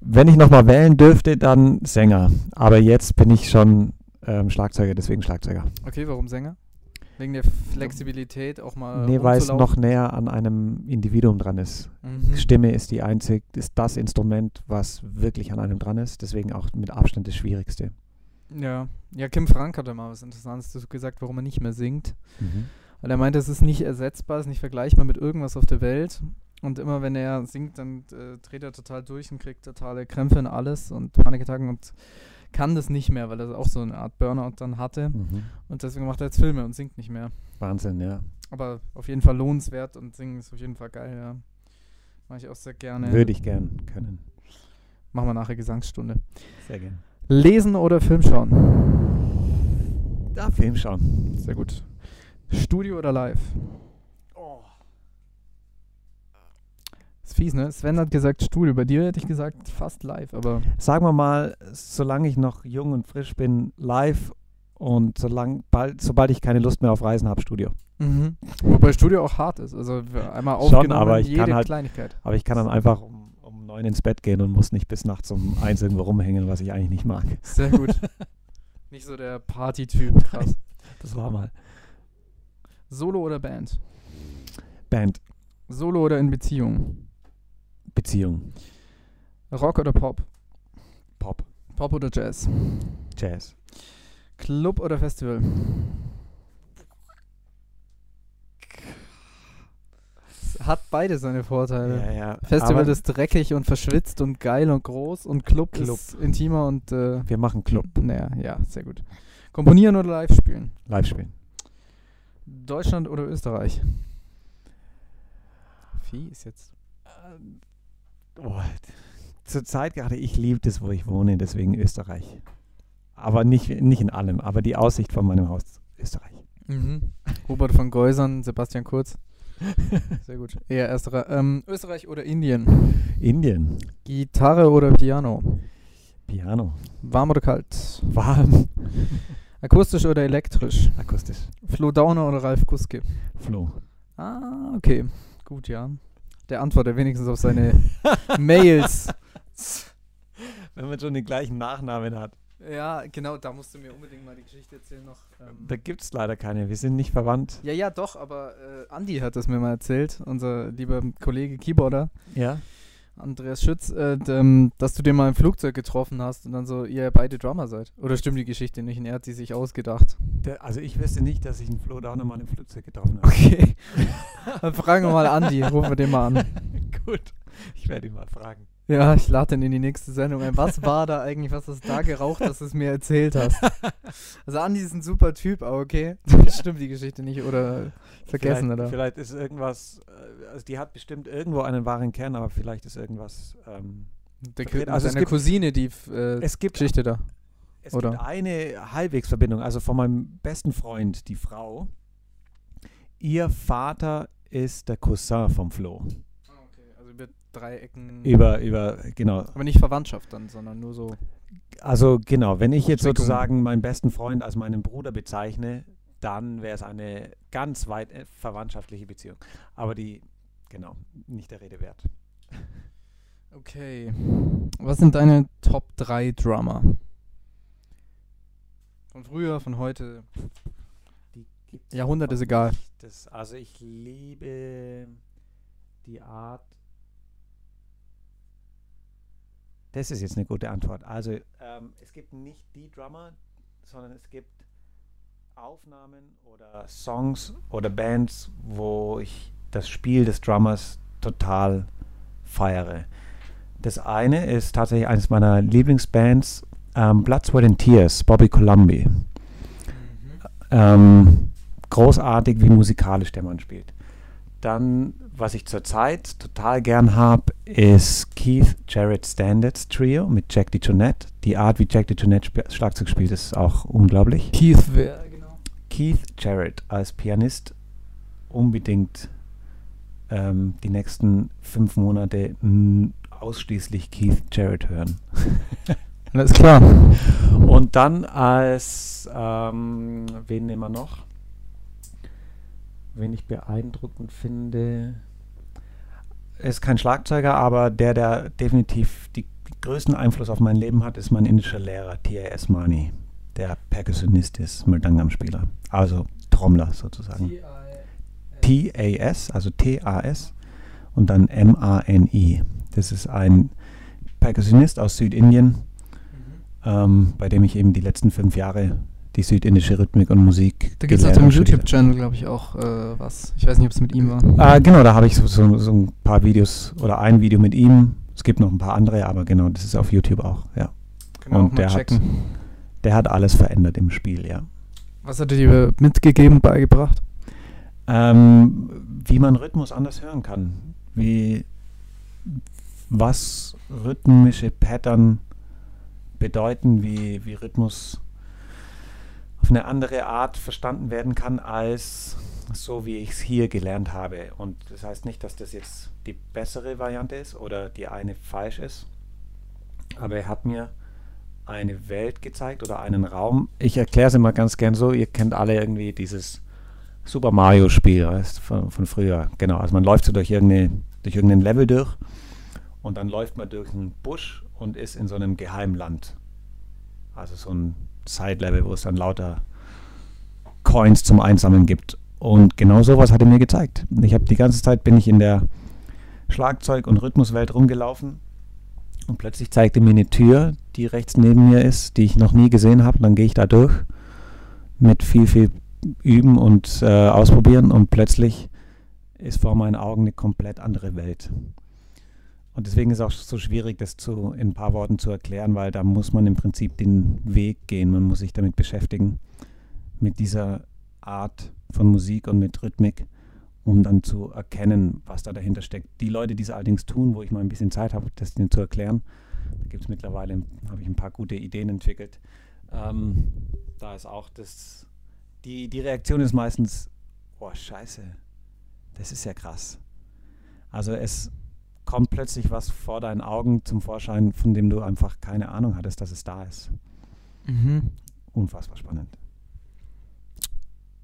Wenn ich nochmal wählen dürfte, dann Sänger. Aber jetzt bin ich schon ähm, Schlagzeuger, deswegen Schlagzeuger. Okay, warum Sänger? Wegen der Flexibilität auch mal. nee, weil es noch näher an einem Individuum dran ist. Mhm. Stimme ist die einzig, ist das Instrument, was wirklich an einem dran ist. Deswegen auch mit Abstand das Schwierigste. Ja. ja, Kim Frank hat da mal was Interessantes gesagt, warum er nicht mehr singt. Weil er meinte, es ist nicht ersetzbar, es ist nicht vergleichbar mit irgendwas auf der Welt. Und immer wenn er singt, dann äh, dreht er total durch und kriegt totale Krämpfe und alles und Panikattacken und kann das nicht mehr, weil er auch so eine Art Burnout dann hatte. Mhm. Und deswegen macht er jetzt Filme und singt nicht mehr. Wahnsinn, ja. Aber auf jeden Fall lohnenswert und singen ist auf jeden Fall geil, ja. Mache ich auch sehr gerne. Würde ich gern können. Machen wir nachher Gesangsstunde. Sehr gern. Lesen oder Film schauen? Da Film schauen. Sehr gut. Studio oder live? Ist fies, ne? Sven hat gesagt Studio. Bei dir hätte ich gesagt fast live, aber Sagen wir mal, solange ich noch jung und frisch bin, live und solang, bald, sobald ich keine Lust mehr auf Reisen habe, Studio. wobei Studio auch hart ist. Also einmal Schon, aufgenommen, aber ich jede kann halt- Kleinigkeit. Aber ich kann dann einfach um, um neun ins Bett gehen und muss nicht bis nachts um eins irgendwo rumhängen, was ich eigentlich nicht mag. Sehr gut. [LAUGHS] Nicht so der Party-Typ. Krass. Das war mal. Solo oder Band? Band, Solo oder in Beziehung? Beziehung, Rock oder Pop? Pop, Pop oder Jazz? Jazz. Club oder Festival? Es hat beide seine Vorteile. ja. Festival Aber ist dreckig und verschwitzt und geil und groß und Club, Club. ist intimer und äh, wir machen Club, naja, ja, sehr gut. Komponieren oder live spielen? live spielen. Deutschland oder Österreich? Fies jetzt. Oh, Zurzeit gerade, ich liebe das, wo ich wohne, deswegen Österreich. Aber nicht, nicht in allem, aber die Aussicht von meinem Haus Österreich. Mhm. Hubert von Geusern, Sebastian Kurz. [LAUGHS] Sehr gut. Eher ersterer. Ähm, Österreich oder Indien? Indien, Gitarre oder Piano? Piano, Warm oder kalt? warm, [LAUGHS] Akustisch oder elektrisch? akustisch, Flo Downer oder Ralf Guske? Flo. Ah, okay. Gut, ja. Der antwortet wenigstens auf seine Mails. [LAUGHS] Wenn man schon den gleichen Nachnamen hat. Ja, genau, da musst du mir unbedingt mal die Geschichte erzählen noch. Ähm, Da gibt es leider keine, wir sind nicht verwandt. ja, ja, doch, aber äh, Andi hat das mir mal erzählt, unser lieber Kollege Keyboarder, Ja? Andreas Schütz, äh, ähm, dass du den mal im Flugzeug getroffen hast und dann so, ihr beide Drummer seid. Oder stimmt die Geschichte nicht? Und er hat sie sich ausgedacht. Der, also ich wüsste nicht, dass ich einen Flo Downer mal im Flugzeug getroffen habe. Okay. [LAUGHS] dann fragen wir mal Andi, rufen wir den mal an. [LAUGHS] Gut, ich werde ihn mal fragen. Ja, ich lade den in die nächste Sendung ein. Was war da eigentlich, was hast du da geraucht, dass du es mir erzählt hast? [LAUGHS] Also Andi ist ein super Typ, aber okay. Stimmt die Geschichte nicht oder vergessen, vielleicht, oder? Vielleicht ist irgendwas, äh, also die hat bestimmt irgendwo einen wahren Kern, aber vielleicht ist irgendwas. Ähm, Der, also seine gibt- Cousine, die äh, es gibt, Geschichte da. es oder? gibt eine Halbwegsverbindung, also von meinem besten Freund, die Frau. Ihr Vater ist der Cousin vom Flo. Also über. Über, genau. Aber nicht Verwandtschaft dann, sondern nur so. Also genau, wenn ich jetzt sozusagen meinen besten Freund als meinen Bruder bezeichne, dann wäre es eine ganz weit äh, verwandtschaftliche Beziehung. Aber die, genau, nicht der Rede wert. Okay. Was sind deine Top 3 Drummer? Von früher, von heute. Jahrhundert ist egal. Das, also ich liebe die Art. Das ist jetzt eine gute Antwort. Also ähm, es gibt nicht die Drummer, sondern es gibt Aufnahmen oder Songs oder Bands, wo ich das Spiel des Drummers total feiere. Das eine ist tatsächlich eines meiner Lieblingsbands, ähm, Blood, Sweat and Tears, Bobby Colombi. Ähm, großartig, wie musikalisch der Mann spielt. Dann, was ich zurzeit total gern habe, ist Keith Jarrett Standards Trio mit Jack DeJohnette. Die Art, wie Jack DeJohnette sp Schlagzeug spielt, ist auch unglaublich. Keith, wer, genau. Keith Jarrett als Pianist unbedingt ähm, die nächsten fünf Monate ausschließlich Keith Jarrett hören. [LAUGHS] Alles klar. Und dann als, ähm, wen nehmen wir noch? Wen ich beeindruckend finde, ist kein Schlagzeuger, aber der, der definitiv die größten Einfluss auf mein Leben hat, ist mein indischer Lehrer, T.A.S. Mani, der Percussionist ist, Mridangam-Spieler, also Trommler sozusagen. T-A-S, also T-A-S und dann M-A-N-I. Das ist ein Percussionist aus Südindien, ähm, bei dem ich eben die letzten fünf Jahre die südindische Rhythmik und Musik Da gibt es auf dem YouTube-Channel, glaube ich, auch äh, was. Ich weiß nicht, ob es mit ihm war. Ah, genau, da habe ich so, so, so ein paar Videos oder ein Video mit ihm. Es gibt noch ein paar andere, aber genau, das ist auf YouTube auch, ja. Können Und auch der hat-. Der hat alles verändert im Spiel, ja. Was hat er dir mitgegeben, beigebracht? Ähm, wie man Rhythmus anders hören kann. Wie, was rhythmische Pattern bedeuten, wie, wie Rhythmus auf eine andere Art verstanden werden kann, als so wie ich es hier gelernt habe. Und das heißt nicht, dass das jetzt die bessere Variante ist oder die eine falsch ist. Aber er hat mir eine Welt gezeigt oder einen Raum. Ich erkläre es immer ganz gern so, ihr kennt alle irgendwie dieses Super Mario Spiel von, von früher. Genau, also man läuft so durch, irgendeine, durch irgendein Level durch und dann läuft man durch einen Busch und ist in so einem Geheimland. Also so ein Side-Level, wo es dann lauter Coins zum Einsammeln gibt. Und genau sowas hat er mir gezeigt. Ich habe die ganze Zeit bin ich in der Schlagzeug- und Rhythmuswelt rumgelaufen und plötzlich zeigte mir eine Tür, die rechts neben mir ist, die ich noch nie gesehen habe. Dann gehe ich da durch mit viel, viel Üben und äh, Ausprobieren und plötzlich ist vor meinen Augen eine komplett andere Welt. Und deswegen ist es auch so schwierig, das zu, in ein paar Worten zu erklären, weil da muss man im Prinzip den Weg gehen. Man muss sich damit beschäftigen, mit dieser Art von Musik und mit Rhythmik, um dann zu erkennen, was da dahinter steckt. Die Leute, die es allerdings tun, wo ich mal ein bisschen Zeit habe, das denen zu erklären, da gibt es mittlerweile, habe ich ein paar gute Ideen entwickelt. Ähm, da ist auch das, die, die Reaktion ist meistens, oh scheiße, das ist ja krass. Also es kommt plötzlich was vor deinen Augen zum Vorschein, von dem du einfach keine Ahnung hattest, dass es da ist. Mhm. Unfassbar spannend.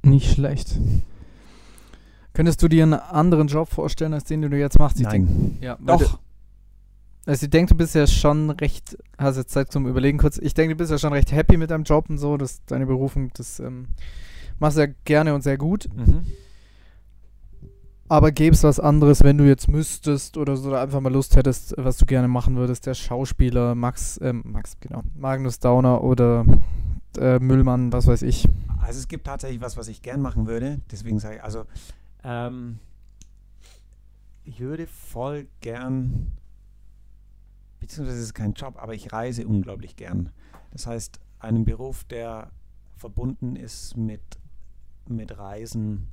Nicht schlecht. Könntest du dir einen anderen Job vorstellen, als den, den du jetzt machst? Ich Nein. ja, weil Doch. Du, also ich denke, du bist ja schon recht, hast jetzt Zeit zum Überlegen kurz, ich denke, du bist ja schon recht happy mit deinem Job und so, dass deine Berufung, das ähm, machst du ja gerne und sehr gut. Mhm. Aber gäbe es was anderes, wenn du jetzt müsstest oder so, oder einfach mal Lust hättest, was du gerne machen würdest, der Schauspieler Max, ähm, Max, genau, Magnus Dauner oder äh, Müllmann, was weiß ich. Also es gibt tatsächlich was, was ich gern machen würde. Deswegen sage ich, also ähm, ich würde voll gern, beziehungsweise es ist kein Job, aber ich reise unglaublich gern. Das heißt, einen Beruf, der verbunden ist mit, mit Reisen,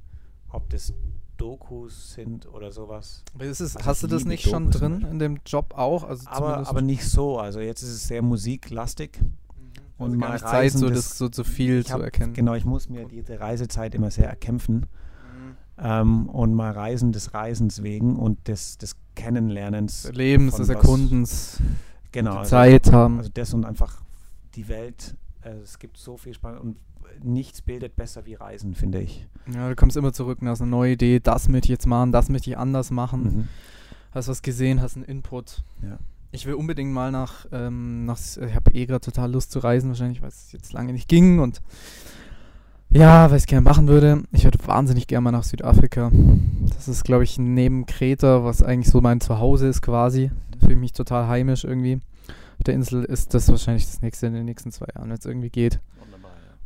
ob das Dokus sind oder sowas. Ist es, Also hast du das nicht schon Dokus drin zum in dem Job auch? Also Aber, aber nicht so. Also jetzt ist es sehr musiklastig. also und gar mal Zeit, reisen, so, das- so zu viel zu hab- erkennen. Genau, ich muss mir diese Reisezeit immer sehr erkämpfen. Mhm. ähm, und mal Reisen des Reisens wegen und des, des Kennenlernens. Des Lebens, des Erkundens, Genau. die Also, Zeit haben. also das und einfach die Welt. äh, es gibt so viel Spannend und nichts bildet besser wie Reisen, finde ich. ja, du kommst immer zurück und hast eine neue Idee, das möchte ich jetzt machen, das möchte ich anders machen. Mhm. Hast was gesehen, hast einen Input. Ich will unbedingt mal nach, ähm, nach ich habe eh gerade total Lust zu reisen, wahrscheinlich, weil es jetzt lange nicht ging und ja, was ich gerne machen würde. Ich würde wahnsinnig gerne mal nach Südafrika. Das ist, glaube ich, neben Kreta, was eigentlich so mein Zuhause ist quasi. Da fühle ich mich total heimisch irgendwie. Auf der Insel ist das wahrscheinlich das nächste in den nächsten zwei Jahren, wenn es irgendwie geht. Wunderbar, ja.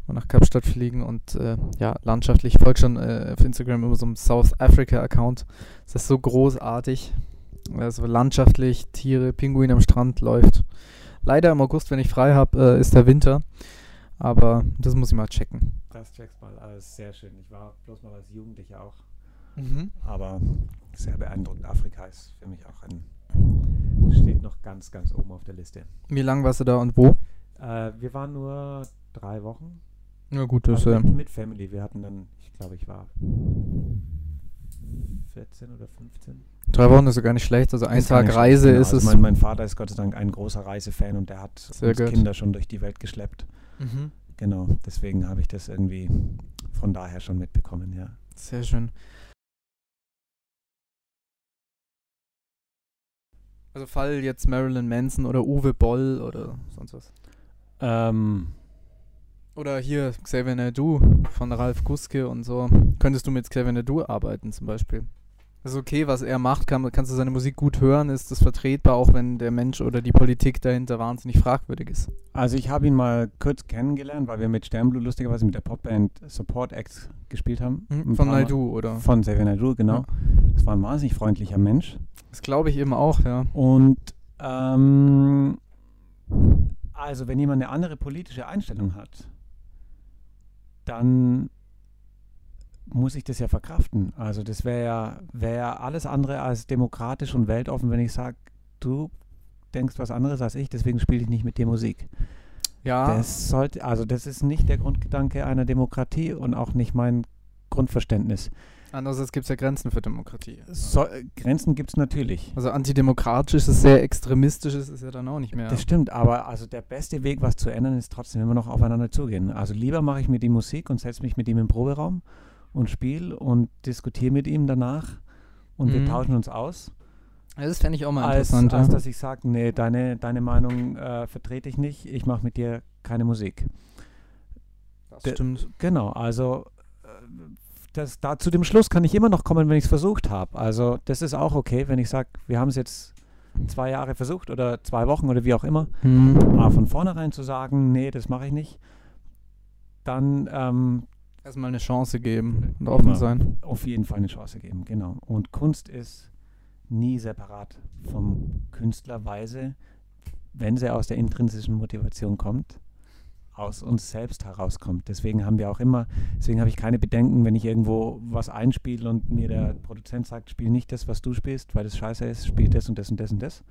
Mal nach Kapstadt fliegen und äh, ja, landschaftlich. Ich folge schon äh, auf Instagram immer so einem South Africa-Account. Das ist so großartig. Also landschaftlich, Tiere, Pinguin am Strand läuft. Leider im August, wenn ich frei habe, äh, ist der Winter. Aber das muss ich mal checken. Das checkst mal alles sehr schön. Ich war bloß mal als Jugendlicher auch. Mhm. Aber sehr beeindruckend. Afrika ist für mich auch ein. steht noch ganz, ganz oben auf der Liste. Wie lange warst du da und wo? Äh, wir waren nur drei Wochen. Ja gut, das Also mit, mit Family. Wir hatten dann, ich glaube, ich war 14 oder 15. drei Wochen ist ja gar nicht schlecht. Also ein Ist Tag Reise schlecht, ist genau. es. Also mein, mein Vater ist Gott sei Dank ein großer Reisefan und der hat Sehr uns gut. Kinder schon durch die Welt geschleppt. mhm. Genau, deswegen habe ich das irgendwie von daher schon mitbekommen, ja. Sehr schön. Also Fall jetzt Marilyn Manson oder Uwe Boll oder sonst was. Ähm, Oder hier Xavier Naidoo von Ralf Guske und so. Könntest du mit Xavier Naidoo arbeiten zum Beispiel? Das ist okay, was er macht, kann, kannst du seine Musik gut hören, ist das vertretbar, auch wenn der Mensch oder die Politik dahinter wahnsinnig fragwürdig ist. also ich habe ihn mal kurz kennengelernt, weil wir mit Sternblue lustigerweise mit der Popband Support Acts gespielt haben. Ein Von. Naidoo, oder? Von Xavier Naidoo, genau. Ja. Das war ein wahnsinnig freundlicher Mensch. Das glaube ich eben auch, ja. Und ähm, also wenn jemand eine andere politische Einstellung hat, dann muss ich das ja verkraften. Also das wäre ja, wär alles andere als demokratisch und weltoffen, wenn ich sage, du denkst was anderes als ich, deswegen spiele ich nicht mit dir Musik. Ja, Das sollte, also das ist nicht der Grundgedanke einer Demokratie und auch nicht mein Grundverständnis. Andererseits gibt es ja Grenzen für Demokratie. So, Grenzen gibt es natürlich. Also antidemokratisch ist sehr extremistisch, ist ja dann auch nicht mehr. Das stimmt, aber also der beste Weg, was zu ändern, ist trotzdem immer noch aufeinander zugehen. Also lieber mache ich mir die Musik und setze mich mit ihm im Proberaum und spiele und diskutiere mit ihm danach und wir Mhm. tauschen uns aus, Ja, das fände ich auch mal als, interessant. als ja. dass ich sage, nee, deine, deine Meinung äh, vertrete ich nicht, ich mache mit dir keine Musik. Das der- stimmt. Genau, also äh, das, da, zu dem Schluss kann ich immer noch kommen, wenn ich es versucht habe. Also das ist auch okay, wenn ich sage, wir haben es jetzt zwei Jahre versucht oder zwei Wochen oder wie auch immer. Hm. Aber von vornherein zu sagen, nee, das mache ich nicht, dann ähm, Erstmal eine Chance geben und offen Immer. sein. auf jeden Fall eine Chance geben, genau. Und Kunst ist nie separat vom Künstler, weil sie, wenn sie aus der intrinsischen Motivation kommt, aus uns selbst herauskommt. Deswegen haben wir auch immer, deswegen habe ich keine Bedenken, wenn ich irgendwo was einspiele und mir der Produzent sagt, spiel nicht das, was du spielst, weil das scheiße ist, spiel das und das und das und das.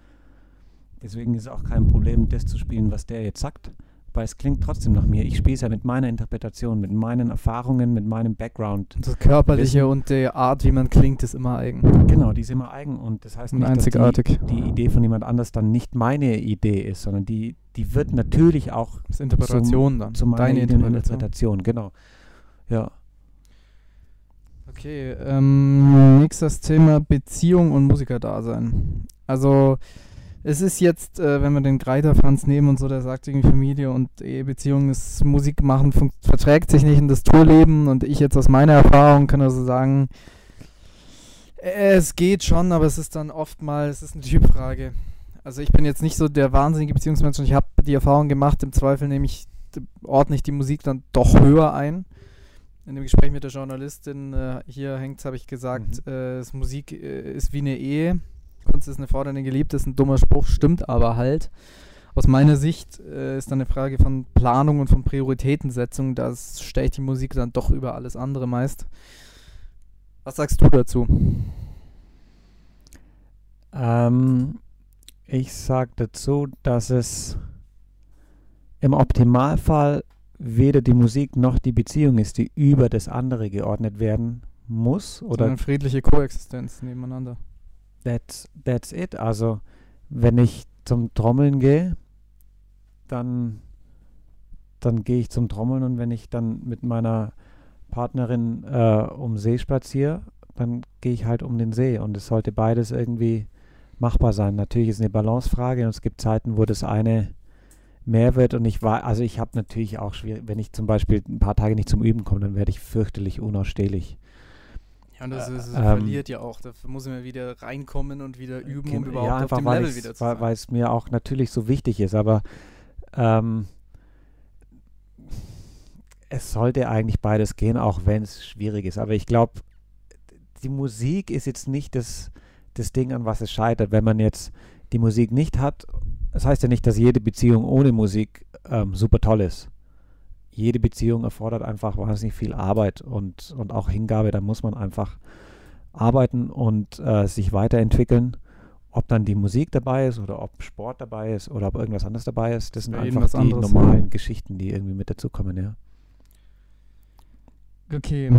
Deswegen ist es auch kein Problem, das zu spielen, was der jetzt sagt, weil es klingt trotzdem nach mir. Ich spiele es ja mit meiner Interpretation, mit meinen Erfahrungen, mit meinem Background. Das Körperliche Wissen. und die Art, wie man klingt, ist immer eigen. Genau, die ist immer eigen und das heißt nicht, einzigartig. dass die, die Idee von jemand anders dann nicht meine Idee ist, sondern die, die wird natürlich auch Das Interpretation dann. zu meiner Deine Interpretation. Interpretation, genau. Ja. Okay, ähm, nächstes Thema Beziehung und Musikerdasein. Also es ist jetzt, äh, wenn wir den Greiter Franz nehmen und so, der sagt irgendwie Familie und Ehebeziehung ist Musik machen, verträgt sich nicht in das Tourleben und ich jetzt aus meiner Erfahrung kann also sagen, es geht schon, aber es ist dann oftmals, es ist eine Typfrage. Also ich bin jetzt nicht so der wahnsinnige Beziehungsmensch und ich habe die Erfahrung gemacht, im Zweifel nehme ich, ordne ich die Musik dann doch höher ein. In dem Gespräch mit der Journalistin äh, hier hängt, habe ich gesagt, Mhm. äh, das Musik äh, ist wie eine Ehe. Kunst ist eine eine Geliebte ist ein dummer Spruch, stimmt aber halt. Aus meiner Sicht äh, ist dann eine Frage von Planung und von Prioritätensetzung. Da stelle ich die Musik dann doch über alles andere meist. Was sagst du dazu? Ähm, ich sage dazu, dass es im Optimalfall weder die Musik noch die Beziehung ist, die über das andere geordnet werden muss oder Eine friedliche Koexistenz nebeneinander. That's, that's it. Also, wenn ich zum Trommeln gehe, dann, dann gehe ich zum Trommeln und wenn ich dann mit meiner Partnerin äh, um See spaziere, dann gehe ich halt um den See und es sollte beides irgendwie machbar sein. Natürlich ist es eine Balancefrage und es gibt Zeiten, wo das eine mehr wird und ich war, also ich habe natürlich auch schwierig, wenn ich zum Beispiel ein paar Tage nicht zum Üben komme, dann werde ich fürchterlich unausstehlich. Ja, und das, Äh, ist, das ähm, verliert ja auch. Dafür muss man wieder reinkommen und wieder üben, um Gen- überhaupt ja, auf einfach dem weil, Level wieder zu weil, sein. weil es mir auch natürlich so wichtig ist, aber ähm, es sollte eigentlich beides gehen, auch wenn es schwierig ist. Aber ich glaube, die Musik ist jetzt nicht das, das Ding, an was es scheitert. Wenn man jetzt die Musik nicht hat, das heißt ja nicht, dass jede Beziehung ohne Musik ähm, super toll ist. Jede Beziehung erfordert einfach wahnsinnig viel Arbeit und, und auch Hingabe. Da muss man einfach arbeiten und äh, sich weiterentwickeln. Ob dann die Musik dabei ist oder ob Sport dabei ist oder ob irgendwas anderes dabei ist, das sind jedem einfach was die anderes. normalen Geschichten, die irgendwie mit dazukommen, ja. Okay,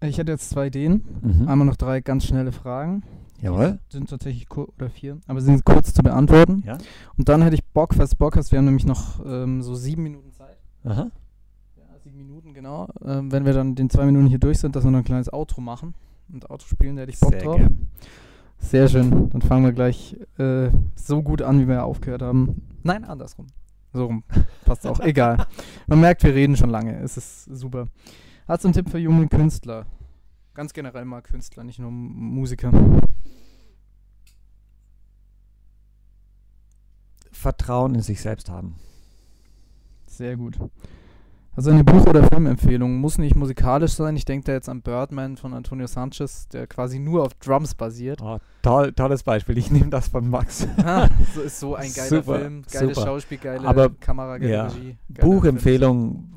ich hätte jetzt zwei Ideen. Mhm. Einmal noch drei ganz schnelle Fragen. Jawohl. Sind tatsächlich kur oder vier, aber sind kurz zu beantworten. Ja. Und dann hätte ich Bock, falls du Bock hast, wir haben nämlich noch ähm, so sieben Minuten Zeit. Aha. Minuten, genau. Ähm, wenn wir dann den zwei Minuten hier durch sind, dass wir noch ein kleines Outro machen. Und Outro spielen, da hätte ich Bock Sehr drauf. gern. Sehr schön. Dann fangen wir gleich äh, so gut an, wie wir aufgehört haben. Nein, andersrum. So rum. Passt auch. [LAUGHS] Egal. Man merkt, wir reden schon lange. Es ist super. Hast du einen Tipp für junge Künstler? Ganz generell mal Künstler, nicht nur Musiker. Vertrauen in sich selbst haben. Sehr gut. Also eine Buch- oder Filmempfehlung muss nicht musikalisch sein. Ich denke da jetzt an Birdman von Antonio Sanchez, der quasi nur auf Drums basiert. Oh, toll, tolles Beispiel. Ich nehme das von Max. Ah, [LAUGHS] so ist so ein geiler Super, Film, geiles super. Schauspiel, geile Aber, Kamera, geile ja, Regie. Buchempfehlung: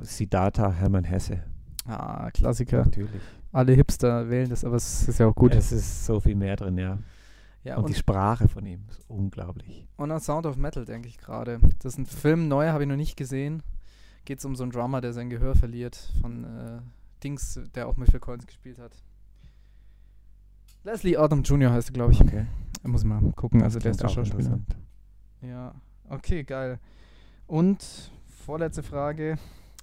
Siddhartha Hermann Hesse. Ah, Klassiker. Natürlich. Alle Hipster wählen das, aber es ist ja auch gut. Es ist so viel mehr drin, ja. ja, und, und, die Sprache von ihm ist unglaublich. und an Sound of Metal denke ich gerade. Das ist ein Film, neu, habe ich noch nicht gesehen. Geht es um so einen Drummer, der sein Gehör verliert. Von äh, Dings, der auch mit Phil Collins gespielt hat. Leslie Odom Jr. heißt er, glaube ich. Okay. Da muss ich mal gucken, also der ist der Schauspieler. Ja, okay, geil. Und vorletzte Frage.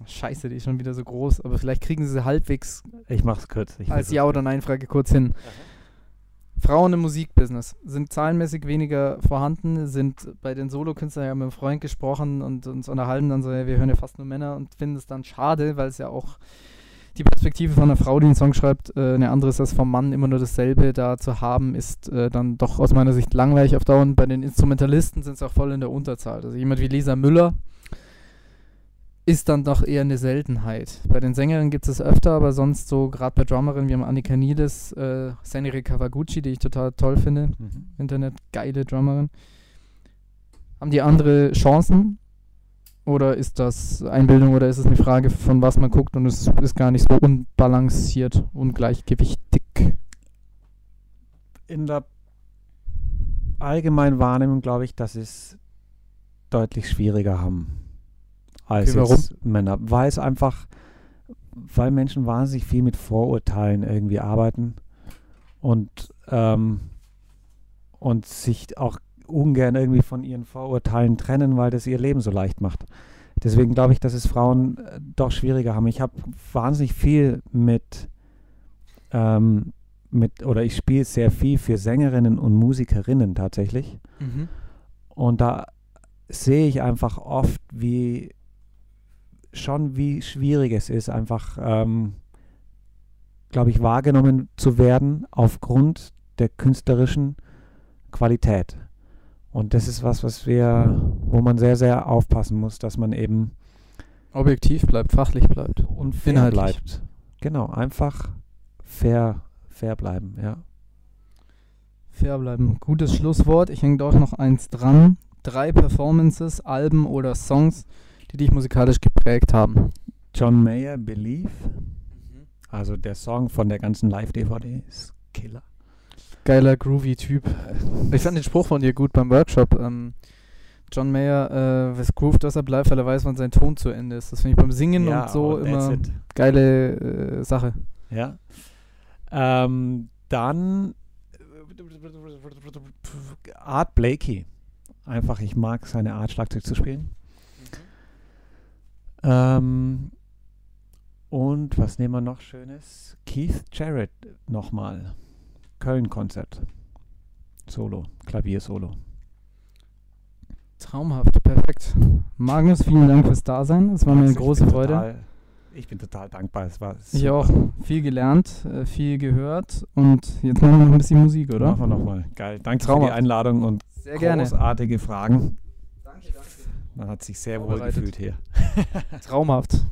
Scheiße, die ist schon wieder so groß, aber vielleicht kriegen sie sie halbwegs Ich mach's kurz. Ich als Ja- oder Nein-Frage kurz hin. Frauen im Musikbusiness sind zahlenmäßig weniger vorhanden, sind bei den Solokünstlern, ja mit einem Freund gesprochen und uns unterhalten dann so, ja, wir hören ja fast nur Männer und finden es dann schade, weil es ja auch die Perspektive von einer Frau, die einen Song schreibt, äh, eine andere ist als vom Mann, immer nur dasselbe da zu haben, ist äh, dann doch aus meiner Sicht langweilig auf Dauer. Und bei den Instrumentalisten sind es auch voll in der Unterzahl. Also jemand wie Lisa Müller ist dann doch eher eine Seltenheit. Bei den Sängerinnen gibt es es öfter, aber sonst so, gerade bei Drummerinnen, wir haben Annika Niedes, äh, Senri Kawaguchi, die ich total toll finde, Mhm. Internet, geile Drummerin. Haben die andere Chancen? Oder ist das Einbildung oder ist es eine Frage, von was man guckt und es ist gar nicht so unbalanciert, ungleichgewichtig? In der allgemeinen Wahrnehmung glaube ich, dass sie es deutlich schwieriger haben als jetzt Männer. Weil es einfach, weil Menschen wahnsinnig viel mit Vorurteilen irgendwie arbeiten und, ähm, und sich auch ungern irgendwie von ihren Vorurteilen trennen, weil das ihr Leben so leicht macht. Deswegen glaube ich, dass es Frauen äh, doch schwieriger haben. Ich habe wahnsinnig viel mit, ähm, mit, oder ich spiele sehr viel für Sängerinnen und Musikerinnen tatsächlich. Mhm. Und da sehe ich einfach oft, wie schon wie schwierig es ist, einfach, ähm, glaube ich, wahrgenommen zu werden aufgrund der künstlerischen Qualität. Und das ist was, was wir, wo man sehr, sehr aufpassen muss, dass man eben Objektiv bleibt, fachlich bleibt. und fair Inhaltlich. bleibt. Genau, einfach fair, fair bleiben, ja. Fair bleiben. Gutes Schlusswort. Ich hänge doch noch eins dran. Drei Performances, Alben oder Songs, die dich musikalisch geprägt haben. John Mayer, Believe, also der Song von der ganzen Live-DVD ist Killer. Geiler, groovy Typ. Ich fand den Spruch von dir gut beim Workshop. Ähm, John Mayer, äh, was groovt, dass er bleibt, weil er weiß, wann sein Ton zu Ende ist. Das finde ich beim Singen und so immer it. geile äh, Sache. Ja. Ähm, dann Art Blakey. Einfach, ich mag seine Art, Schlagzeug zu spielen. Ähm, und was nehmen wir noch Schönes? Keith Jarrett nochmal. Köln-Konzert. Solo, Klavier-Solo. Traumhaft, perfekt. Magnus, vielen Dank fürs Dasein. Es war mir eine Also ich große Freude. Total, ich bin total dankbar. Es war Ich super. auch. Viel gelernt, äh, viel gehört und jetzt machen wir noch ein bisschen Musik, oder? Machen wir nochmal. Geil. Danke für Traumhaft. die Einladung und Sehr gerne. großartige Fragen. Man hat sich sehr wohl gefühlt hier. Traumhaft.